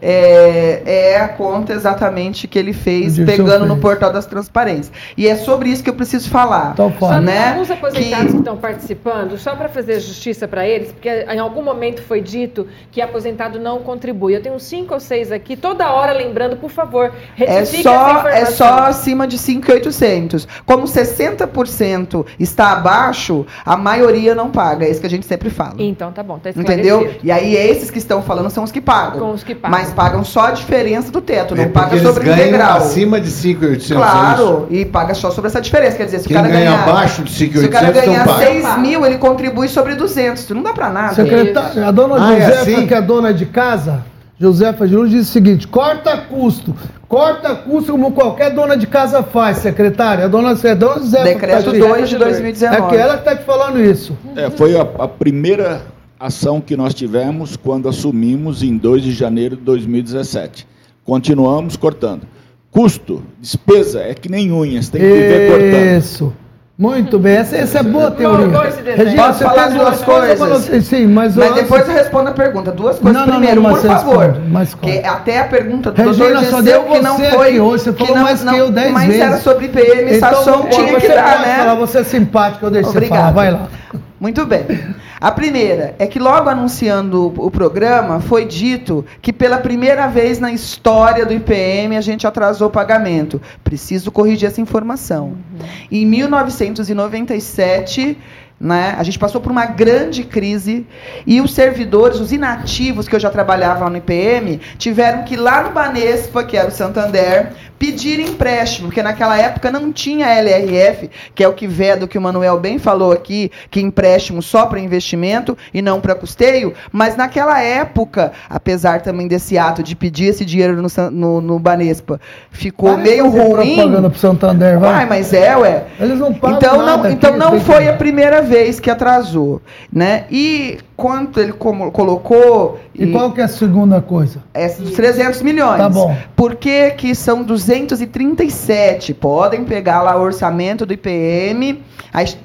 É, é a conta exatamente que ele fez, pegando no portal das transparências. E é sobre isso que eu preciso falar. Então tem né? alguns aposentados que... Que- estão participando, só para fazer justiça para eles, porque em algum momento foi dito que aposentado não contribui. Eu tenho cinco ou seis aqui, toda hora lembrando, por favor, É só, essa é só acima de 5,800. Como 60% está abaixo, a maioria não paga. É isso que a gente sempre fala. Então tá bom, tá. Entendeu? E aí esses que estão falando são os que pagam. Com os que pagam. Mas pagam só a diferença do teto, não É paga eles sobre ganham integral. acima de 5.800. Claro, e paga só sobre essa diferença. Quer dizer, se Quem o cara ganha ganhar, abaixo de se o cara 5.800 ganhar paga. 6 mil, ele contribui sobre 200. Isso não dá pra nada. Secretária, a dona Ah, é Josefa, assim? que é dona de casa, Josefa de Luz, diz o seguinte: corta custo. Corta custo como qualquer dona de casa faz, secretária. A dona, a dona Josefa. Decreto que tá aqui. 2 de 2019. É que ela que está te falando isso. É, foi a, a primeira ação que nós tivemos quando assumimos em 2 de janeiro de 2017. Continuamos cortando. Custo, despesa, é que nem unhas, tem que viver cortando. Isso. Muito bem, essa, essa é boa teoria. Regina, Posso você falar duas coisas coisas? Sim, mas, Mas depois eu respondo a pergunta. Duas coisas. Não, não, Primeiro, não, por mas favor. mas que até a pergunta do Regina, doutor deu que não foi. hoje, você falou não, mais que não, eu dez Mas vezes. era sobre PM, Então, Sasson, tinha que dar, né? falar, você é simpático, eu deixo você Obrigada. falar. Vai lá. Muito bem. A primeira é que logo anunciando o programa, foi dito que pela primeira vez na história do IPM a gente atrasou o pagamento. Preciso corrigir essa informação. Em 1997, né, a gente passou por uma grande crise e os servidores, os inativos que eu já trabalhava no IPM, tiveram que ir lá no Banespa, que era o Santander, pedir empréstimo, porque naquela época não tinha LRF, que é o que veda, que o Manuel bem falou aqui, que empréstimo só para investimento e não para custeio, mas naquela época, apesar também desse ato de pedir esse dinheiro no, no, no Banespa, ficou de meio ruim. propaganda pro Santander, vai. Vai, mas é, ué. Eles não pagam Então nada não, aqui, então não foi a primeira vez que atrasou, né? E quanto ele colocou E qual que é a segunda coisa? essa dos 300 milhões. Tá bom. Por que, que são 237? Podem pegar lá o orçamento do IPM,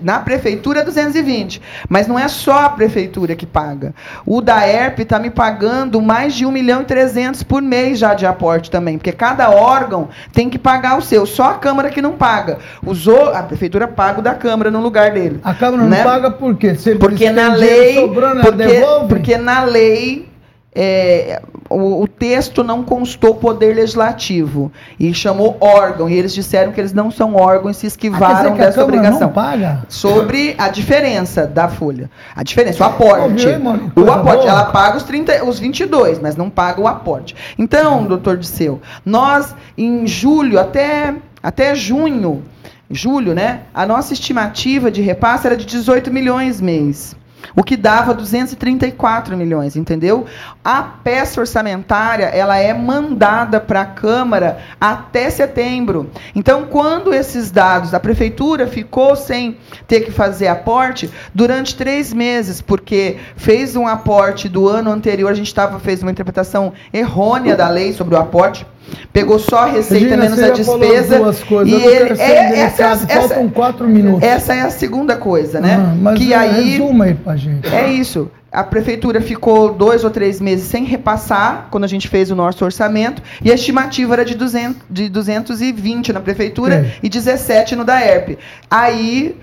na prefeitura é 220. Mas não é só a prefeitura que paga. O da ERP está me pagando mais de 1 milhão e 300 por mês já de aporte também, porque cada órgão tem que pagar o seu. Só a Câmara que não paga. Usou, a prefeitura paga o da Câmara no lugar dele. A Câmara não né? paga por quê? Se Porque na lei, sobrando, ela porque, porque na lei é, o, o, texto não constou poder legislativo e chamou órgão. E eles disseram que eles não são órgãos e se esquivaram ah, dessa obrigação. Não paga? Sobre a diferença da folha. A diferença, o aporte. o aporte. Ela paga os, 30, os 22, mas não paga o aporte. Então, doutor Disseu, nós, em julho até, até junho, julho, né? A nossa estimativa de repasse era de 18 milhões mês o que dava 234 milhões, entendeu? A peça orçamentária, ela é mandada para a Câmara até setembro. Então, quando esses dados, a Prefeitura ficou sem ter que fazer aporte durante três meses, porque fez um aporte do ano anterior, a gente tava, fez uma interpretação errônea da lei sobre o aporte, pegou só a receita menos a despesa. e ele é, essa, essa, faltam quatro minutos. Essa é a segunda coisa, né? Ah, mas que é, aí resuma aí pra gente. É isso. A prefeitura ficou dois ou três meses sem repassar quando a gente fez o nosso orçamento e a estimativa era de, 200, de 220 na prefeitura é. e 17 no da ERP. Aí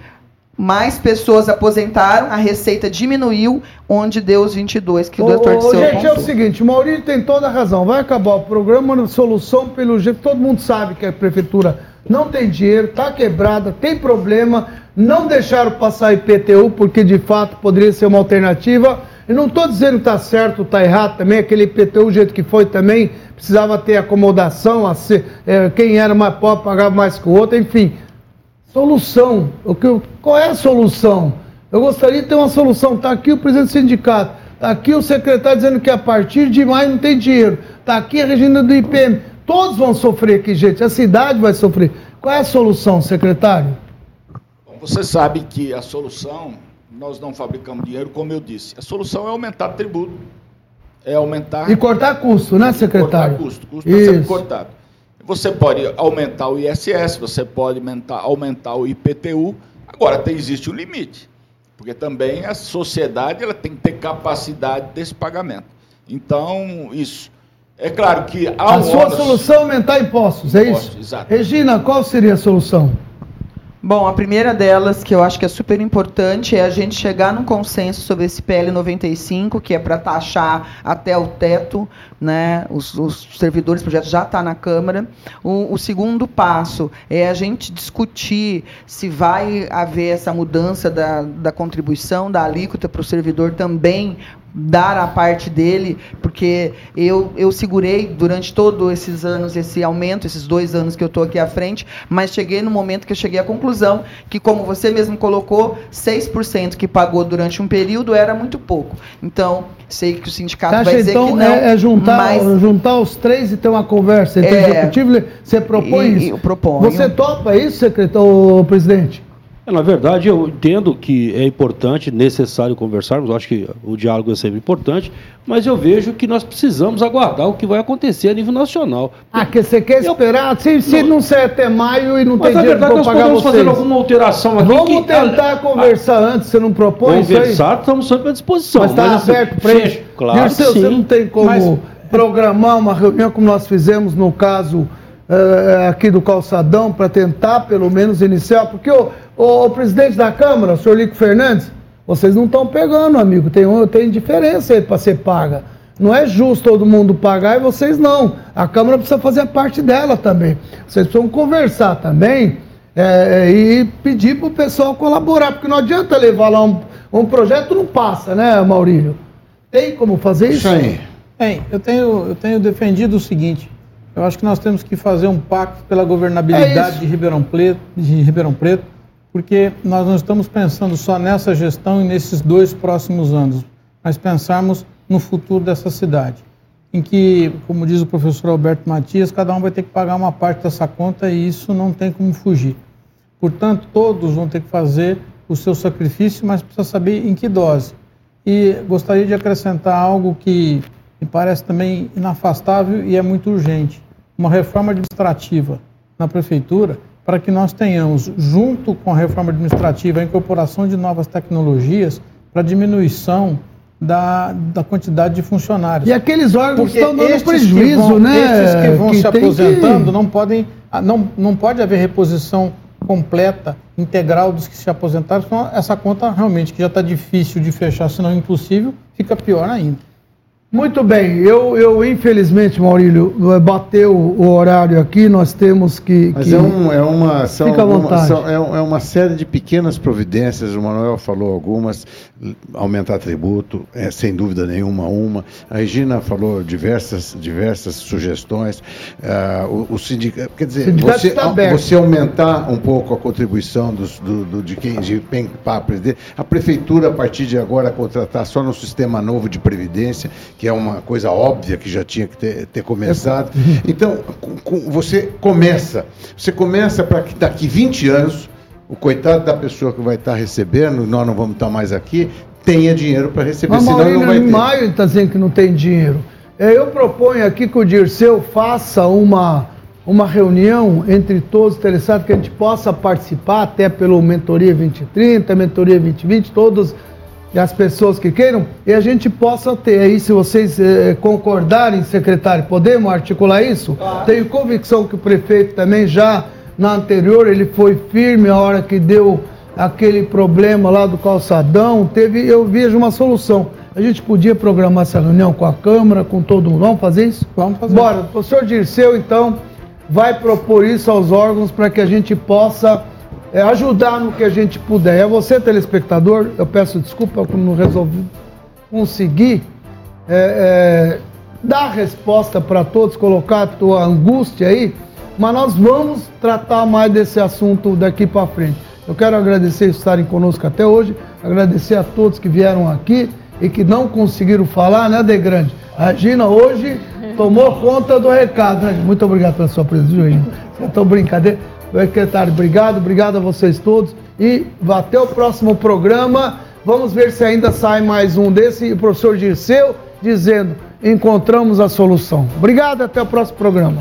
mais pessoas aposentaram, a receita diminuiu, onde deu os 22 que o doutor disse. Gente, é o seguinte, o Maurício tem toda a razão. Vai acabar o programa, solução pelo jeito, todo mundo sabe que a prefeitura não tem dinheiro, está quebrada, tem problema, não deixaram passar IPTU, porque de fato poderia ser uma alternativa. Eu não estou dizendo que está certo, está errado também, aquele IPTU, o jeito que foi também, precisava ter acomodação, a ser, é, quem era mais pobre pagava mais que o outro, enfim. Solução. O que, qual é a solução? Eu gostaria de ter uma solução. Está aqui o presidente do sindicato. Está aqui o secretário dizendo que a partir de maio não tem dinheiro. Está aqui a Regina do IPM. Todos vão sofrer aqui, gente. A cidade vai sofrer. Qual é a solução, secretário? Bom, você sabe que a solução, nós não fabricamos dinheiro, como eu disse. A solução é aumentar o tributo. É aumentar. E cortar custo, né, secretário? Cortar custo. Custo está sendo cortado. Você pode aumentar o ISS, você pode aumentar, aumentar o IPTU. Agora, tem, existe um limite, porque também a sociedade ela tem que ter capacidade desse pagamento. Então, isso. É claro que há A um sua ônus... solução é aumentar impostos, é impostos, isso? Exato. Regina, qual seria a solução? Bom, a primeira delas, que eu acho que é super importante, é a gente chegar num consenso sobre esse PL 95, que é para taxar até o teto, né? Os, os servidores do projeto já está na Câmara. O, o, segundo passo é a gente discutir se vai haver essa mudança da, da contribuição, da alíquota para o servidor também dar a parte dele, porque eu, eu segurei durante todos esses anos esse aumento, esses dois anos que eu estou aqui à frente, mas cheguei no momento que eu cheguei à conclusão que, como você mesmo colocou, 6% que pagou durante um período era muito pouco. Então, sei que o sindicato vai dizer então, que não. É, é juntar, mas... juntar os três e ter uma conversa entre é, executivo, você propõe e, isso? Eu proponho. Você topa isso, secretário, presidente? É, na verdade, eu entendo que é importante, necessário conversarmos, acho que o diálogo é sempre importante, mas eu vejo que nós precisamos aguardar o que vai acontecer a nível nacional. Ah, que você quer esperar? Eu, se, se não, não ser até maio e não tem dinheiro para pagar vocês. Mas podemos fazer alguma alteração aqui. Vamos que, tentar a, conversar a, antes, você não propõe Conversar, estamos sempre à disposição. Mas está aberto para isso? Claro você, você não tem como mas, programar uma reunião como nós fizemos no caso... Uh, aqui do calçadão para tentar pelo menos iniciar, porque o, o, presidente da Câmara, o senhor Lico Fernandes, vocês não estão pegando, amigo. Tem, tem diferença aí para ser paga. Não é justo todo mundo pagar e vocês não. A Câmara precisa fazer a parte dela também. Vocês precisam conversar também é, e pedir para o pessoal colaborar, porque não adianta levar lá um, um projeto, não passa, né, Maurílio? Tem como fazer isso? Tem. Tem. Eu tenho, eu tenho defendido o seguinte: eu acho que nós temos que fazer um pacto pela governabilidade é de, Ribeirão Preto, de Ribeirão Preto porque nós não estamos pensando só nessa gestão e nesses dois próximos anos, mas pensarmos no futuro dessa cidade, em que, como diz o professor Alberto Matias, cada um vai ter que pagar uma parte dessa conta e isso não tem como fugir. Portanto, todos vão ter que fazer o seu sacrifício, mas precisa saber em que dose. E gostaria de acrescentar algo que me parece também inafastável e é muito urgente: uma reforma administrativa na prefeitura para que nós tenhamos, junto com a reforma administrativa, a incorporação de novas tecnologias para diminuição da, da quantidade de funcionários. E aqueles órgãos Porque estão dando prejuízo, vão, né? Esses que vão que se aposentando que... não podem, ah, não, não pode haver reposição completa, integral dos que se aposentaram, senão essa conta realmente que já está difícil de fechar, se não impossível, fica pior ainda. Muito bem, eu, eu infelizmente, Maurílio, bateu o horário aqui, nós temos que. Mas que... é, um, é uma. São Fica à vontade. são- é, é uma série de pequenas providências, o Manuel falou algumas, aumentar tributo, é, sem dúvida nenhuma, uma. A Regina falou diversas, diversas sugestões. Ah, o, o sindicato. Quer dizer, Sindicato você, você aumentar um pouco a contribuição dos, do, do- de quem de quem presidente. A prefeitura, a partir de agora, contratar só no sistema novo de previdência, que é uma coisa óbvia que já tinha que ter, ter começado. Então, com- com- você começa. Você começa para que daqui 20 anos, o coitado da pessoa que vai estar recebendo, nós não vamos estar mais aqui, tenha dinheiro para receber, Mas senão Maurílio, não vai ter. maio está dizendo que não tem dinheiro. É, Eu proponho aqui que o Dirceu faça uma, uma reunião entre todos os interessados, que a gente possa participar, até pelo Mentoria 2030, Mentoria 2020, todas as pessoas que queiram, e a gente possa ter aí, se vocês eh, concordarem, secretário, podemos articular isso? Tenho convicção que o prefeito também já, na anterior, ele foi firme a hora que deu aquele problema lá do calçadão, teve, eu vejo uma solução. A gente podia programar essa reunião com a Câmara, com todo mundo. Vamos fazer isso? Vamos fazer. Bora. O professor Dirceu, então, vai propor isso aos órgãos para que a gente possa é, ajudar no que a gente puder. É você, telespectador, eu peço desculpa por não resolvi conseguir é, é, dar resposta para todos, colocar a tua angústia aí, mas nós vamos tratar mais desse assunto daqui para frente. Eu quero agradecer estarem conosco até hoje, agradecer a todos que vieram aqui e que não conseguiram falar, né, De Grande? A Gina hoje [laughs] tomou conta do recado, né? Muito obrigado pela sua presença, viu, Gina. Então, brincadeira. Secretário, obrigado, obrigado a vocês todos. E até o próximo programa. Vamos ver se ainda sai mais um desse. E o professor Dirceu dizendo: encontramos a solução. Obrigado, até o próximo programa.